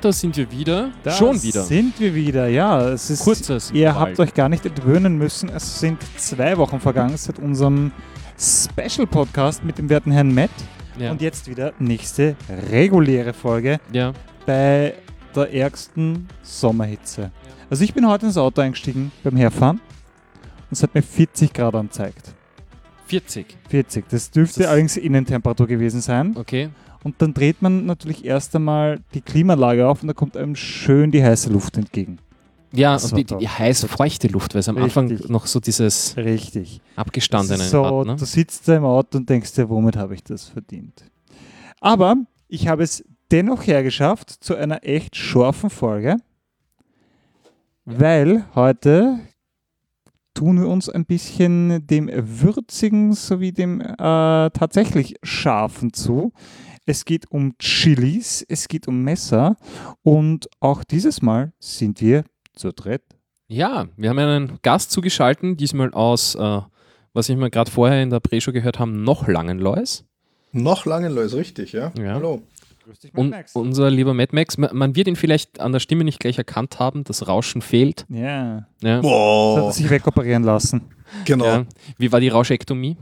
Ja, und da sind wir wieder. Da Schon wieder. sind wir wieder, ja. Es ist, Kurzes ihr Wald. habt euch gar nicht entwöhnen müssen. Es sind zwei Wochen vergangen seit unserem Special-Podcast mit dem werten Herrn Matt. Ja. Und jetzt wieder nächste reguläre Folge ja. bei der ärgsten Sommerhitze. Also ich bin heute ins Auto eingestiegen beim Herfahren und es hat mir 40 Grad angezeigt. 40. 40. Das dürfte Das- allerdings Innentemperatur gewesen sein. Okay. Und dann dreht man natürlich erst einmal die Klimaanlage auf und da kommt einem schön die heiße Luft entgegen. Ja, Das und die, die heiße, feuchte Luft, weil es am Anfang Richtig. noch so dieses Richtig. abgestandene so, hat. Ne? Du sitzt da im Auto und denkst dir, womit habe ich das verdient? Aber ich habe es dennoch hergeschafft zu einer echt scharfen Folge, weil heute tun wir uns ein bisschen dem würzigen sowie dem äh, tatsächlich scharfen zu. Es geht um Chilis, es geht um Messer und auch dieses Mal sind wir zu dritt. Ja, wir haben einen Gast zugeschalten, diesmal aus, äh, was ich mal gerade vorher in der Pre-Show gehört haben, noch Langenlois. Noch Langenlois, richtig, ja? Ja. Hallo. Grüß dich, Und unser lieber Mad Max, ma- man wird ihn vielleicht an der Stimme nicht gleich erkannt haben, das Rauschen fehlt. Ja, Ja. das hat er sich wegoperieren lassen. Genau. Ja. Wie war die Rauschektomie?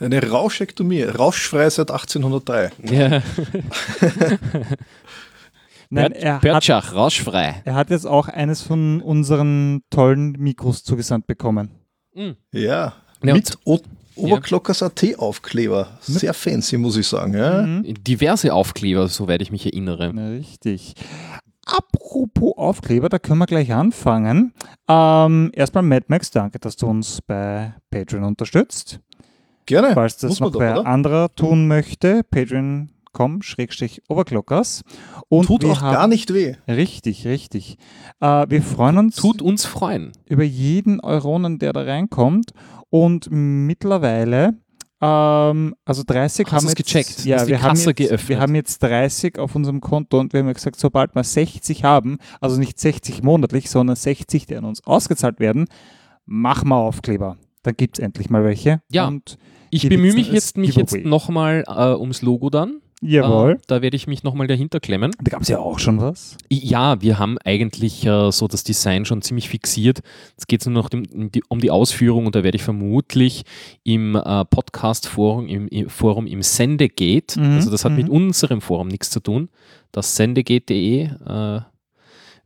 Eine Rauschektomie. Rauschfrei seit 1803. Ja. Nein, er hat, Bertschach, rauschfrei. er hat jetzt auch eines von unseren tollen Mikros zugesandt bekommen. Mhm. Ja. Ja, Mit o Oberglockers AT-Aufkleber. Sehr fancy, muss ich sagen. Ja? Mhm. Diverse Aufkleber, soweit ich mich erinnere. Na, Richtig. Apropos Aufkleber, da können wir gleich anfangen. Ähm, erstmal Mad Max, danke, dass du uns bei Patreon unterstützt. Gerne. Falls das Muss noch doch, wer oder? anderer tun möchte, patreon.com schrägstrich Overclockers. Und Tut wir auch haben, gar nicht weh. Richtig, richtig. Äh, wir freuen uns Tut uns freuen. über jeden Euronen, der da reinkommt. Und mittlerweile, ähm, also 30 Hast haben jetzt, gecheckt? Ja, Ist die wir haben, Kasse jetzt, geöffnet? wir haben jetzt 30 auf unserem Konto und wir haben ja gesagt, sobald wir 60 haben, also nicht 60 monatlich, sondern 60, die an uns ausgezahlt werden, machen wir Aufkleber. Dann gibt es endlich mal welche. Ja. Und Ich bemühe mich jetzt, mich jetzt nochmal äh, ums Logo dann. jawohl. Äh, da werde ich mich nochmal dahinter klemmen. da gab es ja auch schon was. Ja, wir haben eigentlich äh, so das Design schon ziemlich fixiert. Jetzt geht es nur noch um, die, um die Ausführung und da werde ich vermutlich im äh, Podcast-Forum im, im, Forum im Sendegate, Mhm, also das hat mit mhm. unserem Forum nichts zu tun, das sendegate.de, äh,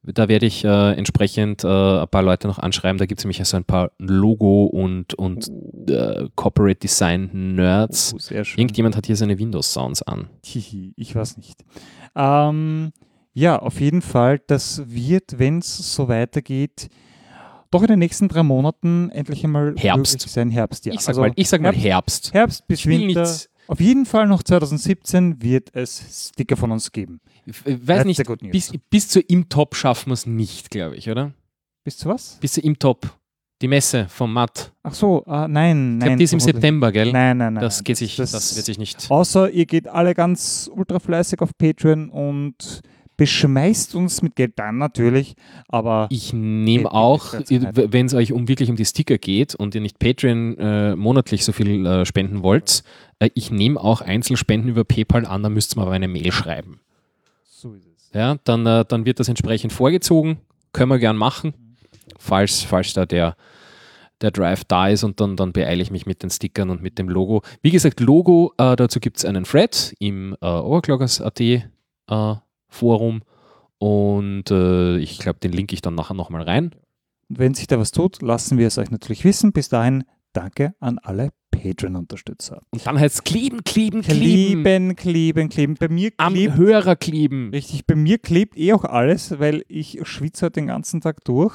da werde ich äh, entsprechend äh, ein paar Leute noch anschreiben. Da gibt es nämlich also ein paar Logo- und, und äh, Corporate Design-Nerds. Oh. Irgendjemand hat hier seine Windows-Sounds an. Hihi, ich weiß nicht. Ähm, ja, auf jeden Fall, das wird, wenn es so weitergeht, doch in den nächsten drei Monaten endlich einmal Herbst. sein. Herbst, ja. Ich sag Also mal, ich sag mal Herbst, Herbst. Bis Winter. Auf jeden Fall noch 2017 wird es Sticker von uns geben. Weiß nicht, bis, bis zur Im-Top schaffen wir es nicht, glaube ich, oder? Bis zu was? Bis zur Im-Top. Die Messe vom Matt. Ach so, ah, nein, Ich nein. glaube, die ist im. September, gell? Nein, nein, nein. das, nein, geht sich, das, das- wird sich nicht. Außer ihr geht alle ganz ultra fleißig auf Patreon und beschmeißt uns mit Geld dann natürlich, aber Ich nehme auch, wenn es euch um wirklich um die Sticker geht und ihr nicht Patreon äh, monatlich so viel äh, spenden wollt, äh, ich nehme auch Einzelspenden über PayPal an, da müsst ihr mir aber eine Mail schreiben. So ist es. Ja, dann, äh, dann wird das entsprechend vorgezogen. Können wir gern machen, falls, falls da der, der Drive da ist und dann, dann beeile ich mich mit den Stickern und mit dem Logo. Wie gesagt, Logo, äh, dazu gibt es einen Thread im äh, Overclockers.at äh, Forum und äh, ich glaube, den linke ich dann nachher nochmal rein. Wenn sich da was tut, lassen wir es euch natürlich wissen. Bis dahin, danke an alle Patreon-Unterstützer. Und dann heißt es kleben, kleben, kleben. Kleben, kleben, kleben. Bei mir Am klebt, Hörer kleben. richtig, bei mir klebt eh auch alles, weil ich schwitze halt den ganzen Tag durch.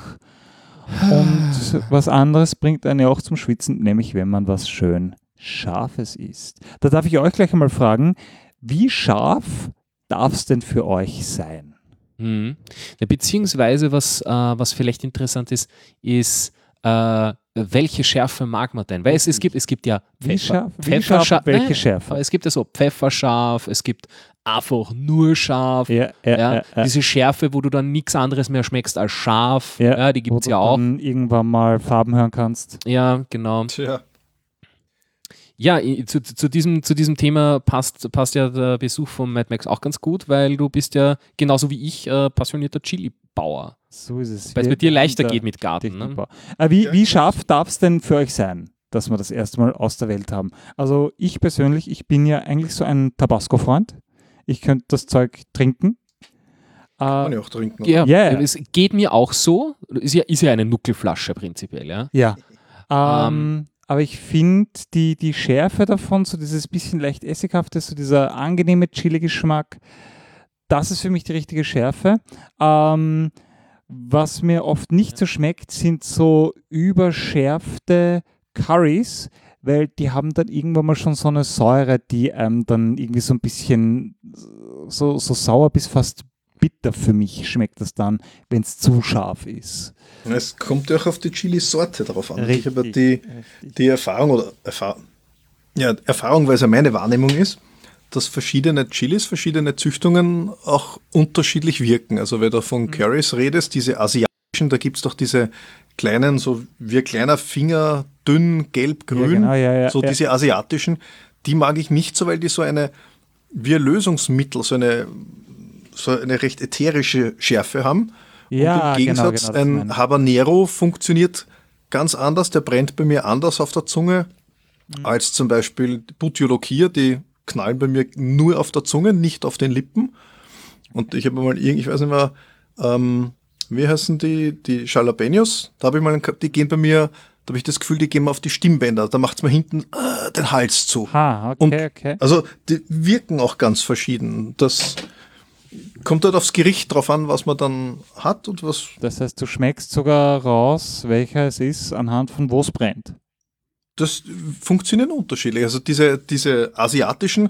Und was anderes bringt einen ja auch zum Schwitzen, nämlich wenn man was schön Scharfes isst. Da darf ich euch gleich einmal fragen, wie scharf darf es denn für euch sein? Mhm. Ja, Beziehungsweise, was, äh, was vielleicht interessant ist, ist, äh, welche Schärfe mag man denn? Weil es, es, gibt, es gibt ja Wie Pfeffer, scharf? Wie Pfefferscharf- scharf welche Nein, Schärfe? es gibt ja so Pfefferscharf, es gibt einfach nur scharf. Ja, ja, Ja, ja. Diese Schärfe, wo du dann nichts anderes mehr schmeckst als scharf, Ja, ja, die Wo gibt es ja auch. dann irgendwann mal Farben hören kannst. Ja, genau. Tja. Ja, zu, zu, diesem, zu diesem Thema passt, passt ja der Besuch von Mad Max auch ganz gut, weil du bist ja genauso wie ich äh, passionierter Chili-Bauer. So ist es. Weil es bei dir leichter geht mit Garten. Ne? Äh, wie, wie scharf darf es denn für euch sein, dass wir das erste Mal aus der Welt haben? Also ich persönlich, ich bin ja eigentlich so ein Tabasco-Freund. Ich könnte das Zeug trinken. Kann Äh, ich auch trinken. Ja, ja. es geht mir auch so. Ist ja, ist ja eine Nuckelflasche prinzipiell, ja. ja. Ähm, Ähm, aber ich finde die, die Schärfe davon, so dieses bisschen leicht essighafte, so dieser angenehme Chili-Geschmack, das ist für mich die richtige Schärfe. Ähm, was mir oft nicht so schmeckt, sind so überschärfte Currys, weil die haben dann irgendwann mal schon so eine Säure, die einem dann irgendwie so ein bisschen so, so sauer bis fast bitter für mich schmeckt das dann, wenn es zu scharf ist. Es kommt ja auch auf die Chili-Sorte drauf an. Ich habe Richtig, die, richtig. die Erfahrung oder Erfahrung, ja, Erfahrung, weil es ja meine Wahrnehmung ist, dass verschiedene Chilis, verschiedene Züchtungen auch unterschiedlich wirken. Also wenn du Mhm. von Currys redest, diese asiatischen, da gibt es doch diese kleinen, so wie ein kleiner Finger, dünn, gelb, grün, Ja, genau, ja, ja, so diese asiatischen, die mag ich nicht so, weil die so eine, wie ein Lösungsmittel, so eine, so eine recht ätherische Schärfe haben. Ja, und im genau, Gegensatz genau, meine ein. Habanero funktioniert ganz anders, der brennt bei mir anders auf der Zunge Mhm. als zum Beispiel Butylokir, die knallen bei mir nur auf der Zunge, nicht auf den Lippen. Und ich habe mal irgendwie, ich weiß nicht mehr, ähm, wie heißen die, die Jalapenos, da habe ich mal einen die gehen bei mir, da habe ich das Gefühl, die gehen mir auf die Stimmbänder, da macht es mir hinten äh, den Hals zu. Ha, okay, Und- okay. Also die wirken auch ganz verschieden. Das kommt halt aufs Gericht drauf an, was man dann hat und was. Das heißt, du schmeckst sogar raus, welcher es ist, anhand von wo es brennt. Das funktioniert unterschiedlich. Also diese, diese asiatischen,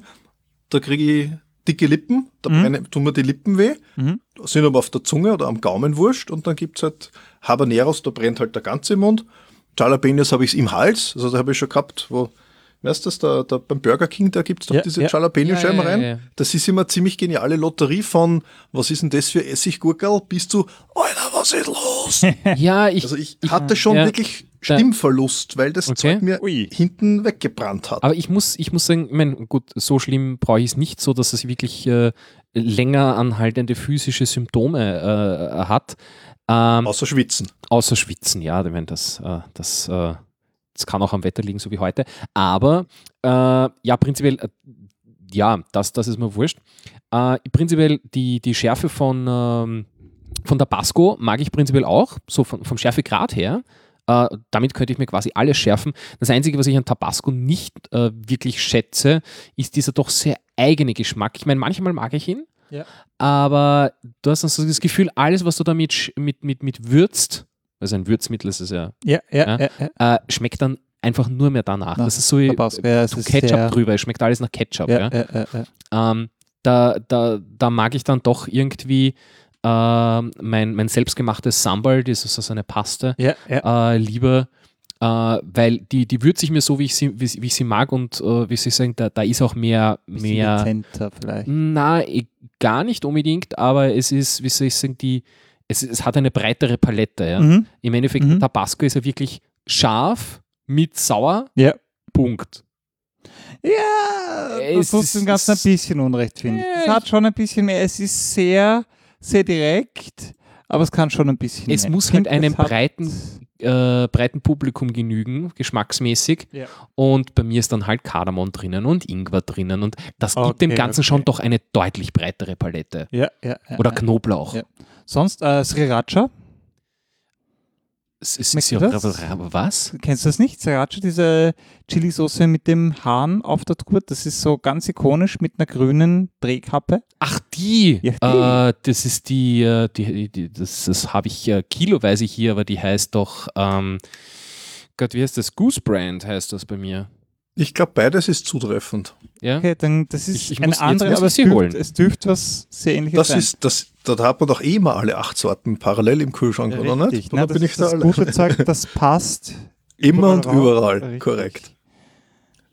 da kriege ich dicke Lippen, da Mhm. tun mir die Lippen weh, Mhm. sind aber auf der Zunge oder am Gaumen wurscht und dann gibt es halt Habaneros, da brennt halt der ganze Mund. Jalapenos habe ich im Hals, also da habe ich schon gehabt, wo, weißt du das, da, da beim Burger King, da gibt es doch Ja, diese ja. Jalapeno-Scheiben Ja, ja, rein. ja, ja. Das ist immer ziemlich geniale Lotterie von, was ist denn das für Essiggurkel, bis zu, Alter, was ist los? Ja, ich, Also ich hatte schon ja, wirklich Stimmverlust, weil das Okay. Zeug mir Ui. hinten weggebrannt hat. aber ich muss, ich muss sagen, ich mein, gut, so schlimm brauche ich es nicht so, dass es wirklich äh, länger anhaltende physische Symptome äh, hat. Ähm, Außer Schwitzen. außer Schwitzen, ja, ich meine, das, äh, das, äh, das kann auch am Wetter liegen, so wie heute. Aber äh, ja, prinzipiell, äh, ja, das, das ist mir wurscht. Äh, prinzipiell die, die Schärfe von, ähm, von Tabasco mag ich prinzipiell auch, so von, vom Schärfegrad her. Äh, damit könnte ich mir quasi alles schärfen. Das Einzige, was ich an Tabasco nicht äh, wirklich schätze, ist dieser doch sehr eigene Geschmack. Ich meine, manchmal mag ich ihn, Ja. aber du hast dann so das Gefühl, alles, was du damit mit, mit, mit würzt, also ein Würzmittel ist es ja, Ja, ja, Ja. äh, schmeckt dann einfach nur mehr danach. Nach das ist so wie Ketchup drüber, es schmeckt alles nach Ketchup. Ähm, da, da, da mag ich dann doch irgendwie ähm, mein, mein selbstgemachtes Sambal, das ist also eine Paste, ja, ja. äh, lieber, äh, weil die, die würze ich mir so, wie ich sie, wie, wie ich sie mag und äh, wie soll ich sagen, da, da ist auch mehr, mehr dezenter vielleicht. na, eh, gar nicht unbedingt, aber es ist, wie soll ich sagen, die, es, es hat eine breitere Palette. Ja? Mhm. Im Endeffekt, Mhm. Tabasco ist ja wirklich scharf mit sauer, Ja. Punkt. Ja, Es tut ist- dem Ganzen ein bisschen Unrecht, finde ich. Es hat schon ein bisschen mehr. Es ist sehr, sehr direkt, aber es kann schon ein bisschen Es muss Ich halt einem breiten, äh, breiten Publikum genügen, geschmacksmäßig. Ja. Und bei mir ist dann halt Kardamom drinnen und Ingwer drinnen. Und das gibt dem Ganzen okay. schon doch eine deutlich breitere Palette. Ja, ja, Oder. Knoblauch. Sonst äh, Sriracha, Es, es ist ja, was? kennst du das nicht? Sriracha, diese Chili-Soße mit dem Hahn auf der Tour, das ist so ganz ikonisch mit einer grünen Drehkappe. Ach, die. Ja, Äh, das ist die, äh, die, die das, das habe ich äh, kiloweise hier, aber die heißt doch, ähm, Gott, wie heißt das? Goose Brand heißt das bei mir. Ich glaube, beides ist zutreffend. Ja? Okay, dann das ist Ich- ich eine muss- jetzt andere, muss aber ich es sie holen. es dürfte was sehr ähnliches Das sein. ist, das, da hat man doch eh mal alle acht Sorten parallel im Kühlschrank, oder nicht? Richtig, Oder das bin ich ist da das gute Zeug, das passt. Immer und überall, Richtig. korrekt.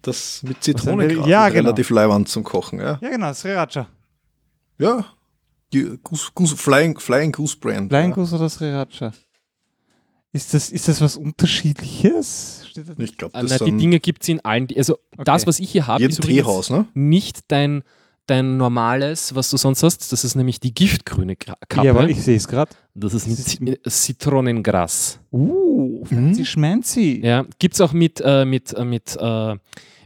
Das mit Zitrone ja, genau. relativ leiwand zum Kochen. Ja, Ja, genau, Sriracha. ja. Die Goose, Goose, Flying, Flying Goose Brand. Blind ja. Goose oder Sriracha? Ist das, ist das was Unterschiedliches? Steht da? Ich glaube, Äh, das na, die Dinge gibt es in allen. Also das, Okay. was ich hier habe, ist Teehaus, ne? nicht dein, dein normales, was du sonst hast. Das ist nämlich die giftgrüne Kappe. Ja, aber ich sehe es gerade. das ist Das ein Zi- Zitronengras. Uh, fancy Mhm. schmancy. Ja, gibt es auch mit, äh, mit, äh, mit, äh,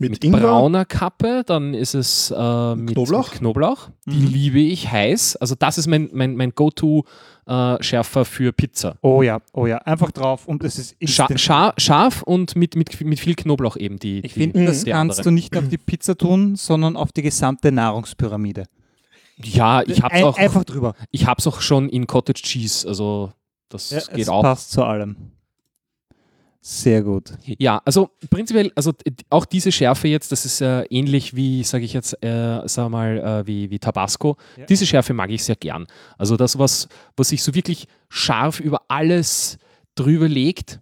Mit, mit brauner Kappe, dann ist es äh, mit Knoblauch? Mit Knoblauch. Die Mhm. liebe ich heiß. Also das ist mein, mein, mein Go-To-Schärfer für Pizza. Oh ja, oh ja, einfach drauf und es ist Scha scha scharf und mit, mit, mit viel Knoblauch eben. Die, Ich finde, das die kannst andere. du nicht auf die Pizza tun, sondern auf die gesamte Nahrungspyramide. Ja, ich hab's Ein, auch, Einfach drüber. ich hab's auch schon in Cottage Cheese. Also das Ja, geht es auch. passt zu allem. Sehr gut. Ja, also prinzipiell, also auch diese Schärfe jetzt, das ist äh, ähnlich wie, sage ich jetzt, äh, sag mal, äh, wie, wie Tabasco. Ja. Diese Schärfe mag ich sehr gern. Also das, was, was sich so wirklich scharf über alles drüber legt,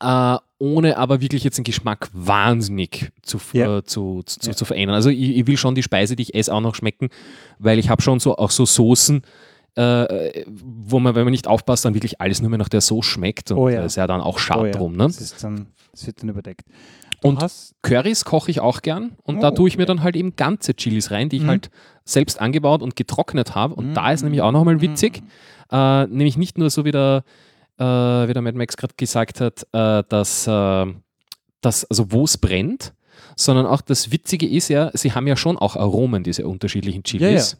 äh, ohne aber wirklich jetzt den Geschmack wahnsinnig zu, Ja. äh, zu, zu, Ja. zu verändern. Also ich, ich will schon die Speise, die ich esse, auch noch schmecken, weil ich habe schon so auch so Soßen, äh, wo man, wenn man nicht aufpasst, dann wirklich alles nur mehr nach der Soße schmeckt. Und Oh ja. da ist ja dann auch schade Oh ja, drum. Ne? Das, dann, das wird dann überdeckt. Du Und hast, Currys koche ich auch gern und da Oh, tue ich mir dann halt eben ganze Chilis rein, die ich Mhm. halt selbst angebaut und getrocknet habe. Und da ist Mhm. nämlich auch nochmal witzig, äh, nämlich nicht nur so wie der, äh, wie der Mad Max gerade gesagt hat, äh, dass, äh, dass also wo es brennt, sondern auch das Witzige ist ja, sie haben ja schon auch Aromen, diese unterschiedlichen Chilis. äh,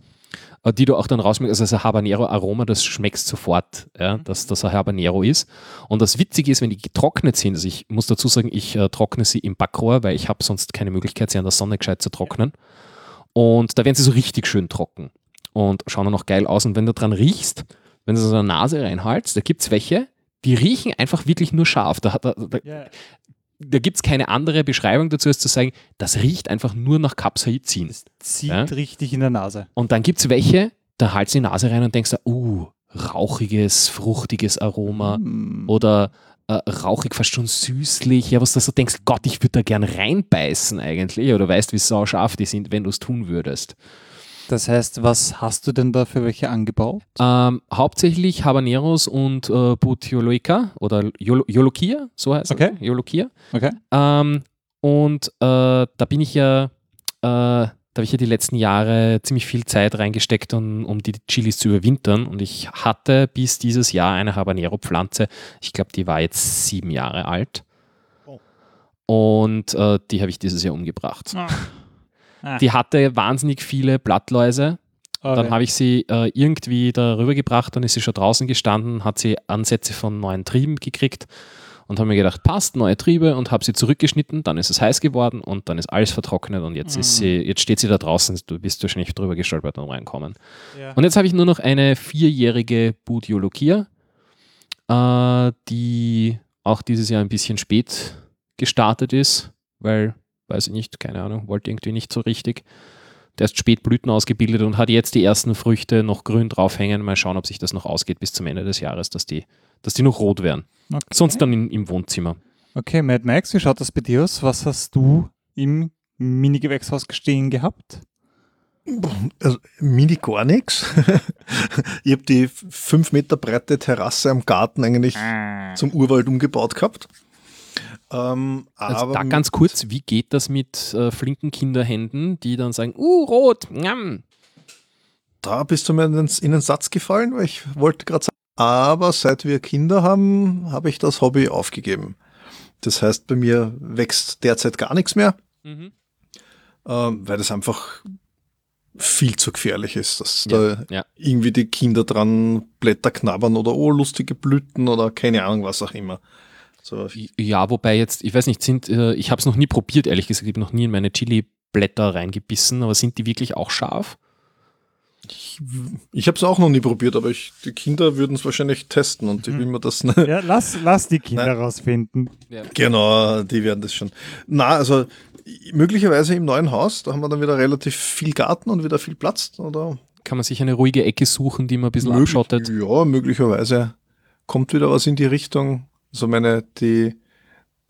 Die du auch dann rausschmeckst, also das Habanero-Aroma, das schmeckst sofort, ja, Mhm. dass das ein Habanero ist. Und das Witzige ist, wenn die getrocknet sind, also ich muss dazu sagen, ich äh, trockne sie im Backrohr, weil ich habe sonst keine Möglichkeit, sie an der Sonne gescheit zu trocknen. Und da werden sie so richtig schön trocken und schauen dann auch geil aus. Und wenn du dran riechst, wenn du so eine Nase reinhaltst, da gibt es welche, die riechen einfach wirklich nur scharf. Da, da, da, ja, da gibt es keine andere Beschreibung dazu, als zu sagen, das riecht einfach nur nach Capsaicin. das zieht Ja. richtig in der Nase. Und dann gibt es welche, da haltst du die Nase rein und denkst, uh, rauchiges, fruchtiges Aroma Mm. oder äh, rauchig, fast schon süßlich. Ja, was du so denkst, Gott, ich würde da gern reinbeißen eigentlich. Oder weißt, wie sau scharf die sind, wenn du es tun würdest. Das heißt, was hast du denn da für welche angebaut? Ähm, hauptsächlich Habaneros und äh, Butioloica oder Jolo- Jolokia, so heißt Okay. es. Jolokia. Okay. Ähm, und äh, da bin ich ja, äh, da habe ich ja die letzten Jahre ziemlich viel Zeit reingesteckt, um, um die Chilis zu überwintern. Und ich hatte bis dieses Jahr eine Habanero-Pflanze. Ich glaube, die war jetzt sieben Jahre alt. Oh. Und äh, die habe ich dieses Jahr umgebracht. Ah. Die hatte wahnsinnig viele Blattläuse. Dann Okay. habe ich sie äh, irgendwie darüber gebracht, dann ist sie schon draußen gestanden, hat sie Ansätze von neuen Trieben gekriegt und habe mir gedacht, passt, neue Triebe und habe sie zurückgeschnitten, dann ist es heiß geworden und dann ist alles vertrocknet und jetzt ist sie, jetzt steht sie da draußen, du bist wahrscheinlich drüber gestolpert und reinkommen. Ja. Und jetzt habe ich nur noch eine vierjährige Budiolokia, äh, die auch dieses Jahr ein bisschen spät gestartet ist, weil, weiß ich nicht, keine Ahnung, wollte irgendwie nicht so richtig. Der ist spät Blüten ausgebildet und hat jetzt die ersten Früchte noch grün draufhängen. Mal schauen, ob sich das noch ausgeht bis zum Ende des Jahres, dass die, dass die noch rot werden. Okay. Sonst dann in, im Wohnzimmer. Okay, Mad Max, wie schaut das bei dir aus? Was hast du im Mini-Gewächshaus stehen gehabt? Also, mini gar nichts. ich habe die fünf Meter breite Terrasse am Garten eigentlich zum Urwald umgebaut gehabt. Ähm, Also da ganz kurz, wie geht das mit äh, flinken Kinderhänden, die dann sagen, uh, rot, njam. da bist du mir in den, in den Satz gefallen, weil ich wollte gerade sagen, aber seit wir Kinder haben, habe ich das Hobby aufgegeben. Das heißt, bei mir wächst derzeit gar nichts mehr, Mhm. ähm, weil das einfach viel zu gefährlich ist, dass Ja, da ja. irgendwie die Kinder dran Blätter knabbern oder oh, lustige Blüten oder keine Ahnung, was auch immer. So, Ja, wobei jetzt, ich weiß nicht, sind, äh, ich habe es noch nie probiert, ehrlich gesagt, ich habe noch nie in meine Chili-Blätter reingebissen, aber sind die wirklich auch scharf? ich ich habe es auch noch nie probiert, aber ich, die Kinder würden es wahrscheinlich testen und ich will mir das ne, Ja, lass, lass die Kinder Nein. rausfinden. Genau, die werden das schon. Na, also möglicherweise im neuen Haus, da haben wir dann wieder relativ viel Garten und wieder viel Platz. Oder Kann man sich eine ruhige Ecke suchen, die man ein bisschen Möglich- abschottet? Ja, möglicherweise kommt wieder was in die Richtung. So meine, die,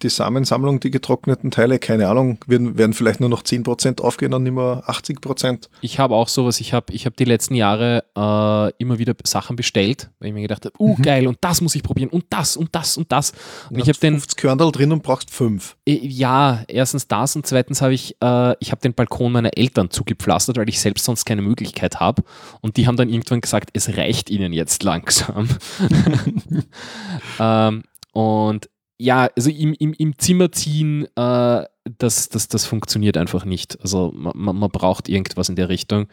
die Samensammlung, die getrockneten Teile, keine Ahnung, werden, werden vielleicht nur noch 10% aufgehen und nicht mehr 80%. Ich habe auch sowas, ich habe ich hab die letzten Jahre äh, immer wieder Sachen bestellt, weil ich mir gedacht habe, uh, mhm. geil, und das muss ich probieren und das und das und das. Und, ich habe den 50 Körnerl drin und brauchst fünf. Äh, ja, erstens das und zweitens habe ich, äh, ich habe den Balkon meiner Eltern zugepflastert, weil ich selbst sonst keine Möglichkeit habe. Und die haben dann irgendwann gesagt, es reicht ihnen jetzt langsam. ähm, und ja, also im, im, im Zimmer ziehen, äh, das, das, das funktioniert einfach nicht. Also man, man braucht irgendwas in der Richtung.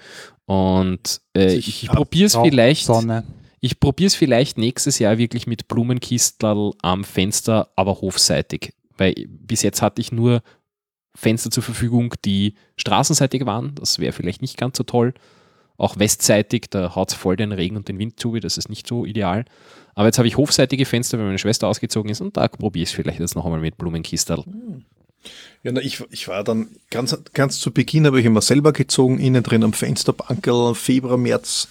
Und äh, ich, ich probiere es vielleicht. Sonne. Ich probiere es vielleicht nächstes Jahr wirklich mit Blumenkistel am Fenster, aber hofseitig. Weil bis jetzt hatte ich nur Fenster zur Verfügung, die straßenseitig waren. Das wäre vielleicht nicht ganz so toll. Auch westseitig, da haut es voll den Regen und den Wind zu, das ist nicht so ideal. Aber jetzt habe ich hofseitige Fenster, wenn meine Schwester ausgezogen ist und da probiere ich es vielleicht jetzt noch einmal mit Blumenkistel. Ja, na, ich, ich war dann ganz, ganz zu Beginn, habe ich immer selber gezogen, innen drin am Fensterbankel, Februar, März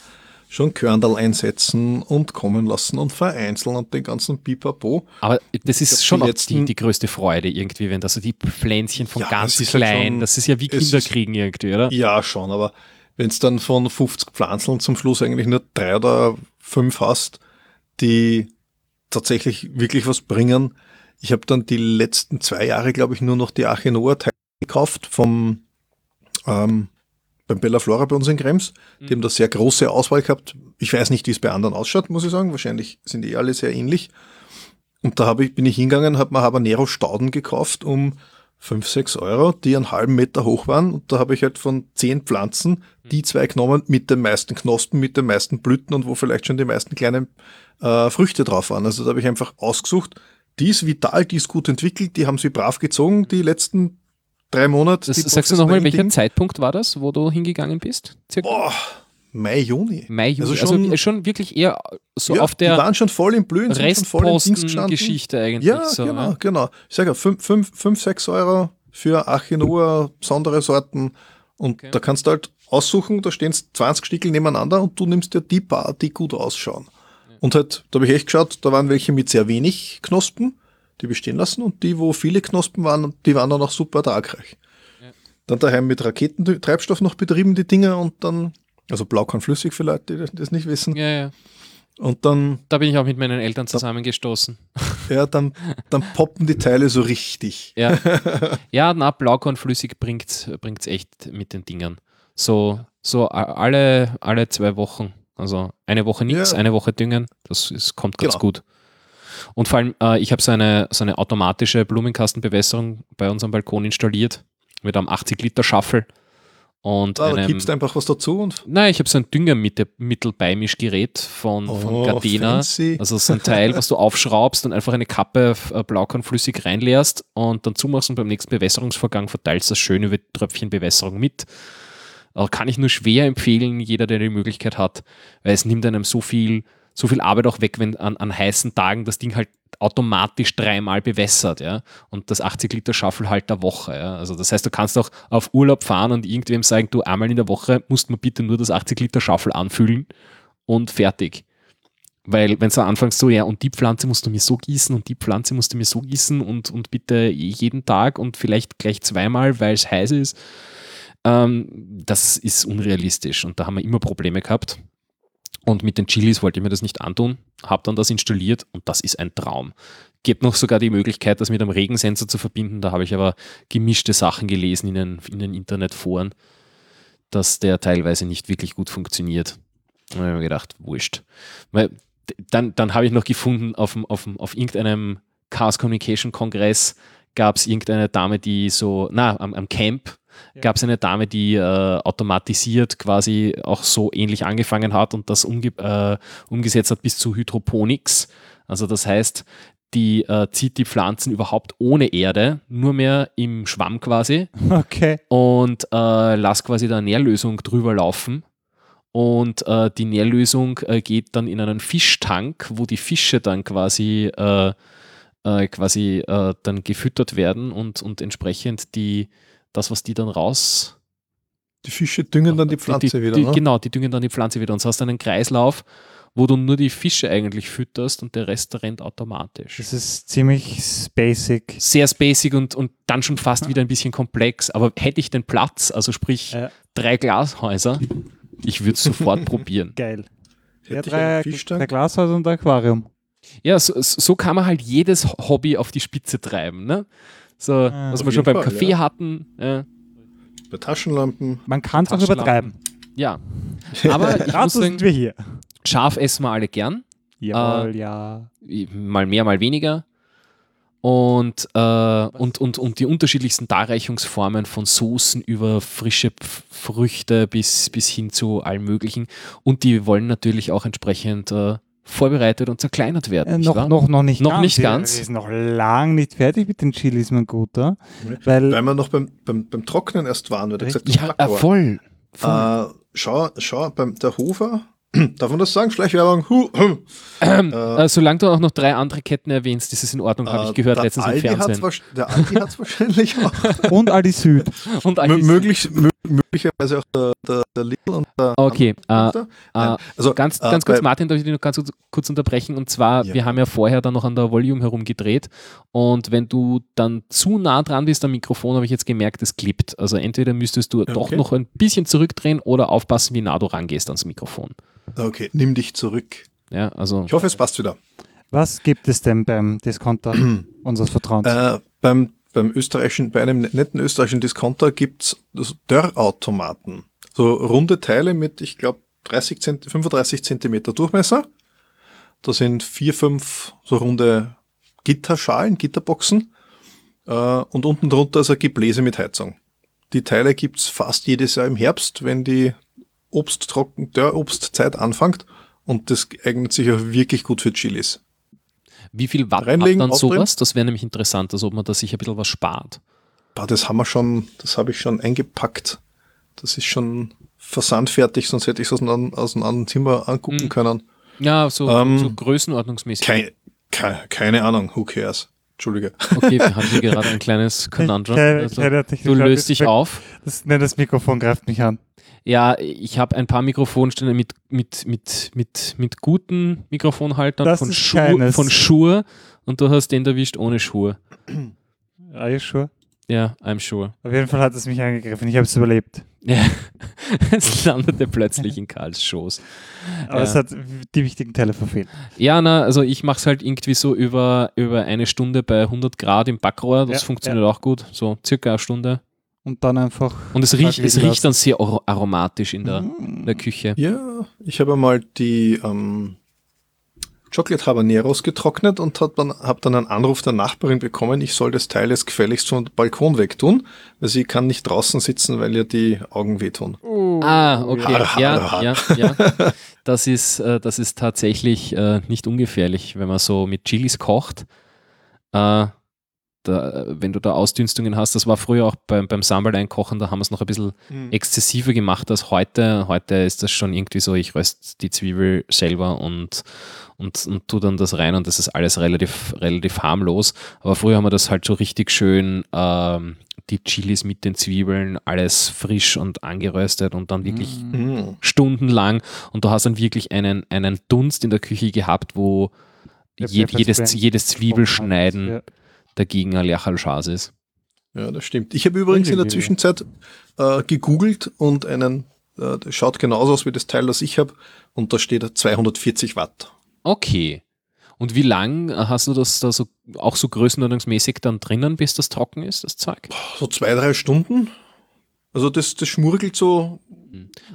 schon Körnerl einsetzen und kommen lassen und vereinzeln und den ganzen Pipapo. Aber das ist schon die, die, die, größte Freude irgendwie, wenn das so die Pflänzchen von ja, ganz das klein, halt schon, das ist ja wie Kinder kriegen irgendwie, oder? Ja, schon, aber wenn es dann von 50 Pflanzeln zum Schluss eigentlich nur drei oder fünf hast, die tatsächlich wirklich was bringen. Ich habe dann die letzten zwei Jahre, glaube ich, nur noch die Achenoa-Teile gekauft vom ähm, beim Bella Flora bei uns in Krems. Die mhm. haben da sehr große Auswahl gehabt. Ich weiß nicht, wie es bei anderen ausschaut, muss ich sagen. Wahrscheinlich sind die alle sehr ähnlich. Und da habe ich, bin ich hingegangen, habe mir Habanero Stauden gekauft um 5, 6 Euro, die einen halben Meter hoch waren. Und da habe ich halt von zehn Pflanzen die mhm. zwei genommen mit den meisten Knospen, mit den meisten Blüten und wo vielleicht schon die meisten kleinen äh, Früchte drauf waren. Also da habe ich einfach ausgesucht, die ist vital, die ist gut entwickelt, die haben sie brav gezogen, die letzten drei Monate. Das, sagst du nochmal, welcher. Zeitpunkt war das, wo du hingegangen bist? Circa? Boah, Mai, Juni. Mai, Juni. Also schon, also schon wirklich eher so ja, auf der. Die waren schon voll im Blühen, Restposten-Geschichte eigentlich. Ja, so, genau, ja. genau. Ich sage ja, 5, 6 Euro für Achinua, besondere Sorten. Und okay. da kannst du halt aussuchen, da stehen 20 Stickel nebeneinander und du nimmst dir die paar, die gut ausschauen. Ja. Und halt, da habe ich echt geschaut, da waren welche mit sehr wenig Knospen die bestehen lassen und die, wo viele Knospen waren, die waren dann auch super ertragreich. Ja. Dann daheim mit Raketentreibstoff noch betrieben, die Dinger und dann, also Blaukornflüssig für Leute, die das nicht wissen. Ja, ja. Und dann. Da bin ich auch mit meinen Eltern zusammengestoßen. Ja, dann, dann poppen die Teile so richtig. Ja, ja na, Blaukornflüssig bringt es echt mit den Dingern. So, so alle, alle zwei Wochen. Also eine Woche nichts, ja. eine Woche düngen. Das ist, kommt ganz genau. gut. Und vor allem, äh, ich habe so eine, so eine automatische Blumenkastenbewässerung bei unserem Balkon installiert mit einem 80-Liter-Schaffel. Und ah, da gibst du einfach was dazu? Und Nein, ich habe so ein Düngermittelbeimischgerät von, oh, von Gardena. Fancy. Also so ein Teil, was du aufschraubst und einfach eine Kappe äh, Blaukornflüssig reinleerst und dann zumachst und beim nächsten Bewässerungsvorgang verteilst du das schön über Tröpfchenbewässerung mit. Aber kann ich nur schwer empfehlen, jeder, der die Möglichkeit hat, weil es nimmt einem so viel so viel Arbeit auch weg, wenn an, an heißen Tagen das Ding halt automatisch dreimal bewässert, ja. Und das 80 Liter Schaffel halt der Woche, ja. Also das heißt, du kannst auch auf Urlaub fahren und irgendwem sagen, du einmal in der Woche musst man bitte nur das 80 Liter Schaffel anfüllen und fertig. Weil wenn du anfängst so, ja, und die Pflanze musst du mir so gießen und die Pflanze musst du mir so gießen und, und bitte jeden Tag und vielleicht gleich zweimal, weil es heiß ist, ähm, das ist unrealistisch und da haben wir immer Probleme gehabt. Und mit den Chilis wollte ich mir das nicht antun, habe dann das installiert und das ist ein Traum. Gibt noch sogar die Möglichkeit, das mit einem Regensensor zu verbinden. Da habe ich aber gemischte Sachen gelesen in den, in den Internetforen, dass der teilweise nicht wirklich gut funktioniert. Da habe ich mir gedacht, wurscht. Weil dann, dann habe ich noch gefunden, auf, auf, auf irgendeinem Chaos Communication Kongress gab es irgendeine Dame, die so, na, am, am Camp ja. gab es eine Dame, die äh, automatisiert quasi auch so ähnlich angefangen hat und das umge äh, umgesetzt hat bis zu Hydroponics. Also das heißt, die äh, zieht die Pflanzen überhaupt ohne Erde, nur mehr im Schwamm quasi. Okay. Und äh, lass quasi da Nährlösung drüber laufen. Und äh, die Nährlösung äh, geht dann in einen Fischtank, wo die Fische dann quasi, äh, äh, quasi äh, dann gefüttert werden und, und entsprechend die, das, was die dann raus. Die Fische düngen dann die Pflanze die, wieder. Die, ne? Genau, die düngen dann die Pflanze wieder. Und so hast du einen Kreislauf wo du nur die Fische eigentlich fütterst und der Rest rennt automatisch. Das ist ziemlich basic. Sehr basic und, und dann schon fast wieder ein bisschen komplex. Aber hätte ich den Platz, also sprich Ja. drei Glashäuser, ich würde es sofort probieren. Geil. Ja, Hätte ich drei, drei Glashäuser und ein Aquarium. Ja, so, so kann man halt jedes Hobby auf die Spitze treiben. Ne? So, Ah. was wir schon beim Fall, Kaffee ja. hatten. Ja. Bei Taschenlampen. Man kann es auch übertreiben. ja. Aber ich muss Dazu sagen, sind wir hier. scharf essen wir alle gern. Jawohl, ja. mal mehr, mal weniger. Und, äh, und, und, und die unterschiedlichsten Darreichungsformen von Soßen über frische Früchte bis, bis hin zu allem Möglichen. Und die wollen natürlich auch entsprechend äh, vorbereitet und zerkleinert werden. Äh, noch, wahr? noch, noch nicht Noch ganz. nicht ganz. Wir sind noch lang nicht fertig mit den Chilis, mein Guter. Weil, Weil wir noch beim, beim, beim Trocknen erst waren, weil gesagt ja, äh, voll. voll. Äh, schau, schau, beim der Hofer, darf man das sagen? Schleichwerbung. Huh, hm. Äh, solange du auch noch drei andere Ketten erwähnst, ist es in Ordnung, habe ich Äh, gehört letztens im Aldi hat's Fernsehen. Der Aldi hat es wahrscheinlich auch. und Aldi Süd. Und Mö- diese- möglich, mö- möglicherweise auch der, der, der Lidl und der Okay, äh, äh, also, Ganz, äh, ganz kurz, Martin, darf ich dich noch ganz kurz- unterbrechen? Und zwar, Ja. wir haben ja vorher dann noch an der Volume herumgedreht und wenn du dann zu nah dran bist am Mikrofon, habe ich jetzt gemerkt, es klippt. Also entweder müsstest du doch Okay. noch ein bisschen zurückdrehen oder aufpassen, wie nah du rangehst ans Mikrofon. Okay, nimm dich zurück. Ja, also Ich hoffe, es passt wieder. Was gibt es denn beim Discounter unseres Vertrauens? Äh, beim, beim österreichischen, bei einem netten österreichischen Discounter gibt's es Dörrautomaten. So runde Teile mit, ich glaube, 30 Zent 35 Zentimeter Durchmesser. Da sind vier, fünf so runde Gitterschalen, Gitterboxen. Äh, und unten drunter ist ein Gebläse mit Heizung. Die Teile gibt's fast jedes Jahr im Herbst, wenn die Obsttrocken, Dörrobstzeit anfängt. Und das eignet sich auch wirklich gut für Chilis. wie viel Watt Reinlegen, hat dann aufdrehen. sowas? Das wäre nämlich interessant, also ob man da sich ein bisschen was spart. Boah, das haben wir schon, das habe ich schon eingepackt. Das ist schon versandfertig, sonst hätte ich es aus, einem aus einem anderen Zimmer angucken Mhm. können. Ja, so, Ähm, so größenordnungsmäßig. Keine, keine, keine Ahnung, who cares? Entschuldige. Okay, wir haben hier gerade ein kleines Conundrum. Also, du löst dich auf. Das, nein, das Mikrofon greift mich an. Ja, ich habe ein paar Mikrofonständer mit, mit, mit, mit, mit guten Mikrofonhaltern Das von, keines. von Schuhe und du hast den erwischt ohne Schuhe. Are you sure? Ja, I'm sure. Auf jeden Fall hat es mich angegriffen. Ich habe es überlebt. Ja. es landete plötzlich in Karls Schoß. Aber Ja. es hat die wichtigen Teile verfehlt. Ja, na, also ich mache es halt irgendwie so über, über eine Stunde bei 100 Grad im Backrohr. Das Ja, funktioniert auch gut. So circa eine Stunde. Und dann einfach. Und es riecht, es riecht dann sehr ar- aromatisch in der, Mm. der Küche. Ja, ich habe mal die ähm, Chocolate Habaneros getrocknet und habe dann, hab dann einen Anruf der Nachbarin bekommen, ich soll das Teil jetzt gefälligst vom Balkon wegtun, weil sie kann nicht draußen sitzen, weil ihr die Augen wehtun. Ah, okay. Har, Ja, har, ja, ja. Das ist, äh, das ist tatsächlich äh, nicht ungefährlich, wenn man so mit Chilis kocht. Äh, da, wenn du da Ausdünstungen hast, das war früher auch beim, beim Sambal einkochen, da haben wir es noch ein bisschen exzessiver gemacht als heute. Heute ist das schon irgendwie so, ich röste die Zwiebel selber und, und, und tu dann das rein und das ist alles relativ, relativ harmlos. Aber früher haben wir das halt so richtig schön, ähm, die Chilis mit den Zwiebeln, alles frisch und angeröstet und dann wirklich Mhm. stundenlang und du hast dann wirklich einen, einen Dunst in der Küche gehabt, wo je, jedes, jedes Zwiebelschneiden Ja. Dagegen ein Lerchalschas ist. Ja, das stimmt. Ich habe übrigens in der. Zwischenzeit äh, gegoogelt und einen, äh, das schaut genauso aus wie das Teil, das ich habe, und da steht 240 Watt. Okay. Und wie lang hast du das da so auch so größenordnungsmäßig dann drinnen, bis das trocken ist, das Zeug? So zwei, drei Stunden. Also das, das schmurgelt so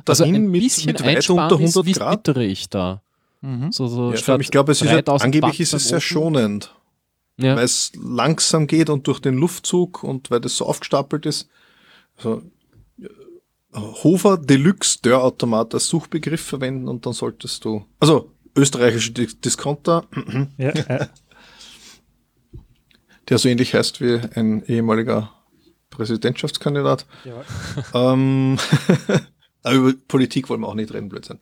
Also dahin ein mit, bisschen mit weit unter ist, 100 wie Grad. wittere ich da. Mhm. So, so Ja, ich glaube, es ist ja, 3000 angeblich Watt ist es sehr Ofen. schonend, Ja. weil es langsam geht und durch den Luftzug und weil das so aufgestapelt ist. Also, äh, Hofer Deluxe Dörrautomat als Suchbegriff verwenden und dann solltest du, also österreichische Dis- Discounter, Ja, ja. der so ähnlich heißt wie ein ehemaliger Präsidentschaftskandidat. Ja. Ähm, aber über Politik wollen wir auch nicht reden, Blödsinn.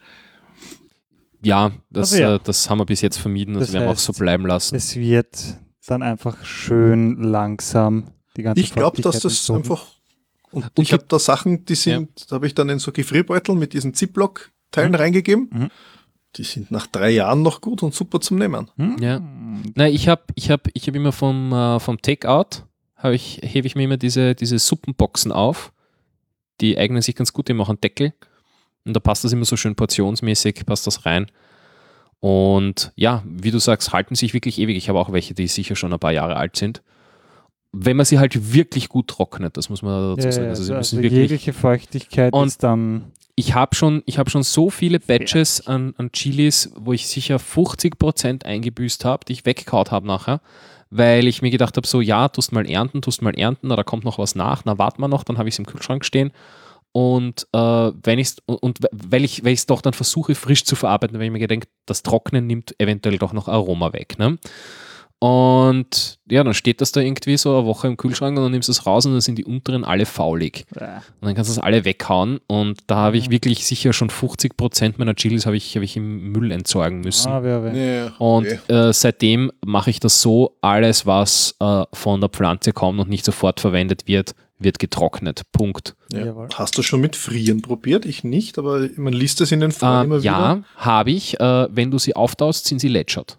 ja, das, Also ja. Äh, das haben wir bis jetzt vermieden, das, Das werden wir auch so bleiben lassen. Es wird dann einfach schön langsam die ganze Ich glaube, dass das entzogen. einfach. Und, Und ich habe da Sachen, die sind, da habe ich dann in so Gefrierbeutel mit diesen Ziplock-Teilen Mhm. reingegeben. Mhm. die sind nach drei Jahren noch gut und super zum Nehmen. Hm? Ja. Nein, ich habe ich hab, ich hab immer vom, äh, vom Takeout, ich, hebe ich mir immer diese, diese Suppenboxen auf. Die eignen sich ganz gut, die machen Deckel. Und da passt das immer so schön portionsmäßig, passt das rein. Und ja, wie du sagst, halten sich wirklich ewig. Ich habe auch welche, die sicher schon ein paar Jahre alt sind. Wenn man sie halt wirklich gut trocknet, das muss man dazu Ja, sagen. ja, Also sie also müssen wirklich jegliche Feuchtigkeit Und- ist dann ich habe schon, ich hab schon so viele Batches an, an Chilis, wo ich sicher 50% eingebüßt habe, die ich weggekaut habe nachher, weil ich mir gedacht habe, so ja, tust mal ernten, tust mal ernten, na, da kommt noch was nach, na, warten wir noch, dann habe ich es im Kühlschrank stehen. Und äh, wenn ich's, und, und weil ich es doch dann versuche, frisch zu verarbeiten, weil ich mir gedenke, das Trocknen nimmt eventuell doch noch Aroma weg. Ne? Und ja, dann steht das da irgendwie so eine Woche im Kühlschrank und dann nimmst du es raus und dann sind die unteren alle faulig. äh, Und dann kannst du das alle weghauen. Und da habe ich wirklich sicher schon 50 Prozent meiner Chilis habe ich, habe ich im Müll entsorgen müssen. ah, wer, wer. Ja, Und okay. äh, seitdem mache ich das so, alles, was äh, von der Pflanze kommt und nicht sofort verwendet wird, wird getrocknet. Punkt. ja. Hast du schon mit Frieren probiert? Ich nicht, aber man liest es in den Foren Äh, immer wieder. ja, habe ich. Äh, wenn du sie auftaust, sind sie lätschert.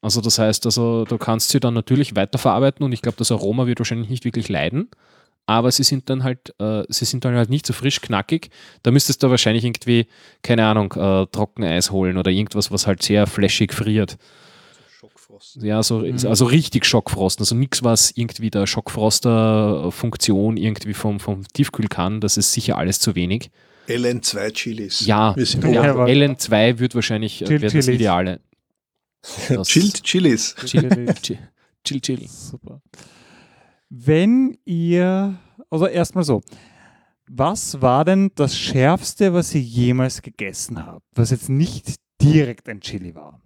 Also das heißt, also, du kannst sie dann natürlich weiterverarbeiten und ich glaube, das Aroma wird wahrscheinlich nicht wirklich leiden. Aber sie sind dann halt, äh, sie sind dann halt nicht so frisch knackig. Da müsstest du wahrscheinlich irgendwie, keine Ahnung, äh, Trockeneis holen oder irgendwas, was halt sehr flashig friert. Schockfrost. Ja, so, Mhm. also richtig Schockfrosten. Also nichts, was irgendwie der Schockfroster-Funktion irgendwie vom, vom Tiefkühl kann. Das ist sicher alles zu wenig. LN2 Chilis. Ja, Wir sind Ja, ja aber- LN2 wird wahrscheinlich äh, Chill das. Ideale. Das- Chilled Chilis. Chill, chill, chill, chill. Super. Wenn ihr, also erstmal so, was war denn das Schärfste, was ihr jemals gegessen habt, was jetzt nicht direkt ein Chili war?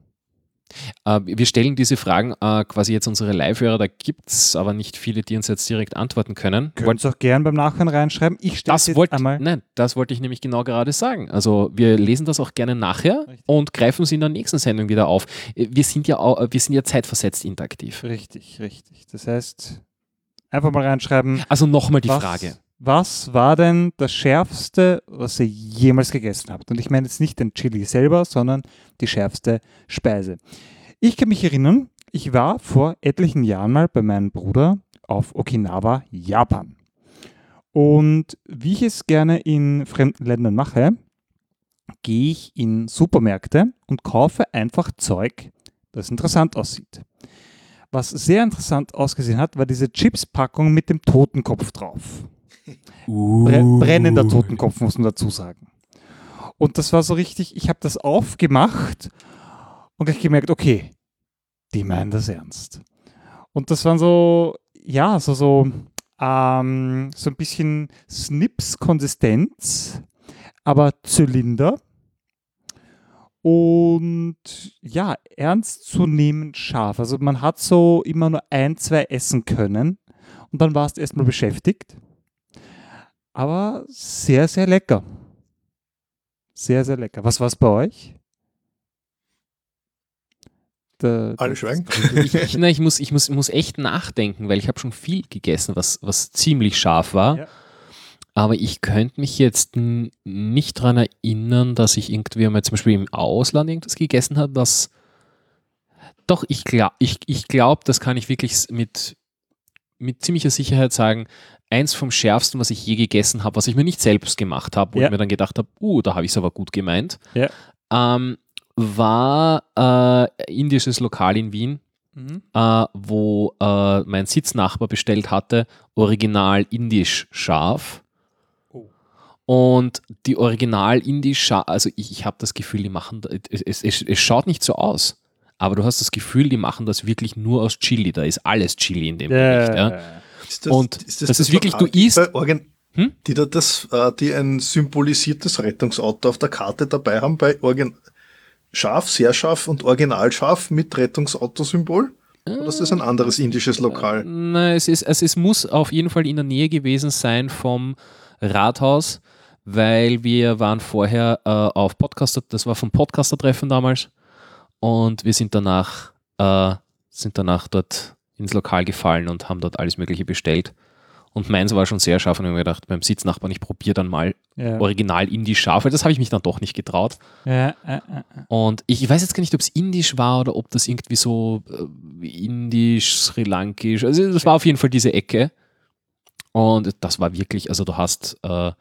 Äh, wir stellen diese Fragen äh, quasi jetzt unsere Live-Hörer, da gibt es aber nicht viele, die uns jetzt direkt antworten können. Könnt ihr auch gern beim Nachhören reinschreiben. Ich stelle Das wollte einmal. nein, das wollte ich nämlich genau gerade sagen. Also wir lesen das auch gerne nachher Richtig. und greifen sie in der nächsten Sendung wieder auf. Äh, Wir sind ja auch, wir sind ja zeitversetzt interaktiv. Richtig, richtig. Das heißt, einfach mal reinschreiben. Also nochmal die Frage. Was war denn das Schärfste, was ihr jemals gegessen habt? Und ich meine jetzt nicht den Chili selber, sondern die schärfste Speise. Ich kann mich erinnern, ich war vor etlichen Jahren mal bei meinem Bruder auf Okinawa, Japan. Und wie ich es gerne in fremden Ländern mache, gehe ich in Supermärkte und kaufe einfach Zeug, das interessant aussieht. Was sehr interessant ausgesehen hat, war diese Chips-Packung mit dem Totenkopf drauf. Bre brennender Totenkopf, muss man dazu sagen. Und das war so richtig, ich habe das aufgemacht und gleich gemerkt, okay, die meinen das ernst. Und das waren so, ja, so, so, ähm, so ein bisschen Snips-Konsistenz, aber Zylinder. Und ja, ernstzunehmend scharf. Also man hat so immer nur ein, zwei essen können und dann warst du erstmal beschäftigt. Aber sehr, sehr lecker. Sehr, sehr lecker. Was war es bei euch? Der, Alle schweigen. ich, ich, ich, muss, ich, muss, ich muss echt nachdenken, weil ich habe schon viel gegessen, was, was ziemlich scharf war. Ja. Aber ich könnte mich jetzt nicht daran erinnern, dass ich irgendwie mal zum Beispiel im Ausland irgendwas gegessen habe, was. Doch, ich glaube, ich, ich glaub, das kann ich wirklich mit, mit ziemlicher Sicherheit sagen. Eins vom schärfsten, was ich je gegessen habe, was ich mir nicht selbst gemacht habe, wo Ja. ich mir dann gedacht habe, uh, da habe ich es aber gut gemeint, Ja. ähm, war äh, indisches Lokal in Wien Mhm. äh, wo äh, mein Sitznachbar bestellt hatte, original indisch scharf. Oh. Und die original indisch scharf, also ich, ich habe das Gefühl, die machen, es, es, es, es schaut nicht so aus, aber du hast das Gefühl, die machen das wirklich nur aus Chili. Da ist alles Chili in dem Gericht. Ja. Ist Und das ist wirklich, du isst- Hm? die da das, äh, die ein symbolisiertes Rettungsauto auf der Karte dabei haben bei Organ scharf, sehr scharf und original scharf mit Rettungsautosymbol? Oder ist das ein anderes indisches Lokal? Nein, es, ist, es, es muss auf jeden Fall in der Nähe gewesen sein vom Rathaus, weil wir waren vorher äh, auf Podcaster, das war vom Podcaster-Treffen damals und wir sind danach, äh, sind danach dort ins Lokal gefallen und haben dort alles Mögliche bestellt. Und meins war schon sehr scharf und ich habe mir gedacht, beim Sitznachbarn, ich probiere dann mal Ja. original indisch scharf, weil das habe ich mich dann doch nicht getraut. Ja, äh, äh, Und ich, weiß jetzt gar nicht, ob es indisch war oder ob das irgendwie so äh, indisch, sri lankisch, also das war auf jeden Fall diese Ecke. Und das war wirklich, also du hast, äh,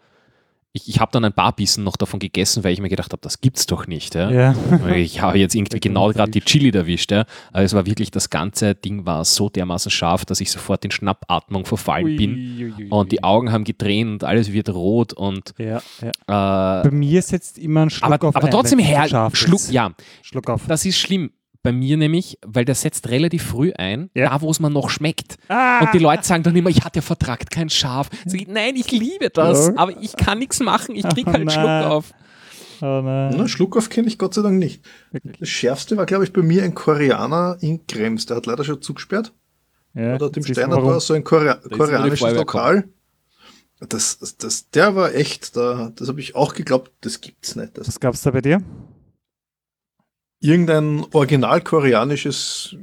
ich, ich habe dann ein paar Bissen noch davon gegessen, weil ich mir gedacht habe, das gibt's doch nicht. Ja? ja. Ich habe jetzt irgendwie genau gerade die. Chili erwischt. Ja? Aber es war wirklich, das ganze Ding war so dermaßen scharf, dass ich sofort in Schnappatmung verfallen bin. Ui, ui, ui, Und die ui. Augen haben gedreht und alles wird rot und Ja, ja. äh, Bei mir setzt immer ein Schluck aber, auf aber ein, trotzdem her, Schluck, ist. ja, Schluck auf. das ist schlimm. Bei mir nämlich, weil der setzt relativ früh ein, Ja. da wo es mir noch schmeckt. Ah! Und die Leute sagen dann immer, ja, der vertragt kein Schaf. Ich, nein, ich liebe das, Ja. aber ich kann nichts machen, ich krieg Oh halt Schluck nein. auf. Oh nein. Na, Schluck auf kenne ich Gott sei Dank nicht. Das schärfste war, glaube ich, bei mir ein Koreaner in Krems. Der hat leider schon zugesperrt. Ja, Oder dem Steiner war so ein Korea die koreanisches Lokal. Das, das, das, der war echt, da, das habe ich auch geglaubt, das gibt's nicht. Das Was gab's da bei dir? Irgendein original koreanisches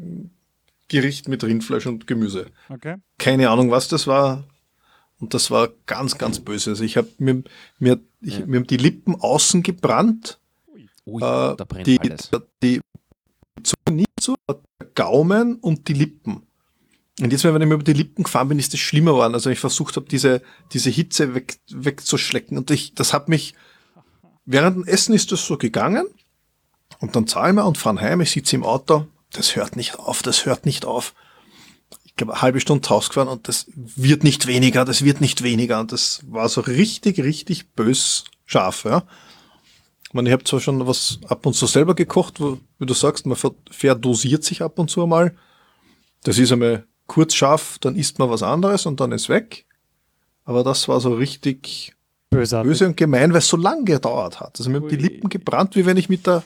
Gericht mit Rindfleisch und Gemüse. Okay. Keine Ahnung, was das war. Und das war ganz, ganz böse. Also ich habe mir, mir, ich, Ja. mir haben die Lippen außen gebrannt, Ui, äh, da brennt die, alles. die Zunge nicht so, der Gaumen und die Lippen. Und jetzt, wenn ich mir über die Lippen gefahren bin, ist das schlimmer geworden. Also ich versucht habe, diese, diese Hitze weg, wegzuschlecken. Und ich, das hat mich, während dem Essen ist das so gegangen. Und dann zahlen wir und fahren heim. Ich sitze im Auto. Das hört nicht auf, das hört nicht auf. Ich glaube, eine halbe Stunde rausgefahren und das wird nicht weniger, das wird nicht weniger. Und das war so richtig, richtig bös scharf, ja. Ich meine, ich habe zwar schon was ab und zu selber gekocht, wo, wie du sagst, man ver- verdosiert sich ab und zu einmal. Das ist einmal kurz scharf, dann isst man was anderes und dann ist weg. Aber das war so richtig Bösartig. böse und gemein, weil es so lang gedauert hat. Also mir haben die. Lippen gebrannt, wie wenn ich mit der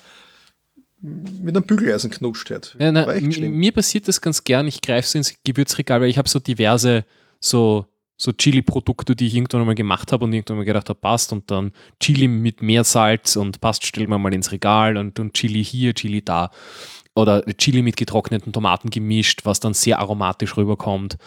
mit einem Bügeleisen knuscht hätte. Ja, na, mir passiert das ganz gern. Ich greife so ins Gewürzregal, weil ich habe so diverse so, so Chili-Produkte, die ich irgendwann einmal gemacht habe und irgendwann mal gedacht habe, passt. Und dann Chili mit Meersalz und passt, stellen wir mal ins Regal und, und Chili hier, Chili da. Oder Chili mit getrockneten Tomaten gemischt, was dann sehr aromatisch rüberkommt.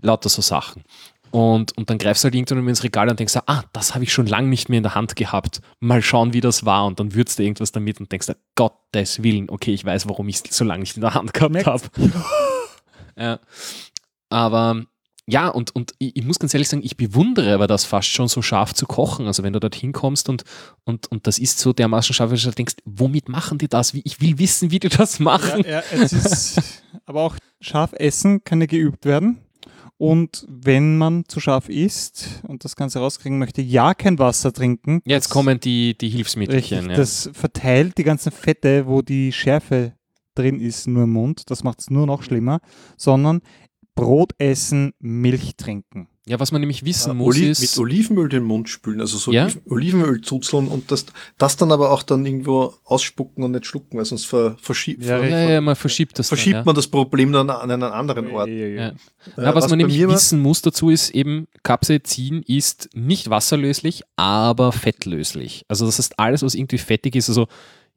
Lauter so Sachen. Und, und dann greifst du halt irgendwann ins Regal und denkst, ah, das habe ich schon lange nicht mehr in der Hand gehabt. Mal schauen, wie das war. Und dann würzt du irgendwas damit und denkst, Gottes Willen, okay, ich weiß, warum ich es so lange nicht in der Hand gehabt habe. ja. Aber ja, und, und ich, ich muss ganz ehrlich sagen, ich bewundere aber das fast schon so scharf zu kochen. Also wenn du dorthin kommst und, und, und das ist so dermaßen scharf, dass du denkst, womit machen die das? Wie, ich will wissen, wie die das machen. Ja, ja, es ist, aber auch scharf essen kann ja geübt werden. Und wenn man zu scharf isst und das Ganze rauskriegen möchte, ja kein Wasser trinken. Jetzt kommen die, die Richtig, Hilfsmittelchen. Ja. das verteilt die ganzen Fette, wo die Schärfe drin ist, nur im Mund. Das macht es nur noch schlimmer. Sondern Brot essen, Milch trinken. Ja, was man nämlich wissen Äh, muss, Oli ist. mit Olivenöl den Mund spülen, also so Ja? Oliven, Olivenöl zuzeln und das, das dann aber auch dann irgendwo ausspucken und nicht schlucken, weil sonst ver, verschiebt, Ja, ja, ja, man verschiebt das. verschiebt dann, ja. man das Problem dann an einen anderen Ort. Ja. Äh, Ja, was, man nämlich wissen muss dazu ist eben, Capsaicin ist nicht wasserlöslich, aber fettlöslich. Also das heißt, alles, was irgendwie fettig ist, also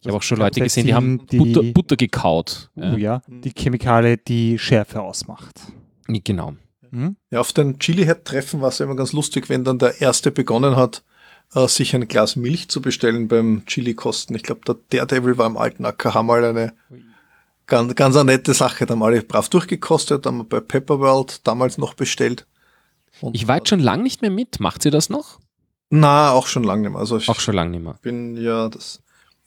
ich habe auch schon Leute gesehen, die haben die- Butter, Butter gekaut. Oh ja, die Chemikale, die Schärfe ausmacht. Ja, genau. Hm? Ja, auf den Chili-Head-Treffen war es immer ganz lustig, wenn dann der Erste begonnen hat, äh, sich ein Glas Milch zu bestellen beim Chili-Kosten. Ich glaube, der Daredevil war im alten AKH mal eine ganz, ganz eine nette Sache. Da haben alle brav durchgekostet, haben wir bei Pepperworld damals noch bestellt. Und Ich war jetzt schon lange nicht mehr mit. Macht sie das noch? Na, auch schon lange nicht mehr. Also ich Auch schon lange nicht mehr. bin ja das,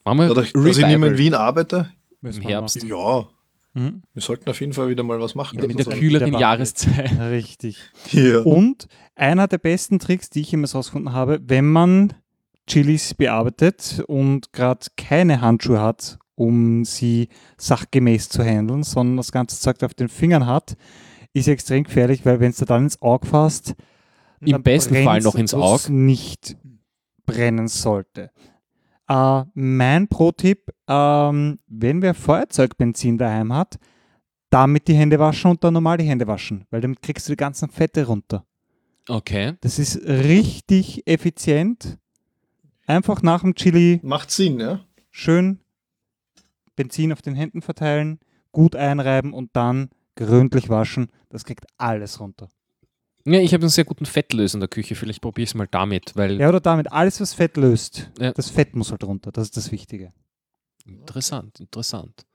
Machen wir dadurch, dass ich nicht mehr in. Wien arbeite. Im Herbst. Ja, Hm? wir sollten auf jeden Fall wieder mal was machen. in der, in der kühleren Der Jahreszeit. Richtig. ja. Und einer der besten Tricks, die ich immer herausgefunden habe, wenn man Chilis bearbeitet und gerade keine Handschuhe hat, um sie sachgemäß zu handeln, sondern das ganze Zeug auf den Fingern hat, ist extrem gefährlich, weil wenn es dir dann ins Auge fasst, Im besten Fall noch ins Auge. nicht brennen sollte. Äh, mein Pro-Tipp, ähm, wenn wer Feuerzeugbenzin daheim hat, damit die Hände waschen und dann normal die Hände waschen, weil damit kriegst du die ganzen Fette runter. Okay. Das ist richtig effizient. Einfach nach dem Chili Macht Sinn, ja. schön Benzin auf den Händen verteilen, gut einreiben und dann gründlich waschen. Das kriegt alles runter. Ja, ich habe einen sehr guten Fettlöser in der Küche. Vielleicht probiere ich es mal damit, weil Ja, oder damit alles, was Fett löst. Ja. Das Fett muss halt runter. Das ist das Wichtige. interessant, interessant.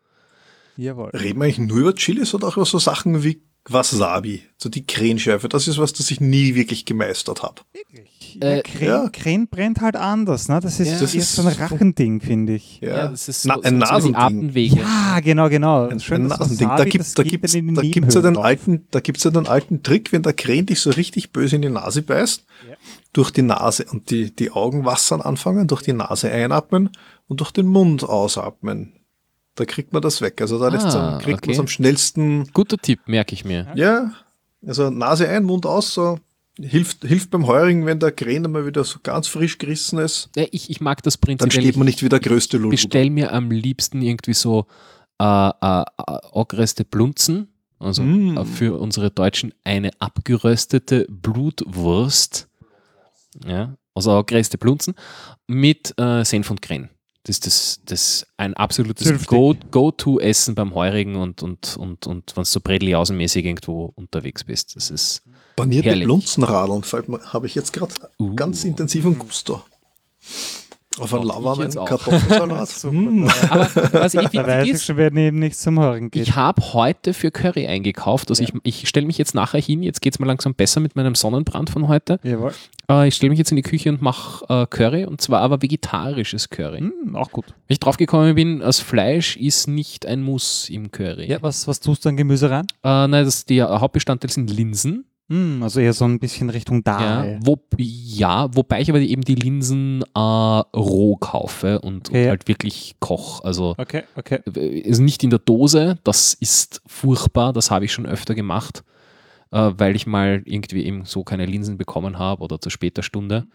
Jawohl. Reden wir eigentlich nur über Chilis oder auch über so Sachen wie Wasabi, so die Krähenschärfe. Das ist was, das ich nie wirklich gemeistert habe. Wirklich? Äh, ja, Krähen, ja. Krähen brennt halt anders. Ne? Das ist, Ja. das ist so ein Rachending, finde ich. Ja, das ist Na- so, ein so, Nasending. Ja, genau, genau. Ein, Schön, ein Nasending. Da gibt da gibt's, da gibt's ja den alten, da gibt's ja den alten Trick, wenn der Krähen dich so richtig böse in die Nase beißt, Ja. durch die Nase und die, die Augen wassern anfangen, durch die Nase einatmen und durch den Mund ausatmen. Da kriegt man das weg. Also da Ah, am, kriegt okay. man es am schnellsten. Guter Tipp, merke ich mir. Ja, also Nase ein, Mund aus, so hilft, hilft beim Heurigen, wenn der Krähen einmal wieder so ganz frisch gerissen ist, Ja, ich, ich mag das dann prinzipiell. steht man nicht wie der größte Ich Lulu. bestell mir am liebsten irgendwie so äh, äh, angeröstete Blunzen. Also Mm. äh, für unsere Deutschen eine abgeröstete Blutwurst. Ja, also angeröstete Blunzen mit äh, Senf und Kren. Das ist das, das ein absolutes Zünftig. Go- Go-To-Essen beim Heurigen und, und, und, und wenn du so Bredli-außenmäßig irgendwo unterwegs bist. Das ist Panierte herrlich. Blunzenradeln habe ich jetzt gerade Uh. ganz intensiven Gusto. Auf einen auch. Kartoffelsalat. Super. Mm. Aber was ich Da weiß ich schon, wer neben nichts zum Hören geht. Ich habe heute für Curry eingekauft. Also ich, ich stelle mich jetzt nachher hin. Jetzt geht es mir langsam besser mit meinem Sonnenbrand von heute. Jawohl. Äh, ich stelle mich jetzt in die Küche und mache äh, Curry und zwar aber vegetarisches Curry. Hm, auch gut. Wie ich draufgekommen bin, das Fleisch ist nicht ein Muss im Curry. Ja, was, was tust du an Gemüse rein? Äh, nein, das, die Hauptbestandteile sind Linsen. Hm, also eher so ein bisschen Richtung Ja, Dahl. wo, ja, wobei ich aber eben die Linsen äh, roh kaufe und, Okay. und halt wirklich koch. Also Okay, okay. ist nicht in der Dose, das ist furchtbar, das habe ich schon öfter gemacht, äh, weil ich mal irgendwie eben so keine Linsen bekommen habe oder zu später Stunde.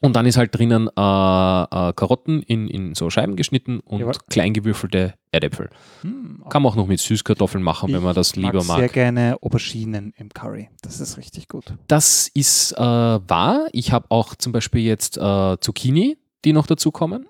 Und dann ist halt drinnen äh, äh, Karotten in, in so Scheiben geschnitten und Jawohl. klein gewürfelte Erdäpfel. Hm, Kann man auch noch mit Süßkartoffeln machen, wenn man das lieber mag. mag. sehr gerne Auberginen im Curry. Das ist richtig gut. Das ist äh, wahr. Ich habe auch zum Beispiel jetzt äh, Zucchini, die noch dazu kommen.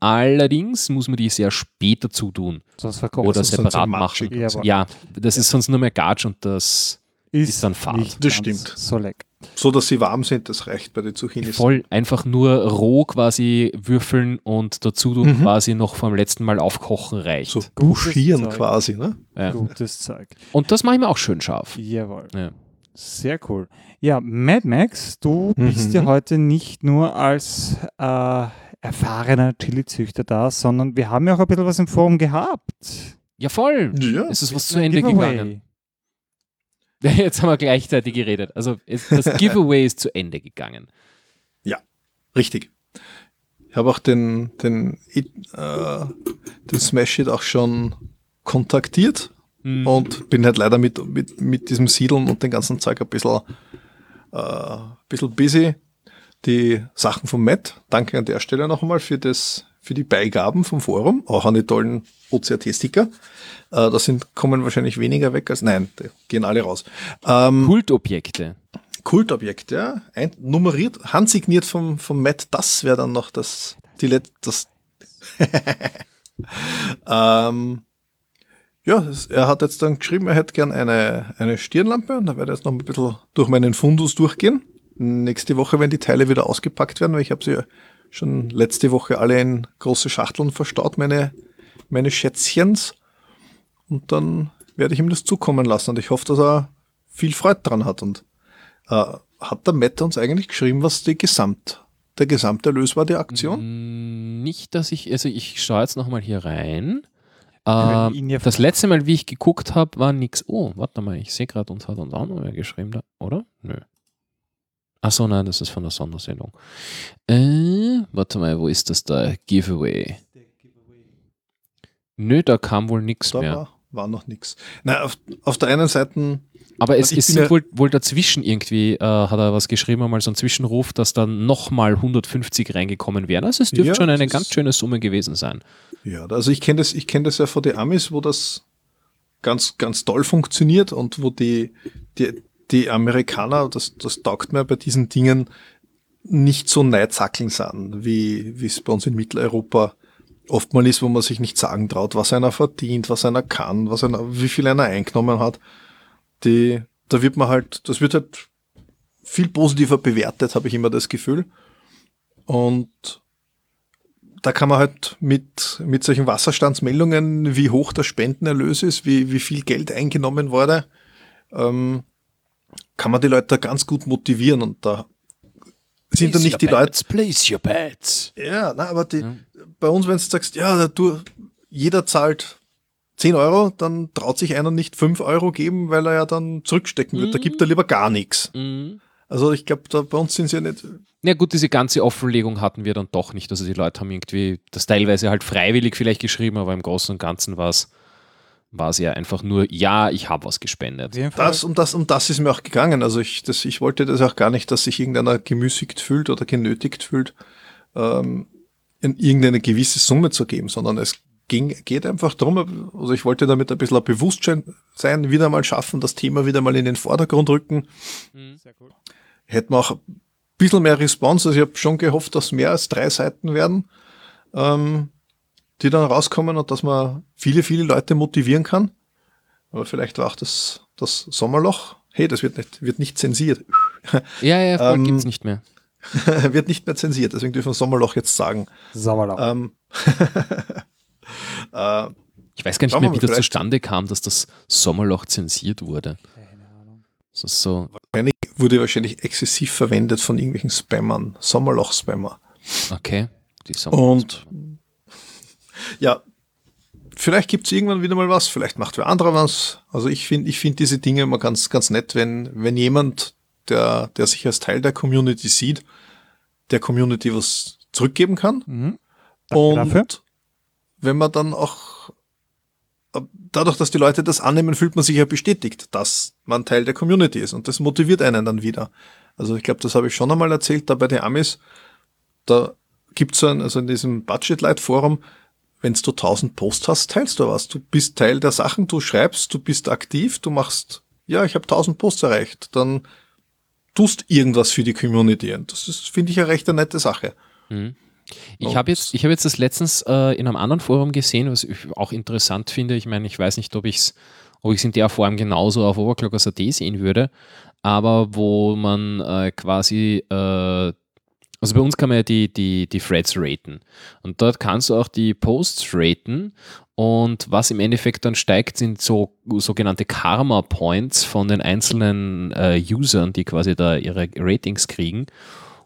Allerdings muss man die sehr spät dazu tun Sonst verkocht oder separat machen. Jawohl. Ja, das ist sonst nur mehr Gatsch und das ist dann fad. nicht Das stimmt. So lecker. So, dass sie warm sind, das reicht bei den Zucchinis. voll einfach nur roh quasi würfeln und dazu Mhm. quasi noch vom letzten Mal aufkochen reicht. So buschieren quasi, ne? Ja. Gutes Zeug. Und das mache ich mir auch schön scharf. Jawohl. Ja. Sehr cool. Ja, Mad Max, du bist Mhm. ja heute nicht nur als äh, erfahrener Chili-Züchter da, sondern wir haben ja auch ein bisschen was im Forum gehabt. Ja, voll. Ja. Es ist was zu Ende Giveaway. gegangen. Jetzt haben wir gleichzeitig geredet. Also es, das Giveaway ist zu Ende gegangen. Richtig. Ich habe auch den, den, äh, den Smash It auch schon kontaktiert Hm. und bin halt leider mit, mit, mit diesem Siedeln und dem ganzen Zeug ein bisschen, äh, ein bisschen busy. Die Sachen vom Matt, danke an der Stelle noch einmal für, das, für die Beigaben vom Forum, auch an die tollen OCRT-Sticker. Äh, da sind, kommen wahrscheinlich weniger weg als, nein, die gehen alle raus. Ähm, Kultobjekte. Kultobjekt, ja. Ein, nummeriert, handsigniert vom, vom Matt, das wäre dann noch das, die Let das. ähm, ja, er hat jetzt dann geschrieben, er hätte gern eine, eine Stirnlampe und da werde ich jetzt noch ein bisschen durch meinen Fundus durchgehen. Nächste Woche, wenn die Teile wieder ausgepackt werden, weil ich habe sie ja schon letzte Woche alle in große Schachteln verstaut, meine, meine Schätzchens. Und dann werde ich ihm das zukommen lassen und ich hoffe, dass er viel Freude dran hat und äh, hat der Matt uns eigentlich geschrieben, was die Gesamt, der Gesamterlös war der Aktion? Mm, Nicht, dass ich, also ich schaue jetzt nochmal hier rein. ja das letzte Mal, wie ich geguckt habe, war nichts. Oh, warte mal, ich sehe gerade, uns hat uns auch noch wer geschrieben, da, oder? Nö. Achso, nein, das ist von der Sondersendung. Äh, warte mal, wo ist das da? Giveaway. Nö, da kam wohl nichts mehr. war, war noch nichts. Na, auf, auf der einen Seite, Aber es, es bin sind ja- wohl, wohl dazwischen irgendwie, äh, hat er was geschrieben, einmal so ein Zwischenruf, dass dann nochmal 150 reingekommen wären. Also es dürfte Ja, schon eine ganz ist- schöne Summe gewesen sein. ja, also ich kenne das, ich kenne das ja von den Amis, wo das ganz, ganz toll funktioniert und wo die, die, die Amerikaner, das, das taugt mir bei diesen Dingen, nicht so neizackeln sind, wie wie es bei uns in Mitteleuropa oft mal ist, wo man sich nicht sagen traut, was einer verdient, was einer kann, was einer, wie viel einer eingenommen hat. Die, da wird man halt, das wird halt viel positiver bewertet, habe ich immer das Gefühl. Und da kann man halt mit, mit solchen Wasserstandsmeldungen, wie hoch der Spendenerlös ist, wie, wie viel Geld eingenommen wurde, ähm, kann man die Leute ganz gut motivieren und da sind dann nicht die Leute. Place your bets. Ja, na, aber die, ja. bei uns, wenn du sagst, ja, du, jeder zahlt 10 Euro, dann traut sich einer nicht 5 Euro geben, weil er ja dann zurückstecken wird. Mhm. Da gibt er lieber gar nichts. Mhm. Also ich glaube, da bei uns sind sie ja nicht. Ja gut, diese ganze Offenlegung hatten wir dann doch nicht. Also die Leute haben irgendwie das teilweise halt freiwillig vielleicht geschrieben, aber im Großen und Ganzen war es war es ja einfach nur, ja, ich habe was gespendet. Das und das und das ist mir auch gegangen. Also ich, das, ich wollte das auch gar nicht, dass sich irgendeiner gemüßigt fühlt oder genötigt fühlt, ähm, in irgendeine gewisse Summe zu geben, sondern es ging, geht einfach darum, also ich wollte damit ein bisschen ein Bewusstsein sein, wieder mal schaffen, das Thema wieder mal in den Vordergrund rücken. Mhm. Sehr cool. Hätten wir auch ein bisschen mehr Response, also ich habe schon gehofft, dass mehr als drei Seiten werden. Ähm, die dann rauskommen und dass man viele, viele Leute motivieren kann. Aber vielleicht war auch das, das Sommerloch. Hey, das wird nicht, wird nicht zensiert. Ja, ja, voll ähm, gibt's nicht mehr. wird nicht mehr zensiert, deswegen dürfen wir Sommerloch jetzt sagen. Sommerloch. Ähm, äh, ich weiß gar nicht mehr, wie das zustande kam, dass das Sommerloch zensiert wurde. Keine Ahnung. So, so. Wahrscheinlich wurde wahrscheinlich exzessiv verwendet von irgendwelchen Spammern, Sommerloch-Spammer. Okay. Die Sommerloch Und ja, vielleicht gibt es irgendwann wieder mal was, vielleicht macht wer anderer was. Also ich finde ich finde diese Dinge immer ganz, ganz nett, wenn, wenn jemand, der, der sich als Teil der Community sieht, der Community was zurückgeben kann. Mhm. Und dafür. wenn man dann auch dadurch, dass die Leute das annehmen, fühlt man sich ja bestätigt, dass man Teil der Community ist. Und das motiviert einen dann wieder. Also ich glaube, das habe ich schon einmal erzählt, da bei den Amis, da gibt es so ein, also in diesem Budget Light Forum, wenn du 1000 Posts hast, teilst du was. Du bist Teil der Sachen, du schreibst, du bist aktiv, du machst, ja, ich habe 1000 Posts erreicht, dann tust irgendwas für die Community. Und das ist, finde ich, eine recht eine nette Sache. Mhm. Ich habe jetzt, hab jetzt das letztens äh, in einem anderen Forum gesehen, was ich auch interessant finde. Ich meine, ich weiß nicht, ob ich es ob ich's in der Form genauso auf Overclockers.at sehen würde, aber wo man äh, quasi äh, also bei uns kann man ja die, die, die Threads raten. Und dort kannst du auch die Posts raten. Und was im Endeffekt dann steigt, sind so sogenannte Karma Points von den einzelnen äh, Usern, die quasi da ihre Ratings kriegen.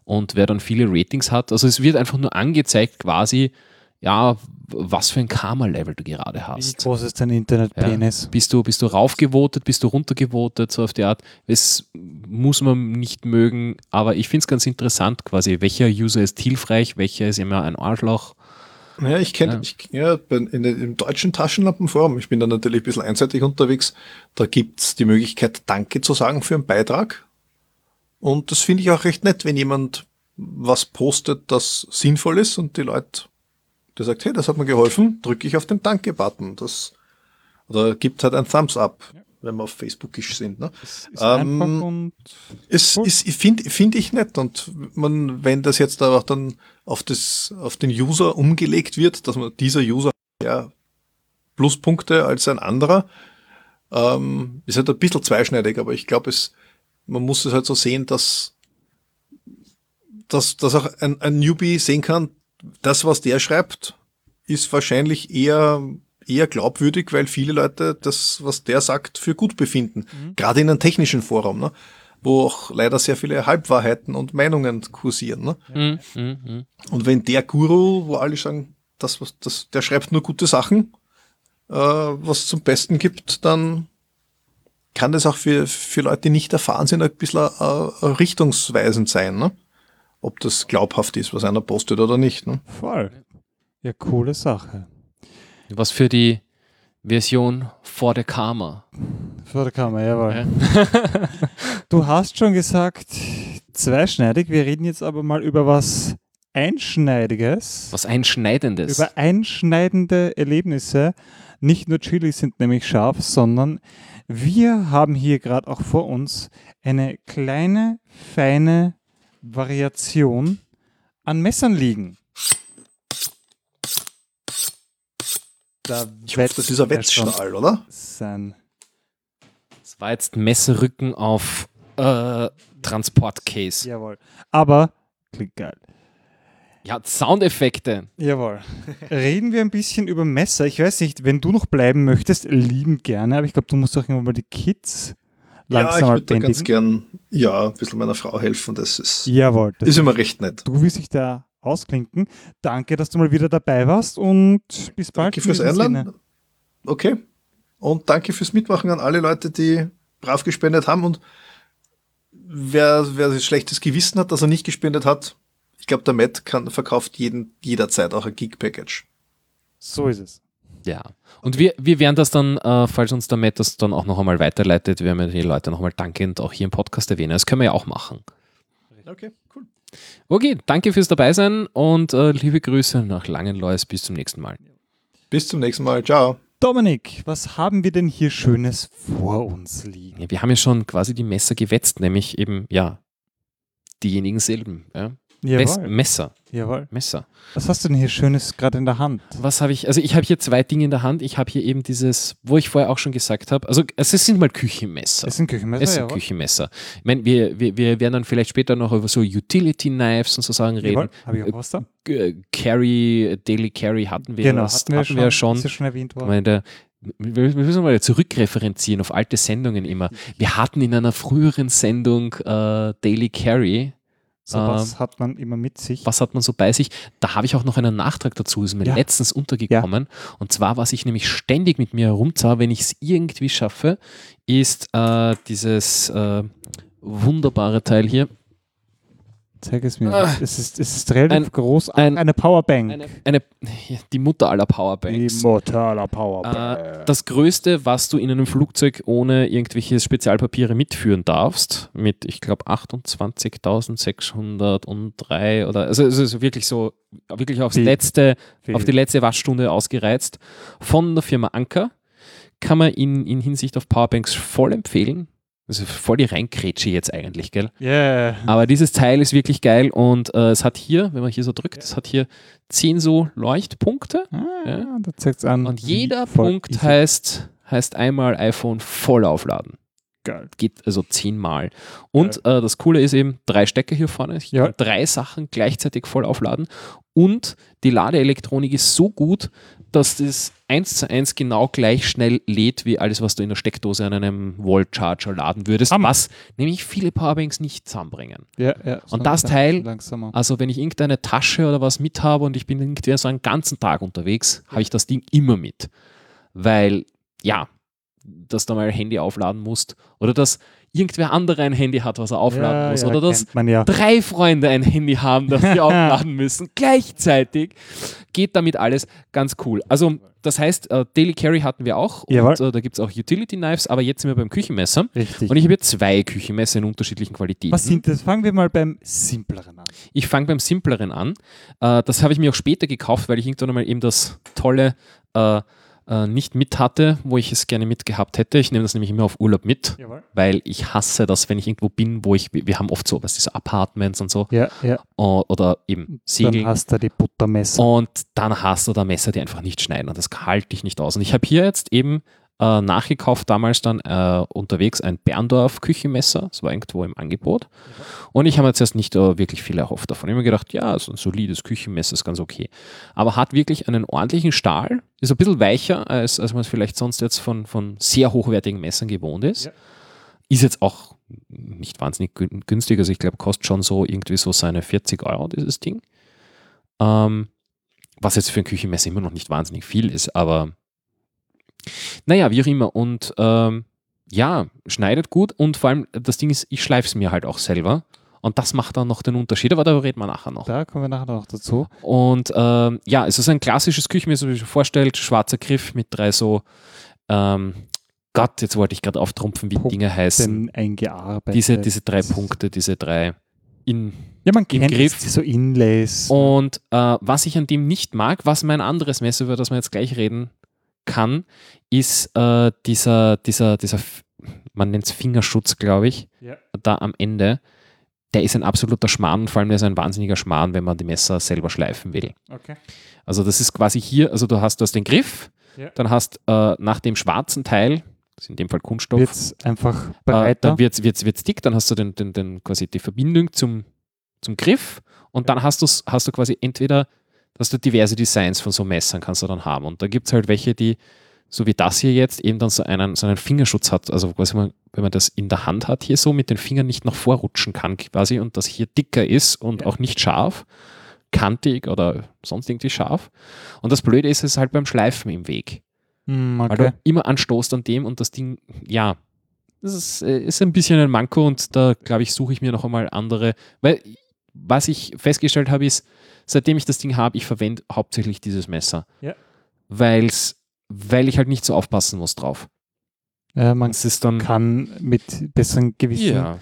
Und wer dann viele Ratings hat, also es wird einfach nur angezeigt quasi, ja, was für ein Karma-Level du gerade hast. Wie groß ist dein Internet-Penis? Ja, bist, du, bist du raufgevotet, bist du runtergevotet, so auf die Art. Es muss man nicht mögen, aber ich finde es ganz interessant quasi, welcher User ist hilfreich, welcher ist immer ein Arschloch. Ja, ich kenne, ja. ja, in, im deutschen Taschenlampenforum, ich bin da natürlich ein bisschen einseitig unterwegs, da gibt's die Möglichkeit, Danke zu sagen für einen Beitrag. Und das finde ich auch recht nett, wenn jemand was postet, das sinnvoll ist und die Leute der sagt, hey, das hat mir geholfen, drücke ich auf den Danke-Button. Das, oder gibt halt ein Thumbs up, ja. wenn wir auf Facebookisch sind. Ne? Es ist ähm, es ist, finde find ich nett. Und man, wenn das jetzt aber dann auf, das, auf den User umgelegt wird, dass man dieser User ja Pluspunkte als ein anderer, ähm, ist halt ein bisschen zweischneidig, aber ich glaube, es, man muss es halt so sehen, dass, dass, dass auch ein, ein Newbie sehen kann, das, was der schreibt, ist wahrscheinlich eher, eher glaubwürdig, weil viele Leute das, was der sagt, für gut befinden. Mhm. Gerade in einem technischen Forum, ne? wo auch leider sehr viele Halbwahrheiten und Meinungen kursieren. Ne? Mhm. Mhm. Und wenn der Guru, wo alle sagen, das, was, das, der schreibt nur gute Sachen, äh, was zum Besten gibt, dann kann das auch für, für Leute, die nicht erfahren sind, ein bisschen äh, richtungsweisend sein. Ne? Ob das glaubhaft ist, was einer postet oder nicht. Ne? Voll. Ja, coole Sache. Was für die Version vor der Karma. Vor der Karma, jawohl. Ja. du hast schon gesagt, zweischneidig. Wir reden jetzt aber mal über was Einschneidiges. Was Einschneidendes. Über einschneidende Erlebnisse. Nicht nur Chili sind nämlich scharf, sondern wir haben hier gerade auch vor uns eine kleine, feine Variation an Messern liegen. Da ich hoffe, das ist ein Wetzstahl, oder? Sein. War jetzt Messerrücken auf äh, Transportcase. Jawohl. Aber klingt geil. Ja, Soundeffekte. Jawohl. Reden wir ein bisschen über Messer. Ich weiß nicht, wenn du noch bleiben möchtest, lieben gerne, aber ich glaube, du musst auch irgendwann mal die Kids Ja, langsam ich würde ganz gern, ja, ein bisschen meiner Frau helfen. Das ist, Jawohl. Das ist immer recht nett. du willst dich da ausklinken. Danke, dass du mal wieder dabei warst und bis bald. Danke fürs Einladen. Okay. Und danke fürs Mitmachen an alle Leute, die brav gespendet haben. Und wer, wer ein schlechtes Gewissen hat, dass er nicht gespendet hat, ich glaube, der Matt kann, verkauft jeden, jederzeit auch ein Geek-Package. So ist es. Ja. Und wir, wir werden das dann, äh, falls uns der Matt das dann auch noch einmal weiterleitet, werden wir die Leute noch einmal dankend auch hier im Podcast erwähnen. Das können wir ja auch machen. Okay, cool. Okay, danke fürs Dabeisein und äh, liebe Grüße nach Langenlois. Bis zum nächsten Mal. Bis zum nächsten Mal. Ciao. Dominik, was haben wir denn hier Schönes vor uns liegen? Ja, wir haben ja schon quasi die Messer gewetzt, nämlich eben, ja, diejenigen selben. Ja? Jawohl. Messer, Jawohl. Messer. Was hast du denn hier Schönes gerade in der Hand? Was habe ich? Also ich habe hier zwei Dinge in der Hand. Ich habe hier eben dieses, wo ich vorher auch schon gesagt habe, also es sind mal Küchenmesser. Es sind Küchenmesser, Es sind jawohl. Küchenmesser. Ich meine, wir, wir, wir werden dann vielleicht später noch über so Utility Knives und so Sachen reden. Habe ich auch was da? G- Carry, Daily Carry hatten wir, genau, das hatten wir, hatten wir ja schon. Ist ja schon erwähnt Ich worden. meine, der, wir wir müssen mal zurückreferenzieren auf alte Sendungen immer. Wir hatten in einer früheren Sendung äh, Daily Carry. So was hat man immer mit sich. Was hat man so bei sich? Da habe ich auch noch einen Nachtrag dazu, ist mir Ja. letztens untergekommen. Und zwar, was ich nämlich ständig mit mir herumzahre, wenn ich es irgendwie schaffe, ist äh, dieses äh, wunderbare Teil hier. Zeig es mir. Ah. es, ist, es ist relativ Ein- groß. ein- eine Powerbank. Eine, eine, die Mutter aller Die Powerbanks. Mortaler Powerbank. Äh, das Größte, was du in einem Flugzeug ohne irgendwelche Spezialpapiere mitführen darfst, mit, ich glaube, 28.603 oder, also es ist wirklich so, wirklich aufs Viel. letzte, Viel. auf die letzte Wattstunde ausgereizt, von der Firma Anker, kann man in, in Hinsicht auf Powerbanks voll empfehlen. Also voll die Reinkrätsche jetzt eigentlich, gell? Yeah. Aber dieses Teil ist wirklich geil und äh, es hat hier, wenn man hier so drückt, es hat hier 10 so Leuchtpunkte Ah, Ja. Da zeigt an. und jeder Punkt easy. heißt, heißt einmal iPhone voll aufladen. Geil. Geht also zehnmal. Und äh, das Coole ist eben, drei Stecker hier vorne. Ich Ja. kann drei Sachen gleichzeitig voll aufladen. Und die Ladeelektronik ist so gut, dass das eins zu eins genau gleich schnell lädt, wie alles, was du in der Steckdose an einem Wall-Charger laden würdest. Hammer. Was nämlich viele Powerbanks nicht zusammenbringen. Ja, ja. Und das Teil- Langsamer. Also wenn ich irgendeine Tasche oder was mit habe und ich bin irgendwie so einen ganzen Tag unterwegs, habe ich das Ding immer mit. Weil, ja, dass du mal ein Handy aufladen musst oder dass irgendwer andere ein Handy hat, was er aufladen ja, muss ja, oder dass ja. drei Freunde ein Handy haben, das sie aufladen müssen, gleichzeitig, geht damit alles ganz cool. Also das heißt, äh, Daily Carry hatten wir auch und Jawohl. äh, da gibt es auch Utility Knives, aber jetzt sind wir beim Küchenmesser Richtig. und ich habe hier zwei Küchenmesser in unterschiedlichen Qualitäten. Was sind das? Fangen wir mal beim Simpleren an. Ich fange beim Simpleren an. Äh, das habe ich mir auch später gekauft, weil ich irgendwann einmal eben das tolle äh, äh, nicht mit hatte, wo ich es gerne mitgehabt hätte. Ich nehme das nämlich immer auf Urlaub mit, Jawohl. weil ich hasse das, wenn ich irgendwo bin, wo ich, wir haben oft so, was diese Apartments und so, Ja, ja. oder eben Dann Segeln. hast du die Buttermesser. Und dann hast du da Messer, die einfach nicht schneiden und das halte ich nicht aus. Und ich habe hier jetzt eben äh, nachgekauft, damals dann äh, unterwegs ein Berndorf Küchenmesser, das war irgendwo im Angebot. Und ich habe mir zuerst nicht äh, wirklich viel erhofft davon. Ich habe mir gedacht, ja, so ein solides Küchenmesser ist ganz okay. Aber hat wirklich einen ordentlichen Stahl, ist ein bisschen weicher, als, als man es vielleicht sonst jetzt von, von sehr hochwertigen Messern gewohnt ist. Ja. Ist jetzt auch nicht wahnsinnig gün- günstig, also ich glaube, kostet schon so irgendwie so seine 40 Euro, dieses Ding. Ähm, was jetzt für ein Küchenmesser immer noch nicht wahnsinnig viel ist, aber naja, wie auch immer. Und ähm, ja, schneidet gut und vor allem das Ding ist, ich schleife es mir halt auch selber. Und das macht dann noch den Unterschied, aber darüber reden wir nachher noch. Da kommen wir nachher noch dazu. Und ähm, ja, es ist ein klassisches Küchenmesser, wie man sich vorstellt, schwarzer Griff mit drei so, ähm, Gott, jetzt wollte ich gerade auftrumpfen, wie die Dinge heißen. Eingearbeitet. Diese, diese drei Punkte, diese drei in. Ja, man im kennt Griff. es, so Inlays. Und äh, was ich an dem nicht mag, was mein anderes Messer, über das wir jetzt gleich reden kann, ist äh, dieser, dieser, dieser, man nennt es Fingerschutz, glaube ich, Ja. da am Ende. Der ist ein absoluter Schmarrn, vor allem der ist ein wahnsinniger Schmarrn, wenn man die Messer selber schleifen will. Okay. Also das ist quasi hier, also du hast, du hast den Griff, Ja. dann hast äh, nach dem schwarzen Teil, ist in dem Fall Kunststoff. Wird es einfach äh, breiter. dann wird es wird's dick, dann hast du den, den, den, quasi die Verbindung zum, zum Griff und dann hast, du's, hast du quasi entweder, hast du diverse Designs von so Messern kannst du dann haben und da gibt es halt welche, die so wie das hier jetzt eben dann so einen, so einen Fingerschutz hat, also quasi man, wenn man das in der Hand hat, hier so mit den Fingern nicht nach vorrutschen kann quasi und das hier dicker ist und Ja. auch nicht scharf, kantig oder sonst irgendwie scharf. Und das Blöde ist, es ist halt beim Schleifen im Weg, Hm, weil okay. du immer anstoßt an dem und das Ding, ja, das ist, äh, ist ein bisschen ein Manko und da glaube ich, suche ich mir noch einmal andere, weil was ich festgestellt habe ist, seitdem ich das Ding habe, ich verwende hauptsächlich dieses Messer. Ja. Weil's, weil ich halt nicht so aufpassen muss drauf. Äh, man Es ist dann. kann mit besseren Gewissen. Ja.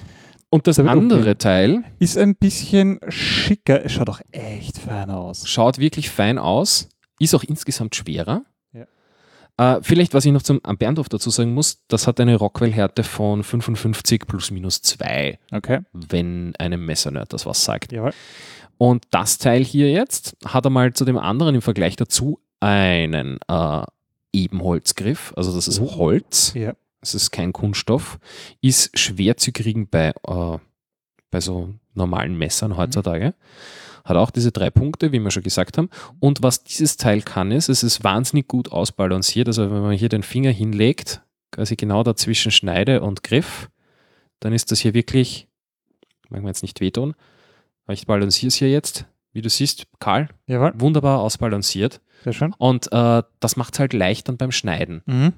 Und das andere okay. Teil Ist ein bisschen schicker. Es Schaut auch echt fein aus. schaut wirklich fein aus, ist auch insgesamt schwerer. Äh, vielleicht, was ich noch zum Berndorf dazu sagen muss, das hat eine Rockwell-Härte von 55 plus minus 2, Okay. wenn einem Messernerd das was sagt. Jawohl. Und das Teil hier jetzt hat einmal zu dem anderen im Vergleich dazu einen äh, Ebenholzgriff, also das ist Oh. Holz. Ja. es ist kein Kunststoff, ist schwer zu kriegen bei, äh, bei so normalen Messern heutzutage. Hat auch diese drei Punkte, wie wir schon gesagt haben. Und was dieses Teil kann, ist, es ist wahnsinnig gut ausbalanciert. Also wenn man hier den Finger hinlegt, quasi genau dazwischen Schneide und Griff, dann ist das hier wirklich, mag man jetzt nicht wehtun, aber ich balanciere es hier jetzt. Wie du siehst, Karl, Jawohl. wunderbar ausbalanciert. Sehr schön. Und äh, das macht es halt leicht dann beim Schneiden. Mhm.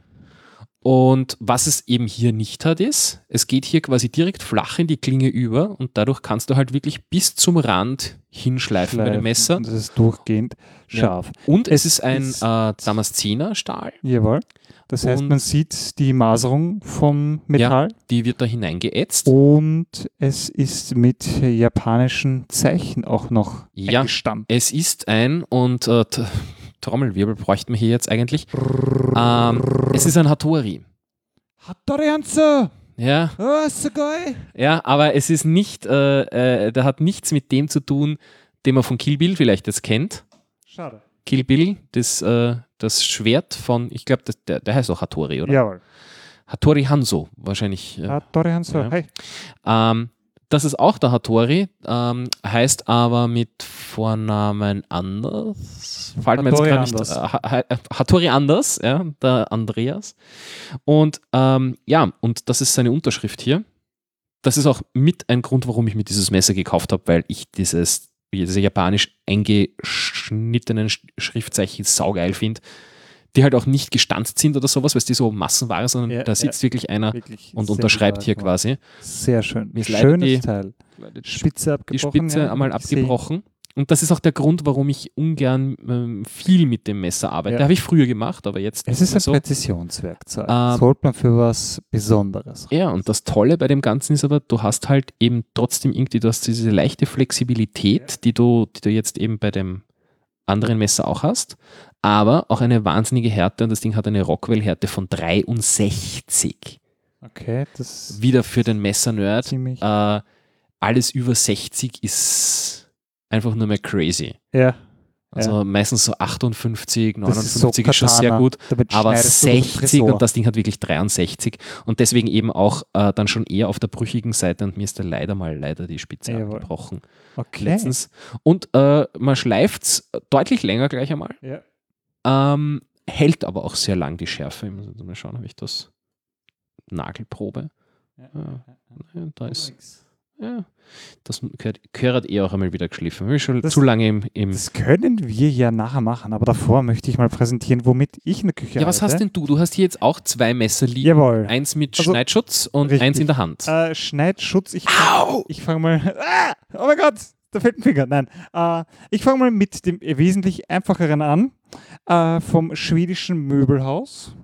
Und was es eben hier nicht hat, ist, es geht hier quasi direkt flach in die Klinge über und dadurch kannst du halt wirklich bis zum Rand hinschleifen bei dem Schleifen. Messer. Und das ist durchgehend Ja. scharf. Und es, Es ist ein ist- äh, Damaszener-Stahl, Jawohl. Das heißt, Und- man sieht die Maserung vom Metall die wird da hineingeätzt. Und es ist mit japanischen Zeichen auch noch Ja. eingestammt. Es ist ein, und äh, Trommelwirbel bräuchten wir hier jetzt eigentlich, ähm, es ist ein Hattori. Hattori-Hanzo! Ja, Oh, so geil! ja, aber es ist nicht, äh, äh, der hat nichts mit dem zu tun, den man von Kill Bill vielleicht jetzt kennt. Schade. Kill Bill, das, äh, das Schwert von, ich glaube, der, der heißt auch Hattori, oder? Jawohl. Hattori Hanzo, wahrscheinlich. Äh, Hattori-Hanzo. Ja. Hey. ähm, das ist auch der Hattori, ähm, heißt aber mit Vornamen anders. Fällt mir jetzt gar nicht. anders. Äh, Ha- Ha- Hattori anders, ja, der Andreas. Und ähm, ja, und das ist seine Unterschrift hier. Das ist auch mit ein Grund, warum ich mir dieses Messer gekauft habe, weil ich dieses, diese japanisch eingeschnittenen Sch- Schriftzeichen saugeil finde, die halt auch nicht gestanzt sind oder sowas, weil es die so Massenware, sondern Ja, da sitzt wirklich einer Wirklich und unterschreibt hier quasi. Sehr schön. Mir Schönes die- Teil. Die Spitze abgebrochen. Spitze ja, einmal abgebrochen. Und das ist auch der Grund, warum ich ungern ähm, viel mit dem Messer arbeite. Ja. Habe ich früher gemacht, aber jetzt Es ist ein so. Präzisionswerkzeug. Ähm, Sollte man für was Besonderes. Ja, und das Tolle bei dem Ganzen ist aber, du hast halt eben trotzdem irgendwie, du hast diese leichte Flexibilität, die, du, die du jetzt eben bei dem anderen Messer auch hast, aber auch eine wahnsinnige Härte und das Ding hat eine Rockwell-Härte von 63. Okay, das ist Wieder für den Messernerd. Äh, alles über 60 ist einfach nur mehr crazy. ja, Also meistens so 58, das ist so 59 ist, schon sehr gut, Damit aber schneidest du durch den 60 Tresor. und das Ding hat wirklich 63 und deswegen eben auch äh, dann schon eher auf der brüchigen Seite und mir ist da leider mal leider die Spitze Jawohl. abgebrochen okay. letztens. Und äh, man schleift es deutlich länger gleich einmal, Ja. Ähm, hält aber auch sehr lang die Schärfe. Ich muss jetzt mal schauen, habe ich das Nagelprobe. Ja. Ja, ja, da ist, ja, das gehört, gehört eh auch einmal wieder geschliffen. Ich bin schon Das- zu lange im, im Das können wir ja nachher machen, aber davor möchte ich mal präsentieren, womit ich in der Küche Ja, was hast arbeite. denn du? Du hast hier jetzt auch zwei Messer liegen. Jawohl. Eins mit Also, Schneidschutz und richtig. eins in der Hand. Äh, Schneidschutz. Ich, Au! ich fange mal. Ah, oh mein Gott, da fällt ein Finger. Nein. Äh, ich fange mal mit dem wesentlich einfacheren an. Äh, vom schwedischen Möbelhaus.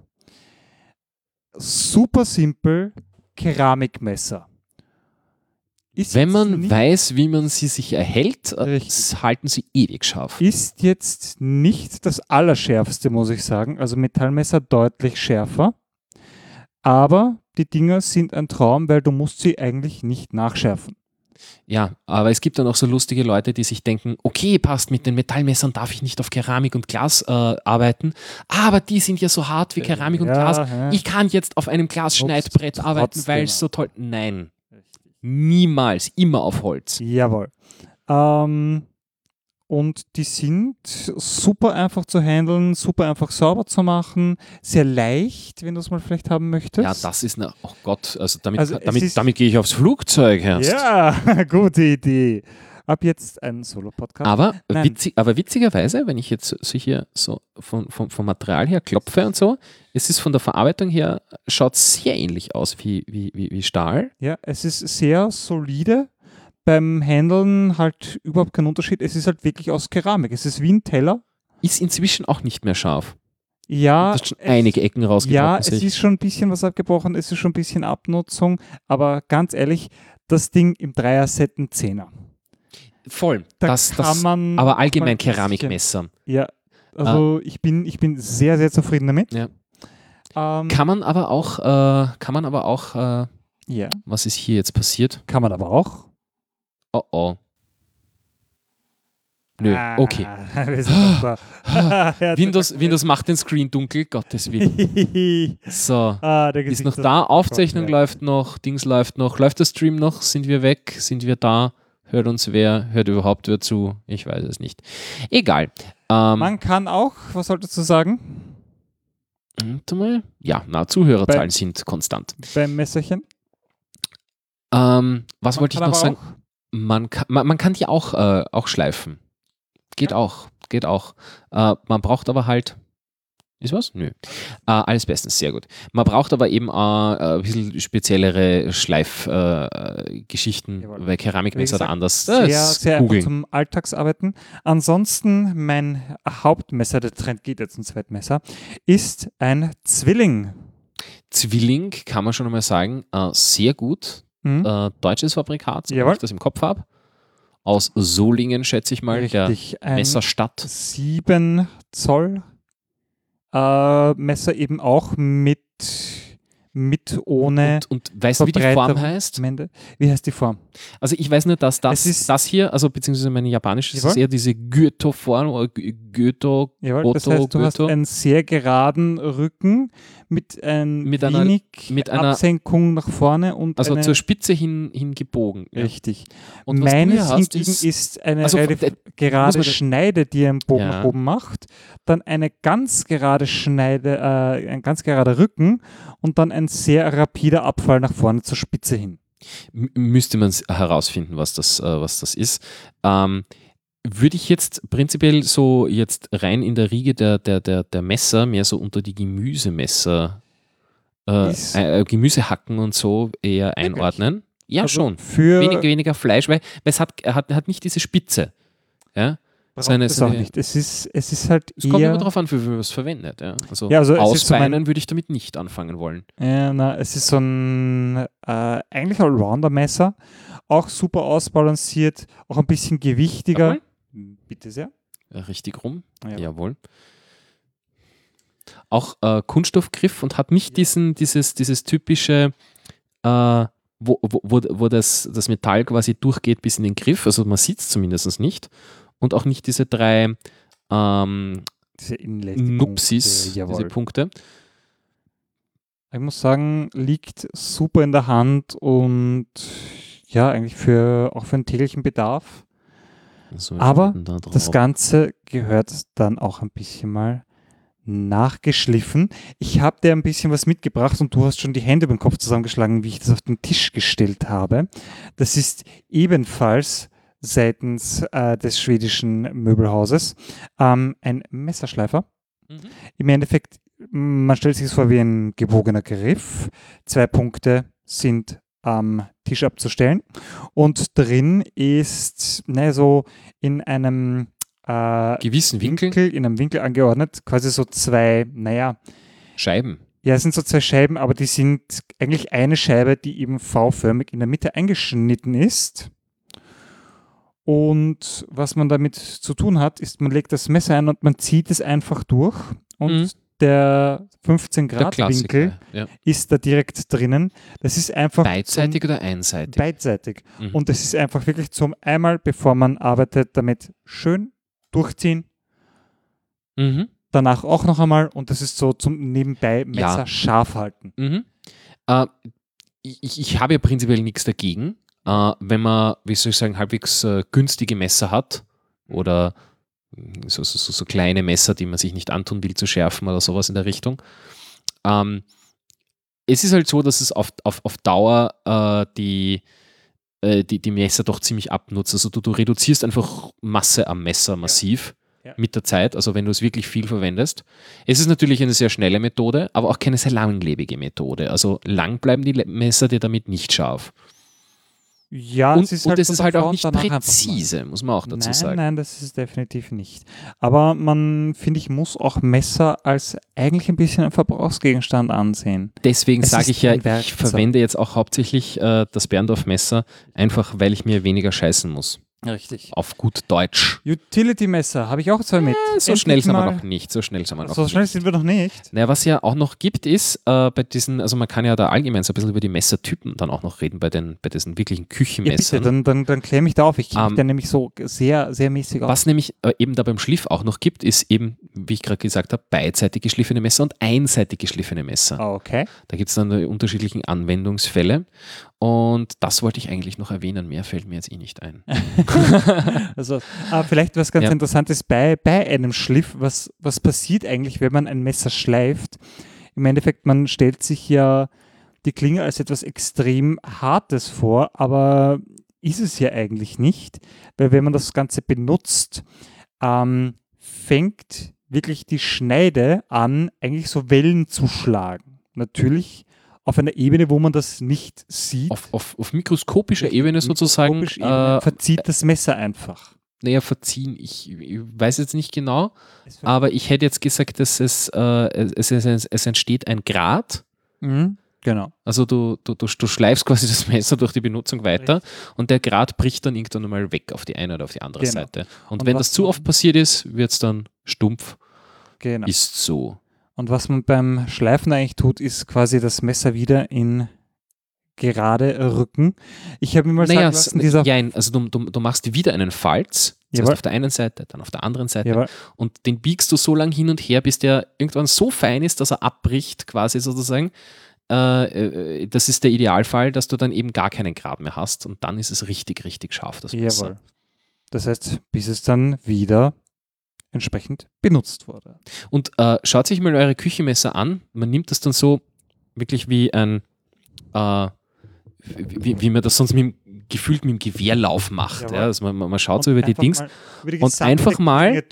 Super simpel. Keramikmesser. Ist Wenn man weiß, wie man sie sich erhält, äh, Richtig. halten sie ewig scharf. Ist jetzt nicht das Allerschärfste, muss ich sagen. Also Metallmesser deutlich schärfer. Aber die Dinger sind ein Traum, weil du musst sie eigentlich nicht nachschärfen. Ja, aber es gibt dann auch so lustige Leute, die sich denken, okay, passt, mit den Metallmessern darf ich nicht auf Keramik und Glas äh, arbeiten, aber die sind ja so hart wie Keramik und Ja, Glas. ja. Ich kann jetzt auf einem Glasschneidbrett arbeiten, weil es so toll. Nein, niemals, immer auf Holz. Jawohl. Ähm, und die sind super einfach zu handeln, super einfach sauber zu machen, sehr leicht, wenn du es mal vielleicht haben möchtest. Ja, das ist eine, oh Gott, also damit, Also damit, damit gehe ich aufs Flugzeug erst. Ja, gute Idee. Ab jetzt ein Solo-Podcast. Aber, witzig, aber witzigerweise, wenn ich jetzt so hier so von, von, vom Material her klopfe und so, es ist von der Verarbeitung her, schaut sehr ähnlich aus wie, wie, wie, wie Stahl. Ja, es ist sehr solide. Beim Handeln halt überhaupt kein Unterschied. Es ist halt wirklich aus Keramik. Es ist wie ein Teller. Ist inzwischen auch nicht mehr scharf. Ja, Du hast schon es- einige Ecken Ja, rausgebrochen. es sehe ich. ist schon ein bisschen was abgebrochen, es ist schon ein bisschen Abnutzung, aber ganz ehrlich, das Ding im Dreier-Set ein Zehner. voll. Da das, kann das, man aber allgemein ein bisschen- Keramikmesser. Ja, also ich, bin, ich bin sehr, sehr zufrieden damit. Ja. Ähm, Kann man aber auch, äh, kann man aber auch, äh, ja, was ist hier jetzt passiert? kann man aber auch. Oh oh. Nö, Ah, okay. wir sind Windows, Windows macht den Screen dunkel, Gottes Willen. So. ah, Ist noch da, Aufzeichnung läuft noch, Dings läuft noch. Läuft der Stream noch? Sind wir weg? Sind wir da? Hört uns wer? Hört überhaupt wer zu? Ich weiß es nicht. Egal. Ähm, Man kann auch, was solltest du sagen, warte mal. Ja, na, Zuhörerzahlen Bei- sind konstant. beim Messerchen? Ähm, was Man wollte ich noch sagen? Man kann, man, man kann die auch, äh, auch schleifen. Geht auch, geht auch. Äh, man braucht aber halt. Ist was? Nö. Äh, alles bestens, sehr gut. Man braucht aber eben äh, ein bisschen speziellere Schleifgeschichten, äh, weil Keramikmesser da anders. Sehr, sehr googeln. zum Alltagsarbeiten. Ansonsten, mein Hauptmesser, der Trend geht jetzt zum Zweitmesser, ist ein Zwilling. Zwilling kann man schon einmal sagen, äh, sehr gut. Hm? Äh, deutsches Fabrikat, Jawohl. ich das im Kopf habe. Aus Solingen, schätze ich mal, Richtig, der Messerstadt. 7 Zoll äh, Messer eben auch mit, mit ohne Und, und weißt du, wie die Form heißt? am Ende. Wie heißt die Form? Also ich weiß nur, dass das, ist- das hier, also beziehungsweise meine japanische, ist eher diese Goethe-Form oder Gö- Goethe, Jawohl, das Goto, heißt, du hast Goethe. einen sehr geraden Rücken mit, ein Mit einer- wenig mit einer- Absenkung nach vorne und also zur Spitze hin, hin gebogen. Richtig. Und Meines hingegen ist- ist, eine also relativ der- gerade Schneide, die einen Bogen Ja. nach oben macht, dann eine ganz gerade Schneide, äh, ein ganz gerader Rücken und dann ein sehr rapider Abfall nach vorne zur Spitze hin. M- müsste man herausfinden, was das, äh, was das ist. Ähm, würde ich jetzt prinzipiell so jetzt rein in der Riege der, der, der, der Messer mehr so unter die Gemüsemesser, äh, Ist- äh, Gemüsehacken und so eher Wirklich? einordnen? Ja, Also schon. Für Wenig, weniger Fleisch, weil, weil es hat, hat, hat nicht diese Spitze. Ja? braucht so eine- es so auch nicht. Es ist, es ist halt Es kommt eher, immer darauf an, für wie man es verwendet. Ja? Also, Ja, also so ausbeinen würde ich damit nicht anfangen wollen. Ja, na, es ist so ein äh, eigentlich Allrounder-Messer, auch super ausbalanciert, auch ein bisschen gewichtiger. Bitte sehr. Ja, Richtig rum. Ja. Jawohl. Auch äh, Kunststoffgriff und hat nicht diesen, dieses, dieses typische, äh, wo, wo, wo, das, das Metall quasi durchgeht bis in den Griff. Also man sieht es zumindest nicht. Und auch nicht diese drei ähm, Diese Inlet Nupsis, jawohl. diese Punkte. Ich muss sagen, liegt super in der Hand und ja, eigentlich für auch für den täglichen Bedarf. So, Aber da. Das Ganze gehört dann auch ein bisschen mal nachgeschliffen. Ich habe dir ein bisschen was mitgebracht und du hast schon die Hände über den Kopf zusammengeschlagen, wie ich das auf den Tisch gestellt habe. Das ist ebenfalls seitens äh, des schwedischen Möbelhauses ähm, ein Messerschleifer. Mhm. Im Endeffekt, man stellt sich es vor wie ein gebogener Griff. Zwei Punkte sind am Tisch abzustellen. Und drin ist, ne, so in einem äh, Gewissen Winkel, Winkel, in einem Winkel angeordnet, quasi so zwei, naja, Scheiben. ja, es sind so zwei Scheiben, aber die sind eigentlich eine Scheibe, die eben V-förmig in der Mitte eingeschnitten ist. Und was man damit zu tun hat, ist, man legt das Messer ein und man zieht es einfach durch und Mhm. Der 15 Der Grad Winkel Klassiker. Ja. ist da direkt drinnen. Das ist einfach Beidseitig oder einseitig? beidseitig. Mhm. Und das ist einfach wirklich zum einmal, bevor man arbeitet, damit schön durchziehen. mhm. Danach auch noch einmal und das ist so zum nebenbei Messer Ja. scharf halten. Mhm. Äh, ich, ich habe ja prinzipiell nichts dagegen, äh, wenn man, wie soll ich sagen, halbwegs äh, günstige Messer hat oder so, so, so, kleine Messer, die man sich nicht antun will zu schärfen oder sowas in der Richtung. Ähm, es ist halt so, dass es auf, auf, auf Dauer äh, die, äh, die, die Messer doch ziemlich abnutzt. Also du, du reduzierst einfach Masse am Messer massiv Ja. mit der Zeit, also wenn du es wirklich viel verwendest. Es ist natürlich eine sehr schnelle Methode, aber auch keine sehr langlebige Methode. Also lang bleiben die Messer dir damit nicht scharf. Ja, und es ist und halt es ist halt auch nicht präzise, muss man auch dazu nein, sagen. nein, das ist definitiv nicht. Aber man, finde ich, muss auch Messer als eigentlich ein bisschen ein Verbrauchsgegenstand ansehen. Deswegen Es sage ich ja, ich verwende jetzt auch hauptsächlich äh, das Berndorf-Messer, einfach weil ich mir weniger scheißen muss. Richtig. Auf gut Deutsch. Utility-Messer habe ich auch zwei mit. Äh, so Endlich schnell sind wir noch nicht. So schnell sind wir noch So nicht. schnell sind wir noch nicht. Naja, was ja auch noch gibt, ist äh, bei diesen, also man kann ja da allgemein so ein bisschen über die Messertypen dann auch noch reden, bei, den, bei diesen wirklichen Ja, bitte, Küchenmessern. dann, dann, dann klär mich da auf. Ich kenne mich Ähm, da nämlich so sehr, sehr mäßig aus. was nämlich äh, eben da beim Schliff auch noch gibt, ist eben, wie ich gerade gesagt habe, beidseitig geschliffene Messer und einseitig geschliffene Messer. Ah, okay. Da gibt es dann die unterschiedlichen Anwendungsfälle. Und das wollte ich eigentlich noch erwähnen. Mehr fällt mir jetzt eh nicht ein. Also, ah, vielleicht was ganz Ja. Interessantes bei, bei einem Schliff. Was, was passiert eigentlich, wenn man ein Messer schleift? Im Endeffekt, man stellt sich ja die Klinge als etwas extrem Hartes vor, aber ist es ja eigentlich nicht, weil wenn man das Ganze benutzt, ähm, fängt wirklich die Schneide an, eigentlich so Wellen zu schlagen. Natürlich auf einer Ebene, wo man das nicht sieht. Auf, auf, auf mikroskopischer Ebene sozusagen, Ebene äh, verzieht das Messer einfach. naja, verziehen. Ich, ich weiß jetzt nicht genau, aber ich hätte jetzt gesagt, dass es, äh, es, es, es entsteht ein Grad. Mhm, genau. Also du, du, du, du schleifst quasi das Messer durch die Benutzung weiter und der Grad bricht dann irgendwann mal weg auf die eine oder auf die andere Genau. Seite. Und, Und wenn das zu oft passiert ist, wird es dann stumpf. genau. Ist so. Und was man beim Schleifen eigentlich tut, ist quasi das Messer wieder in gerade rücken. Ich habe mir mal Naja, sagen lassen, dieser jein, also du, du, du machst wieder einen Falz, zuerst auf der einen Seite, dann auf der anderen Seite Jawohl. und den biegst du so lang hin und her, bis der irgendwann so fein ist, dass er abbricht, quasi sozusagen. Äh, äh, das ist der Idealfall, dass du dann eben gar keinen Grad mehr hast und dann ist es richtig, richtig scharf, das Messer. Jawohl. Das heißt, bis es dann wieder entsprechend benutzt wurde. Und äh, schaut sich mal eure Küchenmesser an. Man nimmt das dann so wirklich wie ein, äh, wie, wie man das sonst mit gefühlt mit dem Gewehrlauf macht. Ja? Also man, man schaut Und so über die Dings über die und einfach mal-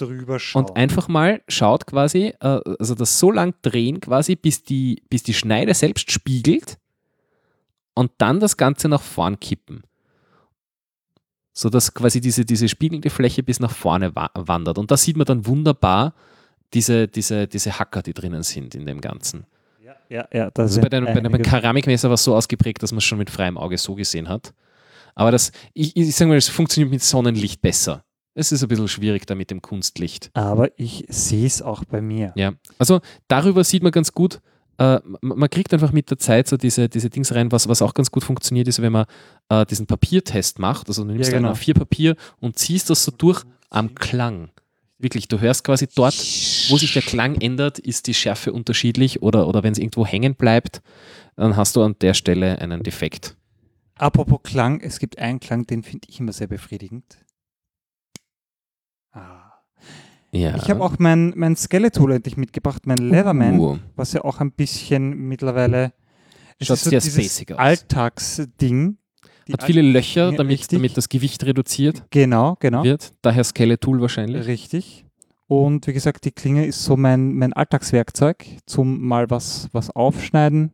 und einfach mal schaut quasi, äh, also das so lang drehen quasi, bis die, bis die Schneide selbst spiegelt und dann das Ganze nach vorn kippen. So dass quasi diese, diese spiegelnde Fläche bis nach vorne wa wandert. Und da sieht man dann wunderbar diese, diese, diese Hacker, die drinnen sind in dem Ganzen. ja, ja, ja, das Also bei, den, bei einem einige- Keramikmesser war es so ausgeprägt, dass man es schon mit freiem Auge so gesehen hat. Aber das, ich, ich sage mal, es funktioniert mit Sonnenlicht besser. Es ist ein bisschen schwierig da mit dem Kunstlicht. Aber ich sehe es auch bei mir. Ja, also darüber sieht man ganz gut, äh, man kriegt einfach mit der Zeit so diese, diese Dings rein, was, was auch ganz gut funktioniert, ist, wenn man äh, diesen Papiertest macht. Also du nimmst Ja, genau. ein A4-Papier und ziehst das so durch am Klang. Wirklich, du hörst quasi dort, wo sich der Klang ändert, ist die Schärfe unterschiedlich oder, oder wenn es irgendwo hängen bleibt, dann hast du an der Stelle einen Defekt. Apropos Klang, es gibt einen Klang, den finde ich immer sehr befriedigend. Ah. Ja. Ich habe auch mein, mein Skeleton endlich mitgebracht, mein Leatherman, Uh, was ja auch ein bisschen mittlerweile es Schaut ist so sehr dieses. Alltagsding. Hat viele Löcher, damit, damit das Gewicht reduziert Genau, genau. wird. Daher Skeletul wahrscheinlich. Richtig. Und wie gesagt, die Klinge ist so mein, mein Alltagswerkzeug zum mal was, was aufschneiden,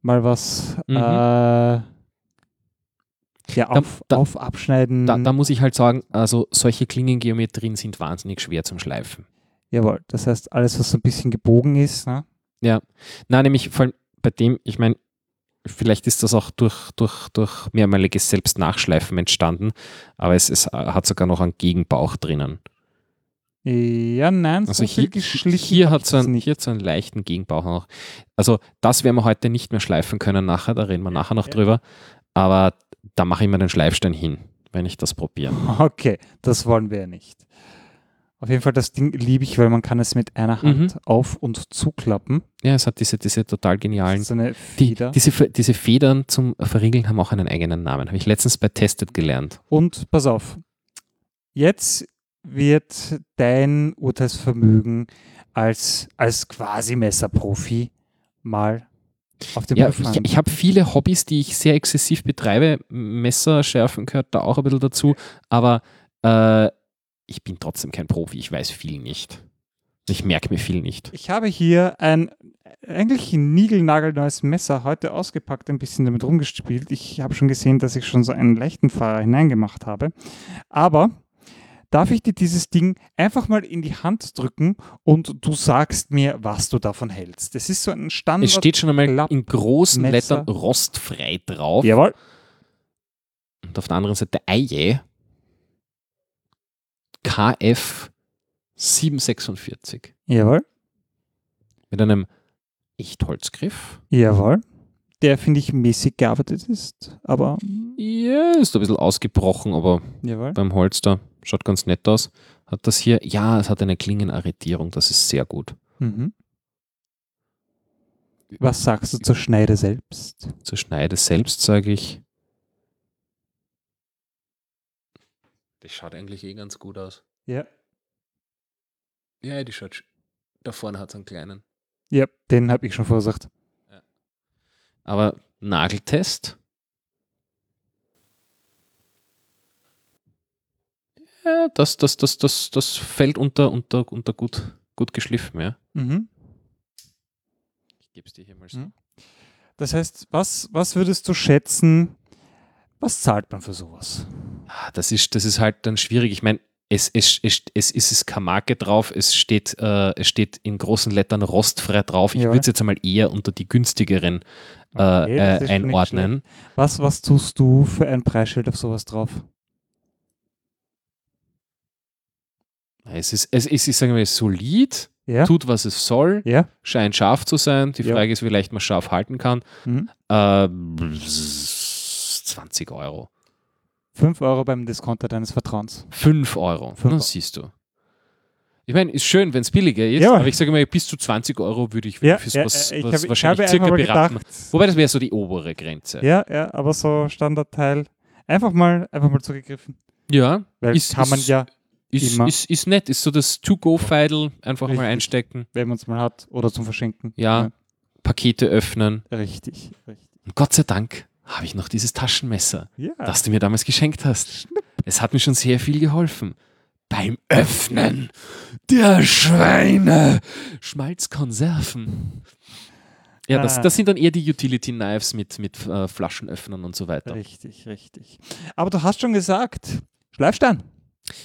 mal was Mhm. äh, ja, auf, da- auf abschneiden. Da, da muss ich halt sagen, also solche Klingengeometrien sind wahnsinnig schwer zum Schleifen. Jawohl, das heißt, alles, was so ein bisschen gebogen ist, ne? Na, nämlich vor allem bei dem, ich meine, vielleicht ist das auch durch, durch, durch mehrmaliges Selbstnachschleifen entstanden, aber es, es hat sogar noch einen Gegenbauch drinnen. Ja, nein, Also so viel hier, geschlichen hier hat es einen, nicht. hier hat's einen leichten Gegenbauch noch. Also das werden wir heute nicht mehr schleifen können nachher, da reden wir nachher noch Ja. drüber. Aber da mache ich mir den Schleifstein hin, wenn ich das probiere. Okay, das wollen wir ja nicht. Auf jeden Fall, das Ding liebe ich, weil man kann es mit einer Hand Mhm. auf- und zuklappen. Ja, es hat diese, diese total genialen. so eine Die, Feder. diese, diese Federn zum Verriegeln haben auch einen eigenen Namen. Habe ich letztens bei Tested gelernt. Und pass auf, jetzt wird dein Urteilsvermögen als, als quasi Messerprofi mal auf den Ja, ich, ich habe viele Hobbys, die ich sehr exzessiv betreibe. Messer schärfen gehört da auch ein bisschen dazu. Aber äh, ich bin trotzdem kein Profi. Ich weiß viel nicht. Ich merke mir viel nicht. Ich habe hier ein eigentlich ein niegelnagelneues Messer heute ausgepackt, ein bisschen damit rumgespielt. Ich habe schon gesehen, dass ich schon so einen leichten Fahrer hineingemacht habe. Aber darf ich dir dieses Ding einfach mal in die Hand drücken und du sagst mir, was du davon hältst? Das ist so ein Standard. Es steht schon einmal Klapp- in großen Messer. Lettern rostfrei drauf. Jawohl. Und auf der anderen Seite Eie. KF 746. Jawohl. Mit einem Echtholzgriff. Jawohl. Der, finde ich, mäßig gearbeitet ist. Aber Ja, ist ein bisschen ausgebrochen, aber jawohl. beim Holz da schaut ganz nett aus. Hat das hier, ja, es hat eine Klingenarretierung, das ist sehr gut. Mhm. Was sagst du zur Schneide selbst? Zur Schneide selbst sage ich. Das schaut eigentlich eh ganz gut aus. Ja. Ja, die schaut. sch- Da vorne hat es einen kleinen. Ja, den habe ich schon verursacht. Aber Nageltest. Ja, das, das, das, das, das fällt unter, unter, unter gut, gut geschliffen, ja. Mhm. Ich gebe es dir hier mal so. Mhm. Das heißt, was, was würdest du schätzen, was zahlt man für sowas? Ah, Das ist, das ist halt dann schwierig. Ich meine, es, es, es, es ist es keine Marke drauf, es steht, äh, es steht in großen Lettern rostfrei drauf. Ich Ja. würde es jetzt einmal eher unter die günstigeren äh, Okay, äh, einordnen. Was, was tust du für ein Preisschild auf sowas drauf? Es ist, es ist, ich sage mal, solid, Ja? tut, was es soll, Ja? scheint scharf zu sein. Die Ja. Frage ist, wie leicht man scharf halten kann. Mhm. Äh, 20 Euro. 5 Euro beim Discounter deines Vertrauens. 5 Euro. Fünf Euro. siehst du. Ich meine, ist schön, wenn es billiger ist, Ja. aber ich sage mal, bis zu 20 Euro würde ich Ja, fürs ja, was, äh, ich was ich wahrscheinlich habe circa beraten. gedacht. Wobei das wäre so die obere Grenze. Ja, ja, aber so Standardteil. Einfach mal, einfach mal zugegriffen. Ja, Weil Ist- kann man ist- ja, ist, Immer. ist, ist nett. Ist so das To-Go-Feidel einfach Richtig. mal einstecken, wenn man es mal hat, oder zum Verschenken. Ja. Pakete öffnen. ja. Richtig, richtig. Und Gott sei Dank habe ich noch dieses Taschenmesser, Ja. das du mir damals geschenkt hast. Es hat mir schon sehr viel geholfen. Beim Öffnen der Schweine. Schmalzkonserven. Ja, das, Ah. das sind dann eher die Utility Knives mit, mit äh, Flaschenöffnern und so weiter. Richtig, richtig. Aber du hast schon gesagt, Schleifstein.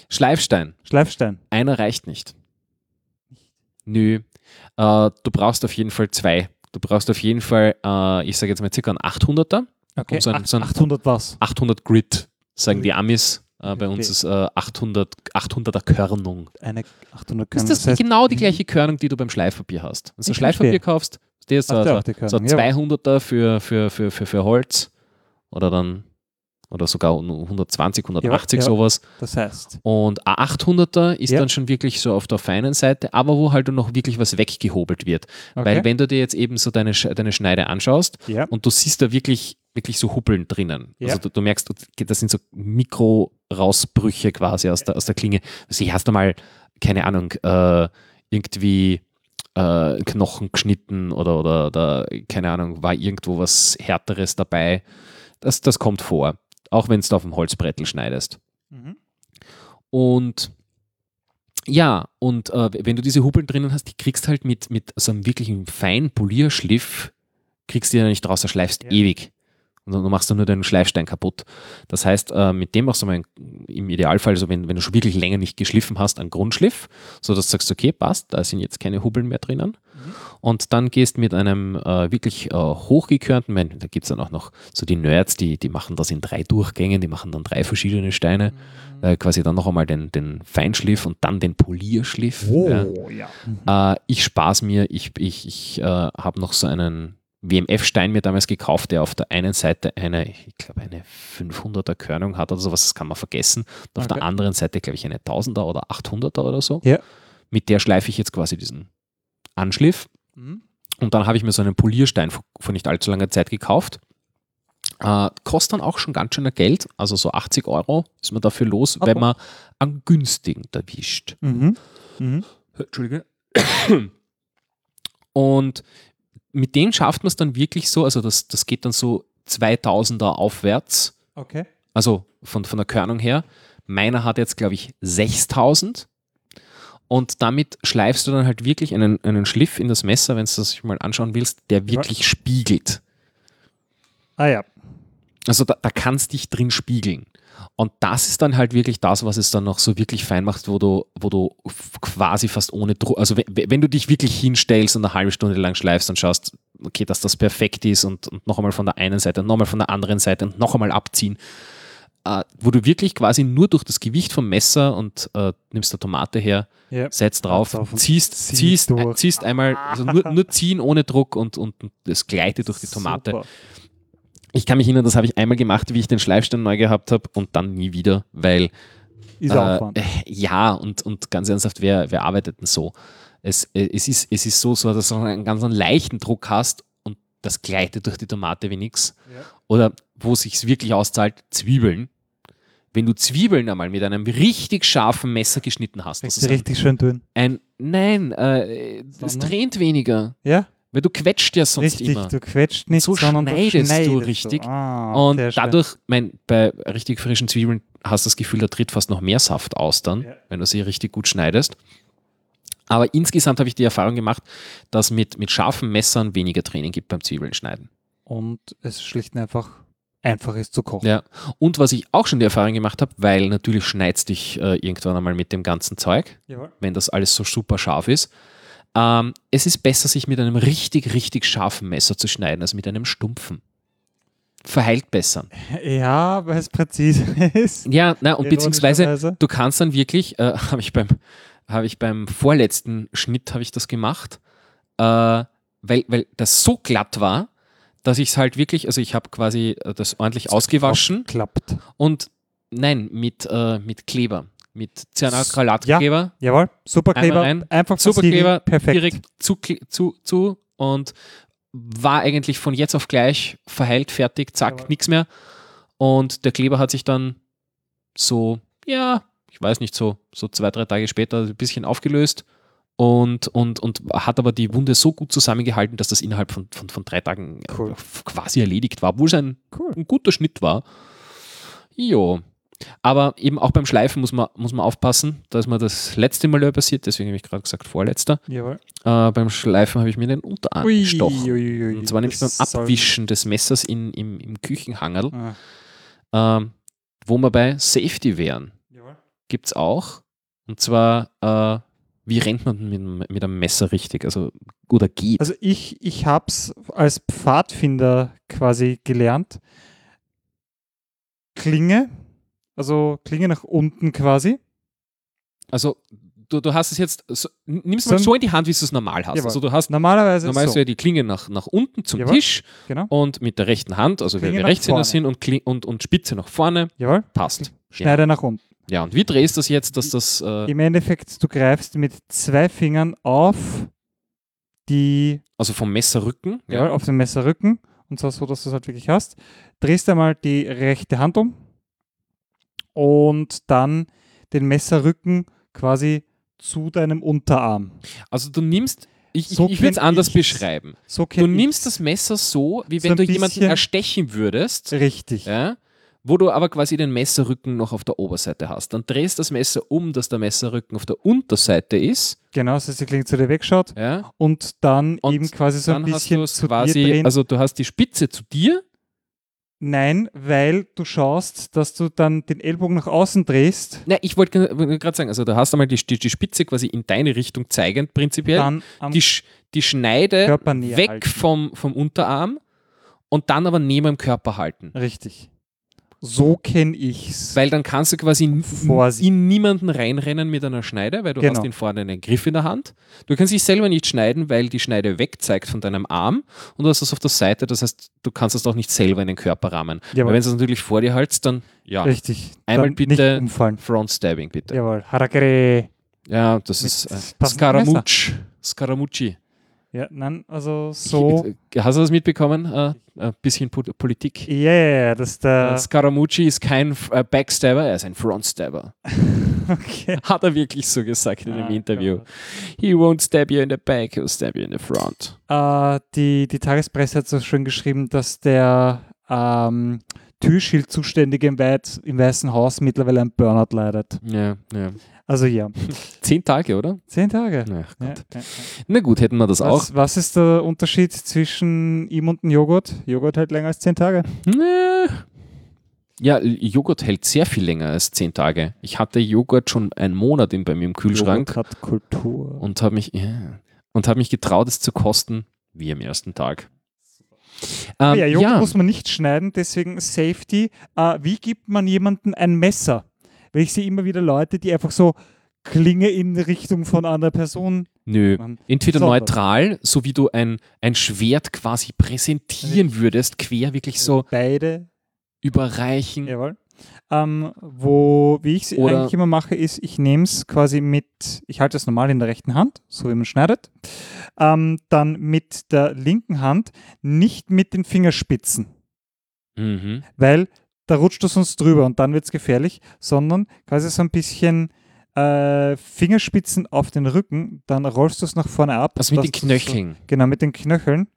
Schleifstein. Schleifstein. Einer reicht nicht. Nö. Äh, du brauchst auf jeden Fall zwei. Du brauchst auf jeden Fall, äh, ich sage jetzt mal circa einen 800er. Okay. Um so ein- Ach- so ein- 800 was? 800 Grit, sagen die Amis. Äh, bei uns Okay. ist äh, 800, 800er Körnung. Eine 800 Das Körner. ist das genau die gleiche Körnung, die du beim Schleifpapier hast. Wenn du Schleifpapier verstehe. kaufst, der ist so, so, Körnung, so ja. 200er für, für, für, für, für Holz oder dann oder sogar nur 120, 180 ja. sowas. Das heißt, Und ein 800er ist Ja. dann schon wirklich so auf der feinen Seite, aber wo halt noch wirklich was weggehobelt wird. okay. Weil wenn du dir jetzt eben so deine, deine Schneide anschaust und du siehst da wirklich, wirklich so Huppeln drinnen. Also du, du merkst, das sind so Mikro-Rausbrüche quasi aus der, aus der Klinge. Also hier hast du mal, keine Ahnung, äh, irgendwie äh, Knochen geschnitten oder, oder, oder, keine Ahnung, war irgendwo was Härteres dabei. Das, das kommt vor. Auch wenn du auf dem Holzbrettel schneidest. Mhm. Und ja, und äh, wenn du diese Hubbeln drinnen hast, die kriegst halt mit, mit so einem wirklichen feinen Polierschliff, kriegst du die ja nicht raus, da schleifst Ja. ewig. Und dann machst du nur den Schleifstein kaputt. Das heißt, äh, mit dem machst du mal im Idealfall, also wenn, wenn du schon wirklich länger nicht geschliffen hast, einen Grundschliff, sodass du sagst, okay, passt, da sind jetzt keine Hubbeln mehr drinnen. Und dann gehst mit einem äh, wirklich äh, hochgekörnten, mein, da gibt es dann auch noch so die Nerds, die, die machen das in drei Durchgängen, die machen dann drei verschiedene Steine, äh, quasi dann noch einmal den, den Feinschliff und dann den Polierschliff. ja. Oh, ja. Äh, ich spaß mir, ich, ich, ich äh, habe noch so einen WMF-Stein mir damals gekauft, der auf der einen Seite eine, ich glaube, eine 500er Körnung hat oder sowas, das kann man vergessen. Und auf Okay. der anderen Seite, glaube ich, eine 1000er oder 800er oder so. Ja. Mit der schleife ich jetzt quasi diesen Anschliff. Mhm. Und dann habe ich mir so einen Polierstein vor, nicht allzu langer Zeit gekauft. Äh, kostet dann auch schon ganz schön Geld, also so 80 Euro ist man dafür los, Okay. wenn man einen günstigen erwischt. Mhm. Mhm. Entschuldige. Und mit dem schafft man es dann wirklich so, also das, das geht dann so 2000er aufwärts, Okay. also von, von der Körnung her. Meiner hat jetzt, glaube ich, 6000. Und damit schleifst du dann halt wirklich einen, einen Schliff in das Messer, wenn du das mal anschauen willst, der wirklich spiegelt. Ah ja. Also da, da kannst dich drin spiegeln. Und das ist dann halt wirklich das, was es dann noch so wirklich fein macht, wo du, wo du quasi fast ohne Druck, also wenn, du dich wirklich hinstellst und eine halbe Stunde lang schleifst und schaust, okay, dass das perfekt ist und, und noch einmal von der einen Seite und noch einmal von der anderen Seite und noch einmal abziehen, äh, wo du wirklich quasi nur durch das Gewicht vom Messer und äh, nimmst eine Tomate her, ja. setzt drauf, ziehst, ziehst ziehst, äh, ziehst einmal, also nur, nur ziehen ohne Druck und, und, das gleitet durch die Tomate. Super. Ich kann mich erinnern, das habe ich einmal gemacht, wie ich den Schleifstein neu gehabt habe und dann nie wieder, weil Ist äh, Aufwand. ja und, und ganz ernsthaft, wer, wer arbeitet denn so? Es, äh, es, ist, es ist so, so, dass du einen ganz einen leichten Druck hast und das gleitet durch die Tomate wie nix. Ja. Oder wo es sich wirklich auszahlt, Zwiebeln. Wenn du Zwiebeln einmal mit einem richtig scharfen Messer geschnitten hast, das ist du ein, richtig schön tun. ein nein, äh, es tränt weniger, Ja, weil du quetscht ja sonst richtig. immer. Du quetscht nicht, So sondern schneidest du du richtig. Ah, Und dadurch, mein, bei richtig frischen Zwiebeln hast du das Gefühl, da tritt fast noch mehr Saft aus dann, Ja. wenn du sie richtig gut schneidest. Aber insgesamt habe ich die Erfahrung gemacht, dass mit, mit scharfen Messern weniger Training gibt beim Zwiebeln schneiden. Und es schlicht und einfach einfach ist zu kochen. Ja. Und was ich auch schon die Erfahrung gemacht habe, weil natürlich schneidest dich äh, irgendwann einmal mit dem ganzen Zeug, Jawohl. wenn das alles so super scharf ist. Ähm, es ist besser, sich mit einem richtig, richtig scharfen Messer zu schneiden, als mit einem stumpfen. Verheilt besser. Ja, weil es präzise ist. Ja, na, und beziehungsweise du kannst dann wirklich, äh, habe ich beim habe ich beim vorletzten Schnitt habe ich das gemacht, äh, weil, weil das so glatt war, dass ich es halt wirklich, also ich habe quasi äh, das ordentlich ausgewaschen Klappt. und nein, mit, äh, mit Kleber, mit Cyanacrylatkleber, Jawohl, super Einmal Kleber. rein, Einfach super versiegeln. Kleber, Perfekt. direkt zu, zu, zu und war eigentlich von jetzt auf gleich verheilt, fertig, zack, Jawohl. nichts mehr. Und der Kleber hat sich dann so, ja, ich weiß nicht, so, so zwei, drei Tage später ein bisschen aufgelöst und, und, und hat aber die Wunde so gut zusammengehalten, dass das innerhalb von, von, von drei Tagen Cool. quasi erledigt war, obwohl es ein, Cool. ein guter Schnitt war. Jo. Aber eben auch beim Schleifen muss man, muss man aufpassen. Da ist mir das letzte Mal passiert, deswegen habe ich gerade gesagt vorletzter. Äh, beim Schleifen habe ich mir den Unterarm Ui, gestochen. ui, ui, Und zwar nämlich beim Abwischen des Messers in, im, im Küchenhangel, Ah, ähm, wo wir bei Safety wären. Gibt es auch. Und zwar, äh, wie rennt man mit, mit einem Messer richtig? Also, oder geht. Also ich, ich habe es als Pfadfinder quasi gelernt. Klinge, also Klinge nach unten quasi. Also, du, du hast es jetzt, so, nimmst mal so in die Hand, wie du es normal hast. Jawohl. Also, du hast Normalerweise normal so. so die Klinge nach, nach unten zum Jawohl. Tisch Genau. und mit der rechten Hand, also Klinge wir Rechtshänder sind und, und, und Spitze nach vorne, Jawohl. passt. Schneide nach unten. Ja, und wie drehst du das jetzt, dass das. Äh, Im Endeffekt, du greifst mit zwei Fingern auf die, also vom Messerrücken. jawohl, auf den Messerrücken und zwar so, dass du es halt wirklich hast. Drehst einmal die rechte Hand um und dann den Messerrücken quasi zu deinem Unterarm. Also du nimmst, ich, So ich, ich würde es anders beschreiben. So Du nimmst ich's. das Messer so, wie wenn du jemanden erstechen würdest, Richtig. ja, wo du aber quasi den Messerrücken noch auf der Oberseite hast. Dann drehst das Messer um, dass der Messerrücken auf der Unterseite ist. Genau, dass die Klinge zu dir wegschaut Ja. und dann Und eben quasi so ein bisschen zu dir quasi, drehen. also du hast die Spitze zu dir Nein, weil du schaust, dass du dann den Ellbogen nach außen drehst, Na, ich wollte gerade sagen, also du hast einmal die, die, die Spitze quasi in deine Richtung zeigend prinzipiell. dann die, die Schneide weg halten. vom, vom Unterarm und dann aber neben dem Körper halten. Richtig. So kenne ich's. Weil dann kannst du quasi n- Vorsicht. in niemanden reinrennen mit einer Schneide, weil du Genau. hast den vorne einen Griff in der Hand. Du kannst dich selber nicht schneiden, weil die Schneide wegzeigt von deinem Arm und du hast das auf der Seite, das heißt, du kannst das auch nicht selber in den Körper rahmen. Jawohl. Aber wenn du es natürlich vor dir hältst, dann ja, Richtig. Einmal Dann bitte-. Front Stabbing bitte. Jawohl. Harakiri. Ja, das Mit ist äh, Scaramouche. Scaramucci. Ja, nein, also so. Hast du das mitbekommen? Äh, ein bisschen Po- Politik. Ja, ja, ja, das der. Scaramucci ist kein äh, Backstabber, er ist ein Frontstabber. Okay. Hat er wirklich so gesagt in einem Ah, Interview. Gott. He won't stab you in the back, he'll stab you in the front. Äh, die, die Tagespresse hat so schön geschrieben, dass der ähm, Türschildzuständige im, Weit, im Weißen Haus mittlerweile ein Burnout leidet. Ja, ja. Also ja, Zehn Tage, oder? zehn Tage. Ach Ja, ja. Na gut, hätten wir das auch. Was, was ist der Unterschied zwischen ihm und dem Joghurt? Joghurt hält länger als zehn Tage. Ja, Joghurt hält sehr viel länger als zehn Tage. Ich hatte Joghurt schon einen Monat in, bei mir im Kühlschrank Joghurt hat Kultur. und habe mich, ja, und hab mich getraut, es zu kosten, wie am ersten Tag. Ähm, ja, Joghurt muss man nicht schneiden, deswegen Safety. Äh, wie gibt man jemandem ein Messer? Weil ich sehe immer wieder Leute, die einfach so Klinge in Richtung von einer Person. Nö. Man, Entweder So. neutral, so wie du ein, ein Schwert quasi präsentieren würdest, quer wirklich so beide überreichen. Jawohl. Ähm, wo, wie ich es eigentlich immer mache, ist, ich nehme es quasi mit, ich halte es normal in der rechten Hand, so wie man schneidet, ähm, dann mit der linken Hand, nicht mit den Fingerspitzen, Mhm. weil da rutscht du sonst drüber und dann wird es gefährlich, sondern quasi so ein bisschen äh, Fingerspitzen auf den Rücken, dann rollst du es nach vorne ab. Also mit den Knöcheln. So, genau, mit den Knöcheln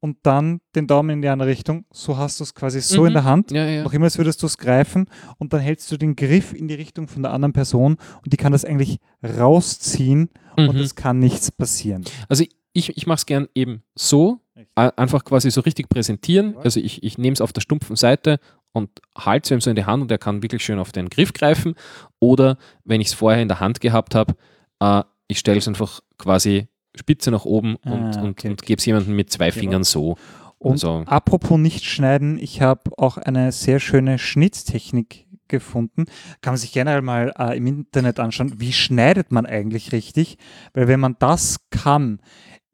und dann den Daumen in die andere Richtung. So hast du es quasi so Mhm. in der Hand Ja, ja. noch immer, als würdest du es greifen und dann hältst du den Griff in die Richtung von der anderen Person und die kann das eigentlich rausziehen und Mhm. es kann nichts passieren. Also ich, ich mache es gern eben so, äh, einfach quasi so richtig präsentieren. Also ich, ich nehme es auf der stumpfen Seite und halte es ihm so in die Hand und er kann wirklich schön auf den Griff greifen. Oder wenn ich es vorher in der Hand gehabt habe, äh, ich stelle es einfach quasi Spitze nach oben und, Ah, und, okay, und okay. gebe es jemandem mit zwei Genau. Fingern so. Und Also, apropos nicht schneiden, ich habe auch eine sehr schöne Schnitttechnik gefunden. Kann man sich generell mal äh, im Internet anschauen, wie schneidet man eigentlich richtig? Weil wenn man das kann,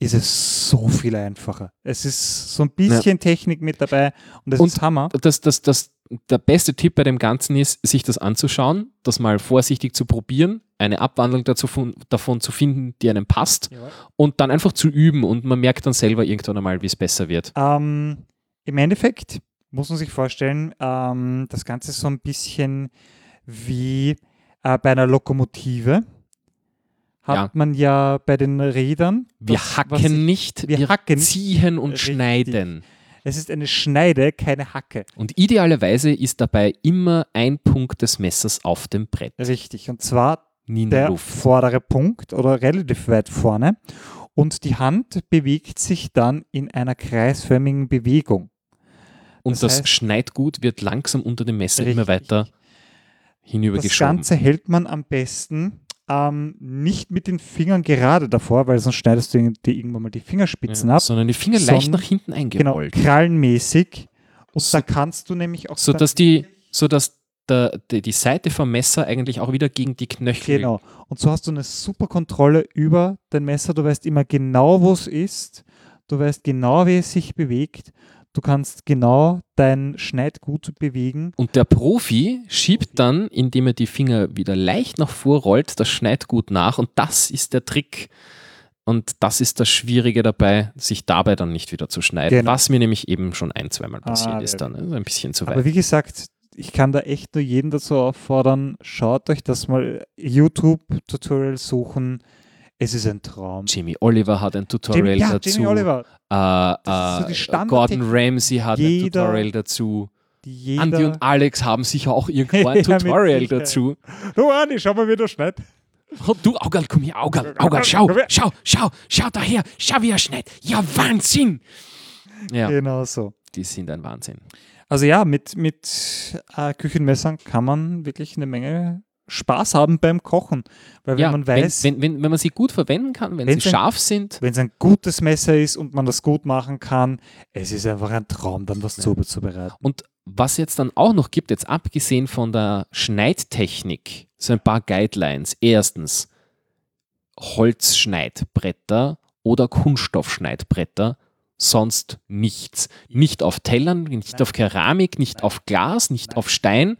ist es so viel einfacher. Es ist so ein bisschen Technik mit dabei und das Und ist Hammer. das, das, das, der beste Tipp bei dem Ganzen ist, sich das anzuschauen, das mal vorsichtig zu probieren, eine Abwandlung dazu, von, davon zu finden, die einem passt und dann einfach zu üben und man merkt dann selber irgendwann einmal, wie es besser wird. Ähm, Im Endeffekt muss man sich vorstellen, ähm, das Ganze ist so ein bisschen wie äh, bei einer Lokomotive. Hat Ja. man ja bei den Rädern. Wir das, hacken sich- nicht, wir, wir hacken ziehen und Richtig. schneiden. Es ist eine Schneide, keine Hacke. Und idealerweise ist dabei immer ein Punkt des Messers auf dem Brett, Richtig. Und zwar der Luft. vordere Punkt oder relativ weit vorne. Und die Hand bewegt sich dann in einer kreisförmigen Bewegung. Und das das, heißt- Schneidgut wird langsam unter dem Messer immer Richtig. weiter Das hinübergeschoben. Ganze hält man am besten ähm, nicht mit den Fingern gerade davor, weil sonst schneidest du dir irgendwann mal die Fingerspitzen ja, ab. sondern die Finger leicht nach hinten Genau, eingerollt. krallenmäßig. Und So- da kannst du nämlich auch. sodass die, sodass der, die, die Seite vom Messer eigentlich auch wieder gegen die Knöchel. Genau. Und so hast du eine super Kontrolle über dein Messer. Du weißt immer genau, wo es ist. Du weißt genau, wie es sich bewegt. Du kannst genau dein Schneidgut bewegen. Und der Profi schiebt dann, indem er die Finger wieder leicht nach vorrollt, das Schneidgut nach und das ist der Trick. Und das ist das Schwierige dabei, sich dabei dann nicht wieder zu schneiden. Genau. Was mir nämlich eben schon ein, zweimal passiert Ah, ist dann. Also ein bisschen zu weit. Aber wie gesagt, ich kann da echt nur jeden dazu auffordern, schaut euch das mal YouTube-Tutorial suchen. Es ist ein Traum. Jamie Oliver hat ein Tutorial Jamie, ja, dazu. Jamie Oliver. Äh, ist so äh, Standardtechnik. Gordon Ramsay hat ein Jeder- Tutorial dazu. Jeder, Andy und Alex haben sicher auch irgendwo ein Ja, Tutorial dazu. Du, Andi, schau mal, wie du schneidet. Oh, du, Augal, komm hier, Augal, Augal, schau, schau, schau, schau daher, schau, wie er schneidet. Ja, Wahnsinn! Ja, Genau so. die sind ein Wahnsinn. Also ja, mit, mit äh, Küchenmessern kann man wirklich eine Menge Spaß haben beim Kochen. Weil wenn ja, man weiß, wenn, wenn, wenn, wenn man sie gut verwenden kann, wenn sie ein- scharf sind, wenn es ein gutes Messer ist und man das gut machen kann, es ist einfach ein Traum, dann was Ja. zuzubereiten. Und was jetzt dann auch noch gibt, jetzt abgesehen von der Schneidtechnik, so ein paar Guidelines. Erstens, Holzschneidbretter oder Kunststoffschneidbretter, sonst nichts. Nicht auf Tellern, nicht auf Keramik, nicht auf Glas, nicht auf Stein.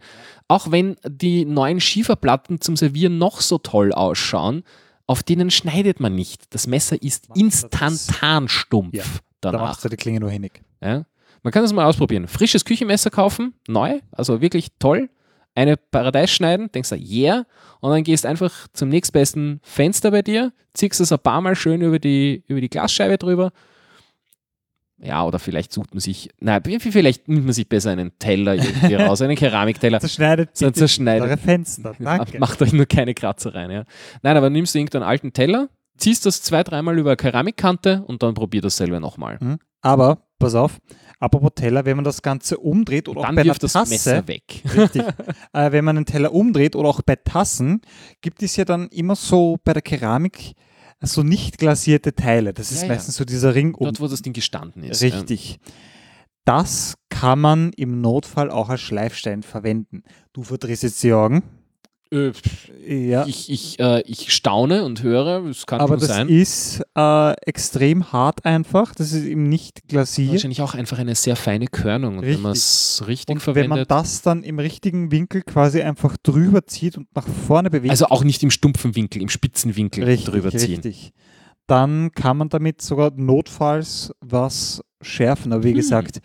Auch wenn die neuen Schieferplatten zum Servieren noch so toll ausschauen, auf denen schneidet man nicht. Das Messer ist instantan stumpf Ja, Da danach. machst du die Klinge nur hinnig. Ja. Man kann das mal ausprobieren. Frisches Küchenmesser kaufen, neu, also wirklich toll. Eine Paradies schneiden, denkst du, yeah, und dann gehst einfach zum nächstbesten Fenster bei dir, ziehst es ein paar Mal schön über die, über die Glasscheibe drüber. Ja, oder vielleicht sucht man sich, nein, vielleicht nimmt man sich besser einen Teller irgendwie raus, einen Keramikteller. Zerschneidet So zerschneidet. eure Fenster. Danke. Macht euch nur keine Kratzer rein. Ja. Nein, aber nimmst du irgendeinen alten Teller, ziehst das zwei, dreimal über eine Keramikkante und dann probier das selber nochmal. Mhm. Aber, pass auf, apropos Teller, wenn man das Ganze umdreht oder auch Dann bei einer das Tasse, Messer weg. Richtig. äh, wenn man einen Teller umdreht oder auch bei Tassen, gibt es ja dann immer so bei der Keramik so nicht glasierte Teile. Das ist Ja, ja. meistens so dieser Ring um. Dort, wo das Ding gestanden ist. Richtig. Das kann man im Notfall auch als Schleifstein verwenden. Du verdrehst jetzt die Augen. Äh, Ja. ich, ich, äh, ich staune und höre, es kann aber das sein. ist äh, extrem hart einfach. Das ist eben nicht glasiert. Wahrscheinlich auch einfach eine sehr feine Körnung. Und wenn Richtig. man es richtig Und wenn man verwendet. das dann im richtigen Winkel quasi einfach drüber zieht und nach vorne bewegt, Also auch nicht im stumpfen Winkel, im spitzen Winkel richtig, drüber ziehen. richtig, dann kann man damit sogar notfalls was schärfen. Aber wie Hm. gesagt,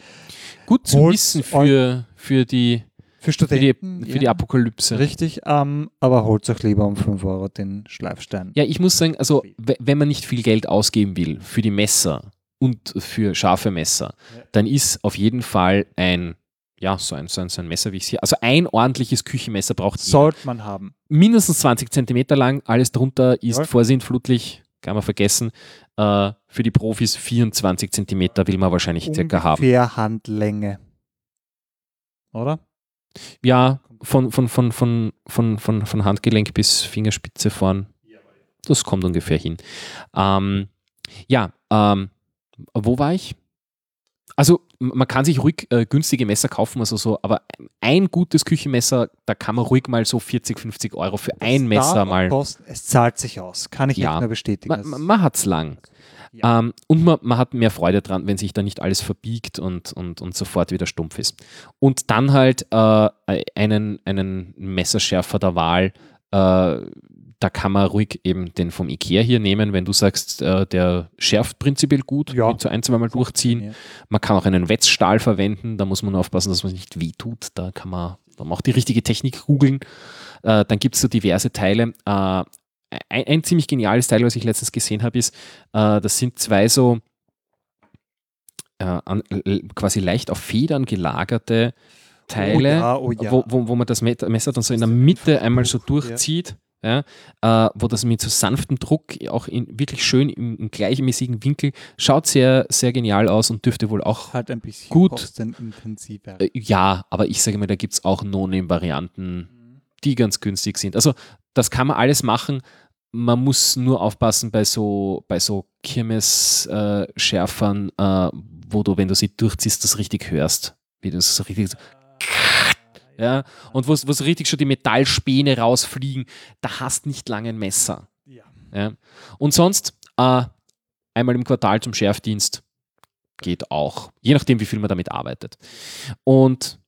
Gut zu wissen für, für, die, für für, die, Studenten für die ja, Apokalypse. Richtig, ähm, aber holt euch lieber um 5 Euro den Schleifstein. Ja, ich muss sagen, also we- wenn man nicht viel Geld ausgeben will für die Messer und für scharfe Messer, Ja. dann ist auf jeden Fall ein, ja, so ein, so ein, so ein Messer wie ich hier. Also ein ordentliches Küchenmesser braucht jeder. Sollte man haben. mindestens 20 Zentimeter lang, alles drunter ist Jawohl. vorsintflutlich, kann man vergessen. Äh, für die Profis 24 Zentimeter will man wahrscheinlich circa haben. Ungefähr Handlänge. Oder? Ja, von, von, von, von, von, von, von Handgelenk bis Fingerspitze vorn. Das kommt ungefähr hin. Ähm, ja, ähm, wo war ich? Also man kann sich ruhig äh, günstige Messer kaufen, also so, aber ein gutes Küchenmesser, da kann man ruhig mal so 40, 50 Euro für ein Es Messer mal. Kosten. Es zahlt sich aus. Kann ich Ja. nicht mehr bestätigen. Man, Es- man, man hat es lang. Ja. Ähm, und man, man hat mehr Freude dran, wenn sich da nicht alles verbiegt und, und, und sofort wieder stumpf ist. Und dann halt äh, einen, einen Messerschärfer der Wahl, äh, da kann man ruhig eben den vom Ikea hier nehmen, wenn du sagst, äh, der schärft prinzipiell gut, Ja. so ein, zweimal durchziehen. Ja. Man kann auch einen Wetzstahl verwenden, da muss man aufpassen, dass man nicht wehtut. Da kann man, da man auch die richtige Technik googeln. Äh, dann gibt es so diverse Teile. Äh, ein, ein ziemlich geniales Teil, was ich letztens gesehen habe, ist, äh, das sind zwei so äh, an, quasi leicht auf Federn gelagerte Teile, Oh ja, oh ja. wo, wo, wo man das Messer dann so in der Mitte einmal so durchzieht. Ja, äh, wo das mit so sanftem Druck auch in, wirklich schön im, im gleichmäßigen Winkel schaut sehr, sehr genial aus und dürfte wohl auch halt ein bisschen Gut. kostenintensiver. äh, ja, aber ich sage mal, da gibt es auch No-Name-Varianten, die ganz günstig sind. Also das kann man alles machen. Man muss nur aufpassen bei so, bei so Kirmes-Schärfern, äh, wo du, wenn du sie durchziehst, das richtig hörst. Wie das so richtig so, ja, und wo so richtig schon die Metallspäne rausfliegen, da hast nicht lange ein Messer. Ja. Ja. Und sonst äh, einmal im Quartal zum Schärfdienst geht auch, je nachdem, wie viel man damit arbeitet. Und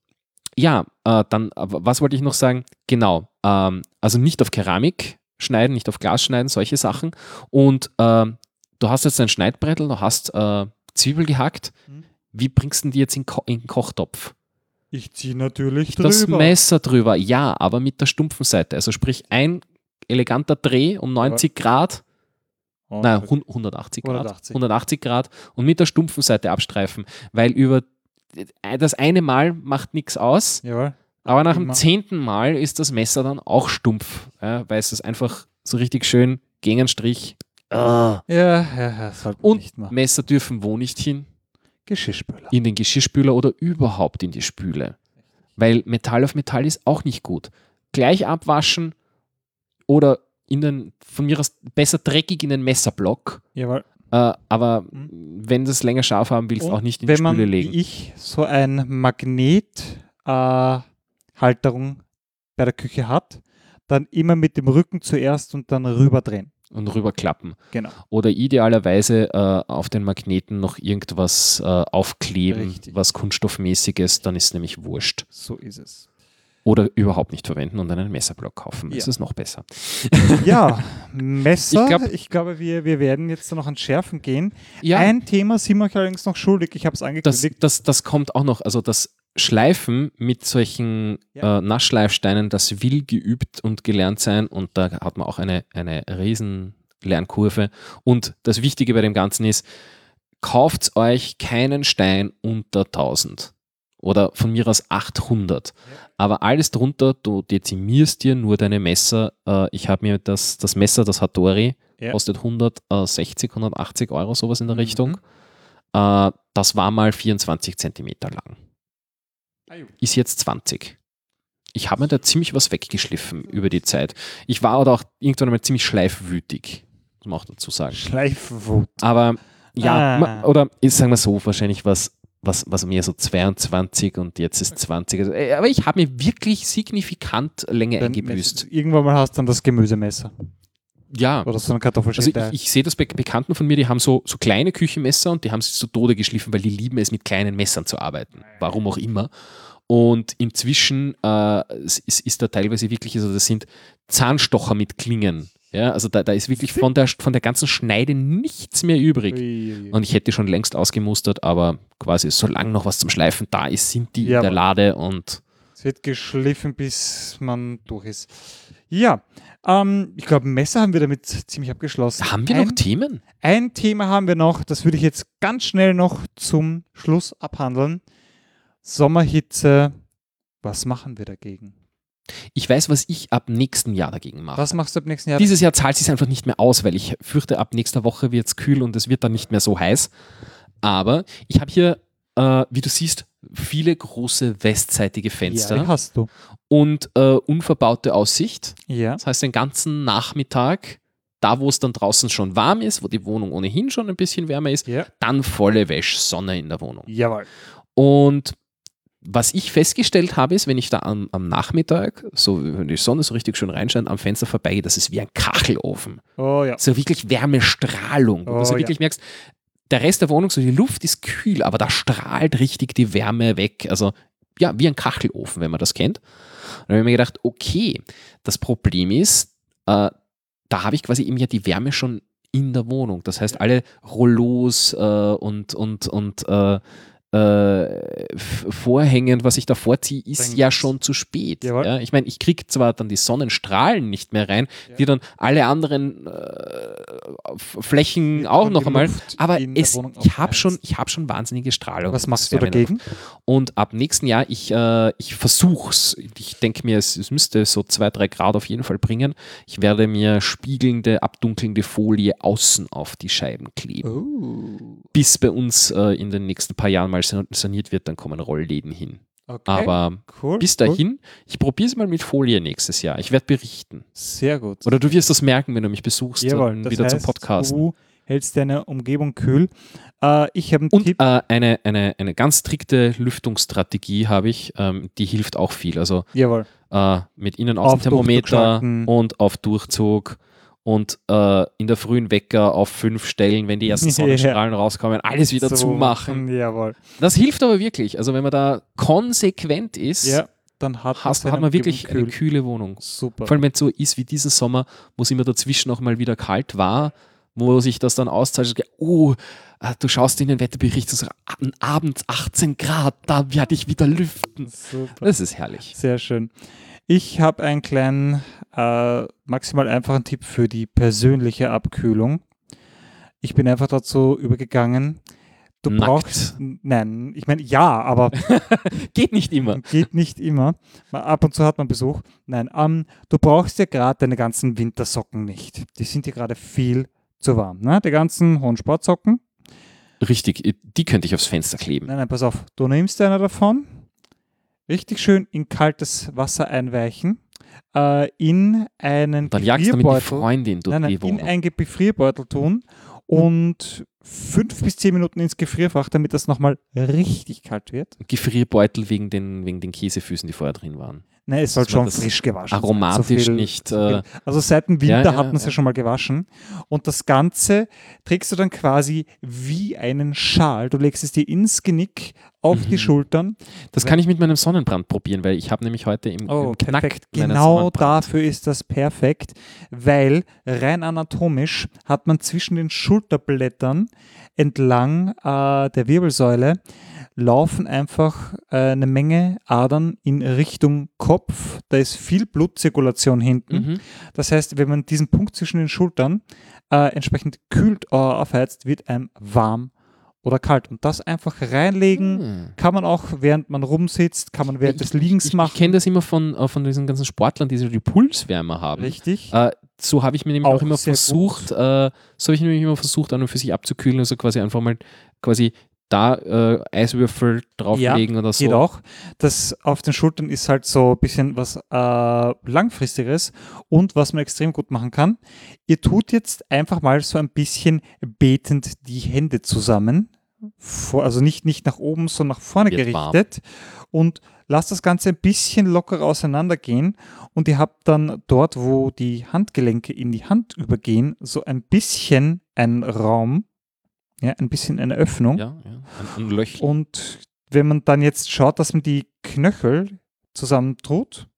ja, äh, dann, aber was wollte ich noch sagen? Genau, ähm, also nicht auf Keramik schneiden, nicht auf Glas schneiden, solche Sachen. Und ähm, du hast jetzt ein Schneidbrettel, du hast äh, Zwiebel gehackt. Mhm. Wie bringst du die jetzt in, Ko in den Kochtopf? Ich ziehe natürlich Das drüber. Messer drüber, ja, aber mit der stumpfen Seite. Also sprich ein eleganter Dreh um 90 Grad, Oh, nein, okay. hun- 180 Grad, 180. 180 Grad und mit der stumpfen Seite abstreifen, weil über das eine Mal macht nichts aus, Jawohl. Aber nach dem Immer. zehnten Mal ist das Messer dann auch stumpf, ja, weil es ist einfach so richtig schön gegen einen Strich. Ah. Ja, ja, ja, sollte man Und nicht machen. Messer dürfen wo nicht hin? Geschirrspüler. in den Geschirrspüler oder überhaupt in die Spüle. Weil Metall auf Metall ist auch nicht gut. Gleich abwaschen oder in den, von mir aus besser dreckig in den Messerblock. Jawohl. Äh, aber Mhm. wenn du es länger scharf haben willst, Und auch nicht in wenn die man, Spüle wie legen. ich, so ein Magnet-Halterung bei der Küche hat, dann immer mit dem Rücken zuerst und dann rüberdrehen. Und rüberklappen. Genau. Oder idealerweise äh, auf den Magneten noch irgendwas äh, aufkleben, Richtig. was kunststoffmäßiges, dann ist es nämlich wurscht. So ist es. Oder überhaupt nicht verwenden und einen Messerblock kaufen. Ja. Das ist noch besser. Ja, Messer. Ich Ich, glaub- glaube, wir, wir werden jetzt noch an Schärfen gehen. Ja, Ein Thema sind wir euch allerdings noch schuldig. Ich habe es das, angekündigt. das, das kommt auch noch. Also das Schleifen mit solchen Ja. äh, Nassschleifsteinen, das will geübt und gelernt sein und da hat man auch eine, eine riesen Lernkurve. Und das Wichtige bei dem Ganzen ist, kauft euch keinen Stein unter 1000 oder von mir aus 800. Aber alles drunter, du dezimierst dir nur deine Messer. Äh, ich habe mir das, das Messer, das Hattori, Ja. kostet 160, 180 Euro, sowas in der Mhm. Richtung. Äh, das war mal 24 Zentimeter lang. Ist jetzt 20. Ich habe mir da ziemlich was weggeschliffen über die Zeit. Ich war oder auch irgendwann mal ziemlich schleifwütig, muss man auch dazu sagen. Schleifwut. Aber ja, Ah. ma- oder ist, sagen wir so, wahrscheinlich was, was, was mehr so 22 und jetzt ist 20. Also, äh, aber ich habe mir wirklich signifikant Länge Dann eingebüßt. Irgendwann mal hast du dann das Gemüsemesser. Ja. Oder so ein Also Kartoffelschnitte. ich, ich sehe das bei Bekannten von mir, die haben so, so kleine Küchenmesser und die haben sich zu Tode geschliffen, weil die lieben es, mit kleinen Messern zu arbeiten. Warum auch immer. Und inzwischen äh, ist, ist da teilweise wirklich, also das sind Zahnstocher mit Klingen. Ja, also da, da ist wirklich von der, von der ganzen Schneide nichts mehr übrig. Ui, ui. Und ich hätte schon längst ausgemustert, aber quasi solange noch was zum Schleifen da ist, sind die Ja, in der Lade und Es wird geschliffen, bis man durch ist. Ja, ähm, ich glaube, Messer haben wir damit ziemlich abgeschlossen. haben wir ein, noch Themen? Ein Thema haben wir noch, das würde ich jetzt ganz schnell noch zum Schluss abhandeln. Sommerhitze, was machen wir dagegen? Ich weiß, was ich ab nächsten Jahr dagegen mache. Was machst du ab nächsten Jahr? Dieses Jahr zahlt es sich einfach nicht mehr aus, weil ich fürchte, ab nächster Woche wird es kühl und es wird dann nicht mehr so heiß. Aber ich habe hier, äh, wie du siehst, viele große westseitige Fenster ja, hast du. und äh, unverbaute Aussicht. Ja. Das heißt, den ganzen Nachmittag, da wo es dann draußen schon warm ist, wo die Wohnung ohnehin schon ein bisschen wärmer ist, Ja. dann volle Wäsche, Sonne in der Wohnung. Jawohl. Und was ich festgestellt habe, ist, wenn ich da am, am Nachmittag, so wenn die Sonne so richtig schön reinscheint, am Fenster vorbeigehe, das ist wie ein Kachelofen. Oh ja. So wirklich Wärmestrahlung. wo Oh, du so ja. wirklich merkst, der Rest der Wohnung, so die Luft ist kühl, aber da strahlt richtig die Wärme weg. Also ja, wie ein Kachelofen, wenn man das kennt. Und dann habe ich mir gedacht, okay, das Problem ist, äh, da habe ich quasi eben ja die Wärme schon in der Wohnung. Das heißt, alle Rollos äh, und, und, und äh, äh, Vorhängen, was ich da vorziehe, ist Bringt ja schon zu spät. Ja, ich meine, ich kriege zwar dann die Sonnenstrahlen nicht mehr rein, Ja. die dann alle anderen äh, Flächen auch noch einmal, aber es, ich habe schon, ich hab schon wahnsinnige Strahlung. Was machst du dagegen? und ab nächsten Jahr, ich, äh, ich versuch's. Ich denke mir, es, es müsste so zwei, drei Grad auf jeden Fall bringen. Ich werde mir spiegelnde, abdunkelnde Folie außen auf die Scheiben kleben. Oh. Bis bei uns äh, in den nächsten paar Jahren mal san- saniert wird, dann kommen Rollläden hin. Okay. Aber cool. bis cool. dahin, ich probiere es mal mit Folie nächstes Jahr. Ich werde berichten. Sehr gut. Oder du wirst das merken, wenn du mich besuchst, Jawohl, das wieder heißt, zum Podcast. Du hältst deine Umgebung kühl. Äh, ich habe einen Und Tipp. äh, eine, eine, eine ganz strikte Lüftungsstrategie habe ich, ähm, die hilft auch viel. Also äh, mit innen Auf Außenthermometer Durchzug schalten. und auf Durchzug und äh, in der frühen Wecker auf fünf Stellen, wenn die ersten Ja. Sonnenstrahlen rauskommen, alles wieder So zumachen. Jawohl. Das hilft aber wirklich. Also wenn man da konsequent ist, Ja, dann hat, hast, hat man wirklich eine kühl. kühle Wohnung. Super. Vor allem, wenn es so ist wie diesen Sommer, wo es immer dazwischen noch mal wieder kalt war, wo sich das dann auszeichnet, oh, äh, du schaust in den Wetterbericht, so, an abends 18 Grad, da werde ich wieder lüften. Super. Das ist herrlich. Sehr schön. Ich habe einen kleinen, äh, maximal einfachen Tipp für die persönliche Abkühlung. Ich bin einfach dazu übergegangen. Du Nackt. brauchst, nein, ich meine, ja, aber Geht nicht immer. geht nicht immer. Ab und zu hat man Besuch. Nein, ähm, du brauchst ja gerade deine ganzen Wintersocken nicht. Die sind dir gerade viel zu warm. Ne? Die ganzen hohen Sportsocken. Richtig, die könnte ich aufs Fenster kleben. Nein, nein, pass auf. Du nimmst einer davon, richtig schön in kaltes Wasser einweichen, äh, in einen Dann Gefrierbeutel, Freundin durch nein, nein, die in Wohnung. einen Gefrierbeutel tun und fünf bis zehn Minuten ins Gefrierfach, damit das nochmal richtig kalt wird. Gefrierbeutel wegen den, wegen den Käsefüßen, die vorher drin waren. Nein, es soll schon frisch gewaschen sein. Aromatisch So nicht. Äh, Also seit dem Ja, Winter ja, hat man es ja. ja. schon mal gewaschen. Und das Ganze trägst du dann quasi wie einen Schal. Du legst es dir ins Genick, auf die Mhm. Schultern. das kann ich mit meinem Sonnenbrand probieren, weil ich habe nämlich heute im, Oh, im perfekt. Genau dafür ist das perfekt, weil rein anatomisch hat man zwischen den Schulterblättern entlang äh, der Wirbelsäule laufen einfach äh, eine Menge Adern in Richtung Kopf. Da ist viel Blutzirkulation hinten. Mhm. Das heißt, wenn man diesen Punkt zwischen den Schultern äh, entsprechend kühlt oder aufheizt, wird einem warm oder kalt. Und das einfach reinlegen Hm. kann man auch, während man rumsitzt, kann man während des Liegens Ich, machen. ich kenne das immer von, äh, von diesen ganzen Sportlern, die so die Pulswärme haben. Richtig. Äh, so habe ich mir nämlich auch, Auch immer versucht, äh, so habe ich nämlich immer versucht, an und für sich abzukühlen, also quasi einfach mal quasi da äh, Eiswürfel drauflegen oder so. Geht auch. Das auf den Schultern ist halt so ein bisschen was äh, langfristiges und was man extrem gut machen kann. Ihr tut jetzt einfach mal so ein bisschen betend die Hände zusammen. Vor, also nicht, nicht nach oben, sondern nach vorne Wird warm. gerichtet und lasst das Ganze ein bisschen locker auseinandergehen und ihr habt dann dort, wo die Handgelenke in die Hand übergehen, so ein bisschen einen Raum, ja, ein bisschen eine Öffnung. Ja, ja. Ein, ein Löchchen. Und wenn man dann jetzt schaut, dass man die Knöchel zusammentut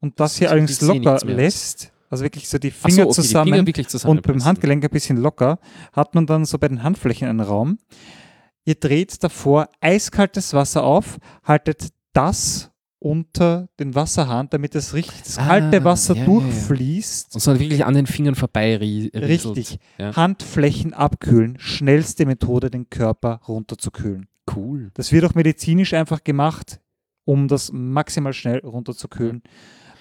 und das hier So, allerdings locker lässt, also wirklich so die Ach so, Finger okay, die zusammen Finger wirklich und beim. Handgelenk ein bisschen locker, hat man dann so bei den Handflächen einen Raum. Ihr dreht davor eiskaltes Wasser auf, haltet das unter den Wasserhahn, damit das richtig das Ah, kalte Wasser ja, ja, ja. durchfließt. Und so wirklich an den Fingern vorbei rie- rieselt. Richtig. Ja. Handflächen abkühlen. Schnellste Methode, den Körper runterzukühlen. Cool. Das wird auch medizinisch einfach gemacht, um das maximal schnell runterzukühlen.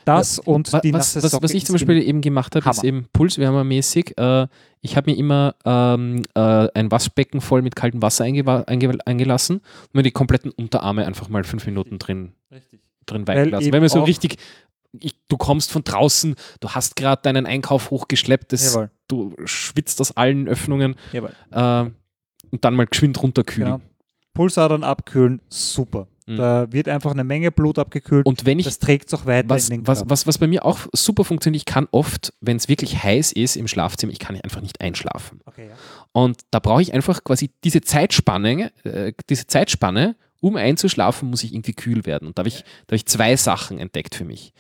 Das und Wa- die was, nasse was, Socke was ich zum Beispiel eben gemacht habe, ist eben pulswärmermäßig. Äh, ich habe mir immer ähm, äh, ein Waschbecken voll mit kaltem Wasser einge eingelassen und mir die kompletten Unterarme einfach mal fünf Minuten drin, Richtig. Drin weichen lassen. Wenn man so richtig, ich, du kommst von draußen, du hast gerade deinen Einkauf hochgeschleppt, das, Jawohl. du schwitzt aus allen Öffnungen äh, und dann mal geschwind runterkühlen. Genau. Pulsadern abkühlen, super. Mhm. Da wird einfach eine Menge Blut abgekühlt. Und wenn ich das trägt es auch weiter was, in den was, was, was bei mir auch super funktioniert, ich kann oft, wenn es wirklich heiß ist im Schlafzimmer, ich kann einfach nicht einschlafen. Okay, ja. Und da brauche ich einfach quasi diese Zeitspanne, äh, diese Zeitspanne, um einzuschlafen, muss ich irgendwie kühl werden. Und da habe ich, da habe ich zwei Sachen entdeckt für mich.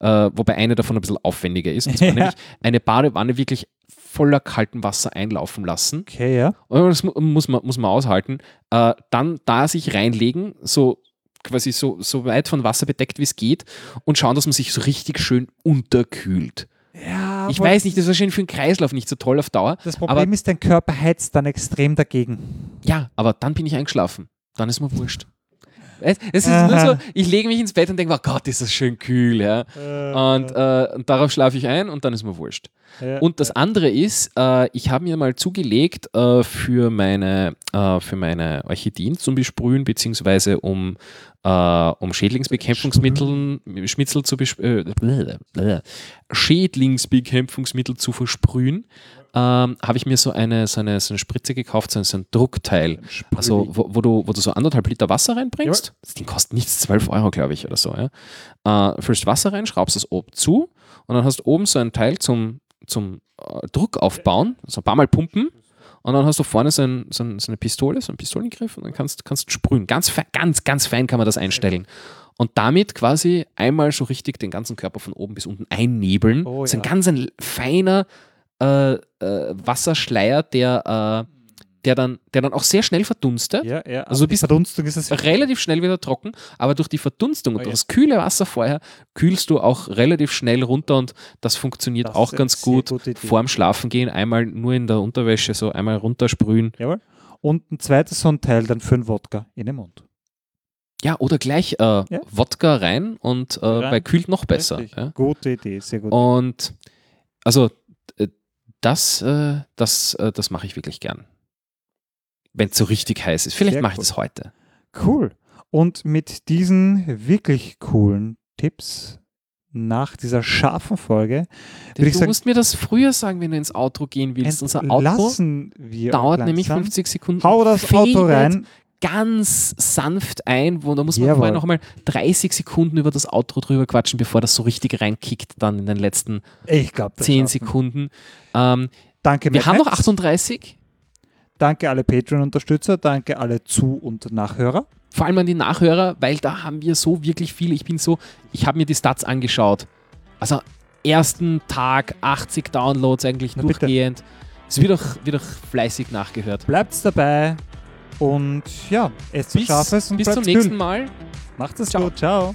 Äh, wobei eine davon ein bisschen aufwendiger ist. Und zwar Ja. nämlich eine Badewanne wirklich voller kaltem Wasser einlaufen lassen. Okay, ja. Und das mu- muss man, muss man aushalten. Äh, dann da sich reinlegen, so quasi so, so weit von Wasser bedeckt, wie es geht, und schauen, dass man sich so richtig schön unterkühlt. Ja, Ich weiß nicht, das ist wahrscheinlich für den Kreislauf nicht so toll auf Dauer. Das Problem ist, dein Körper heizt dann extrem dagegen. Ja, aber dann bin ich eingeschlafen. Dann ist mir wurscht. Es, es ist nur so, ich lege mich ins Bett und denke, oh Gott, ist das schön kühl. Ja? Und, äh, und darauf schlafe ich ein und dann ist mir wurscht. ja, Und das andere ist, äh, ich habe mir mal zugelegt äh, für, meine, äh, für meine Orchideen zum Besprühen, beziehungsweise um, äh, um Schädlingsbekämpfungsmittel Schmitzel zu Schädlingsbekämpfungsmittel zu versprühen, ähm, habe ich mir so eine, so, eine, so eine Spritze gekauft, so ein, so ein Druckteil. Also, wo, wo, du, wo du so anderthalb Liter Wasser reinbringst. Das Ding kostet nichts, 12 Euro, glaube ich, oder so. Ja. Äh, füllst Wasser rein, schraubst es oben zu und dann hast du oben so ein Teil zum, zum äh, Druck aufbauen, so ein paar Mal pumpen und dann hast du vorne so, ein, so, ein, so eine Pistole, so einen Pistolengriff und dann kannst du sprühen. Ganz, fein, ganz, ganz fein kann man das einstellen. Und damit quasi einmal so richtig den ganzen Körper von oben bis unten einnebeln. Oh, das ist ein ja. ganz ein feiner äh, äh, Wasserschleier, der, äh, der, dann, der dann auch sehr schnell verdunstet. Ja, ja. Also die Verdunstung ist es relativ schnell wieder trocken, aber durch die Verdunstung und Oh durch ja. das kühle Wasser vorher kühlst du auch relativ schnell runter und das funktioniert Das auch ganz gut. Vorm Schlafen gehen, einmal nur in der Unterwäsche so einmal runtersprühen. Jawohl. Und ein zweites so ein Teil dann für den Wodka in den Mund. Ja, oder gleich äh, Wodka rein und äh, Rein. weil kühlt noch besser. Ja. Gute Idee, sehr gut. Und also das, äh, das, äh, das mache ich wirklich gern. wenn es so richtig heiß ist. Vielleicht mache ich cool. das heute. Cool. Und mit diesen wirklich coolen Tipps nach dieser scharfen Folge würde ich du sagen, musst mir das früher sagen, wenn du ins Outro gehen willst. Unser Outro lassen wir dauert nämlich langsam. 50 Sekunden. Hau das Auto rein. Ganz sanft ein, wo da muss man Jawohl. vorher noch einmal 30 Sekunden über das Outro drüber quatschen, bevor das so richtig reinkickt dann in den letzten Ich glaube, 10 Sekunden. Ähm, Danke, wir Mad haben noch Max. 38. Danke alle Patreon-Unterstützer, danke alle Zu- und Nachhörer. Vor allem an die Nachhörer, weil da haben wir so wirklich viele. Ich bin so, ich habe mir die Stats angeschaut. Also ersten Tag 80 Downloads eigentlich Na bitte. durchgehend. Es wird auch, wird auch fleißig nachgehört. Bleibt's dabei und ja, esst was Bis, Scharfes und bis zum nächsten. Mal. Macht es gut, ciao.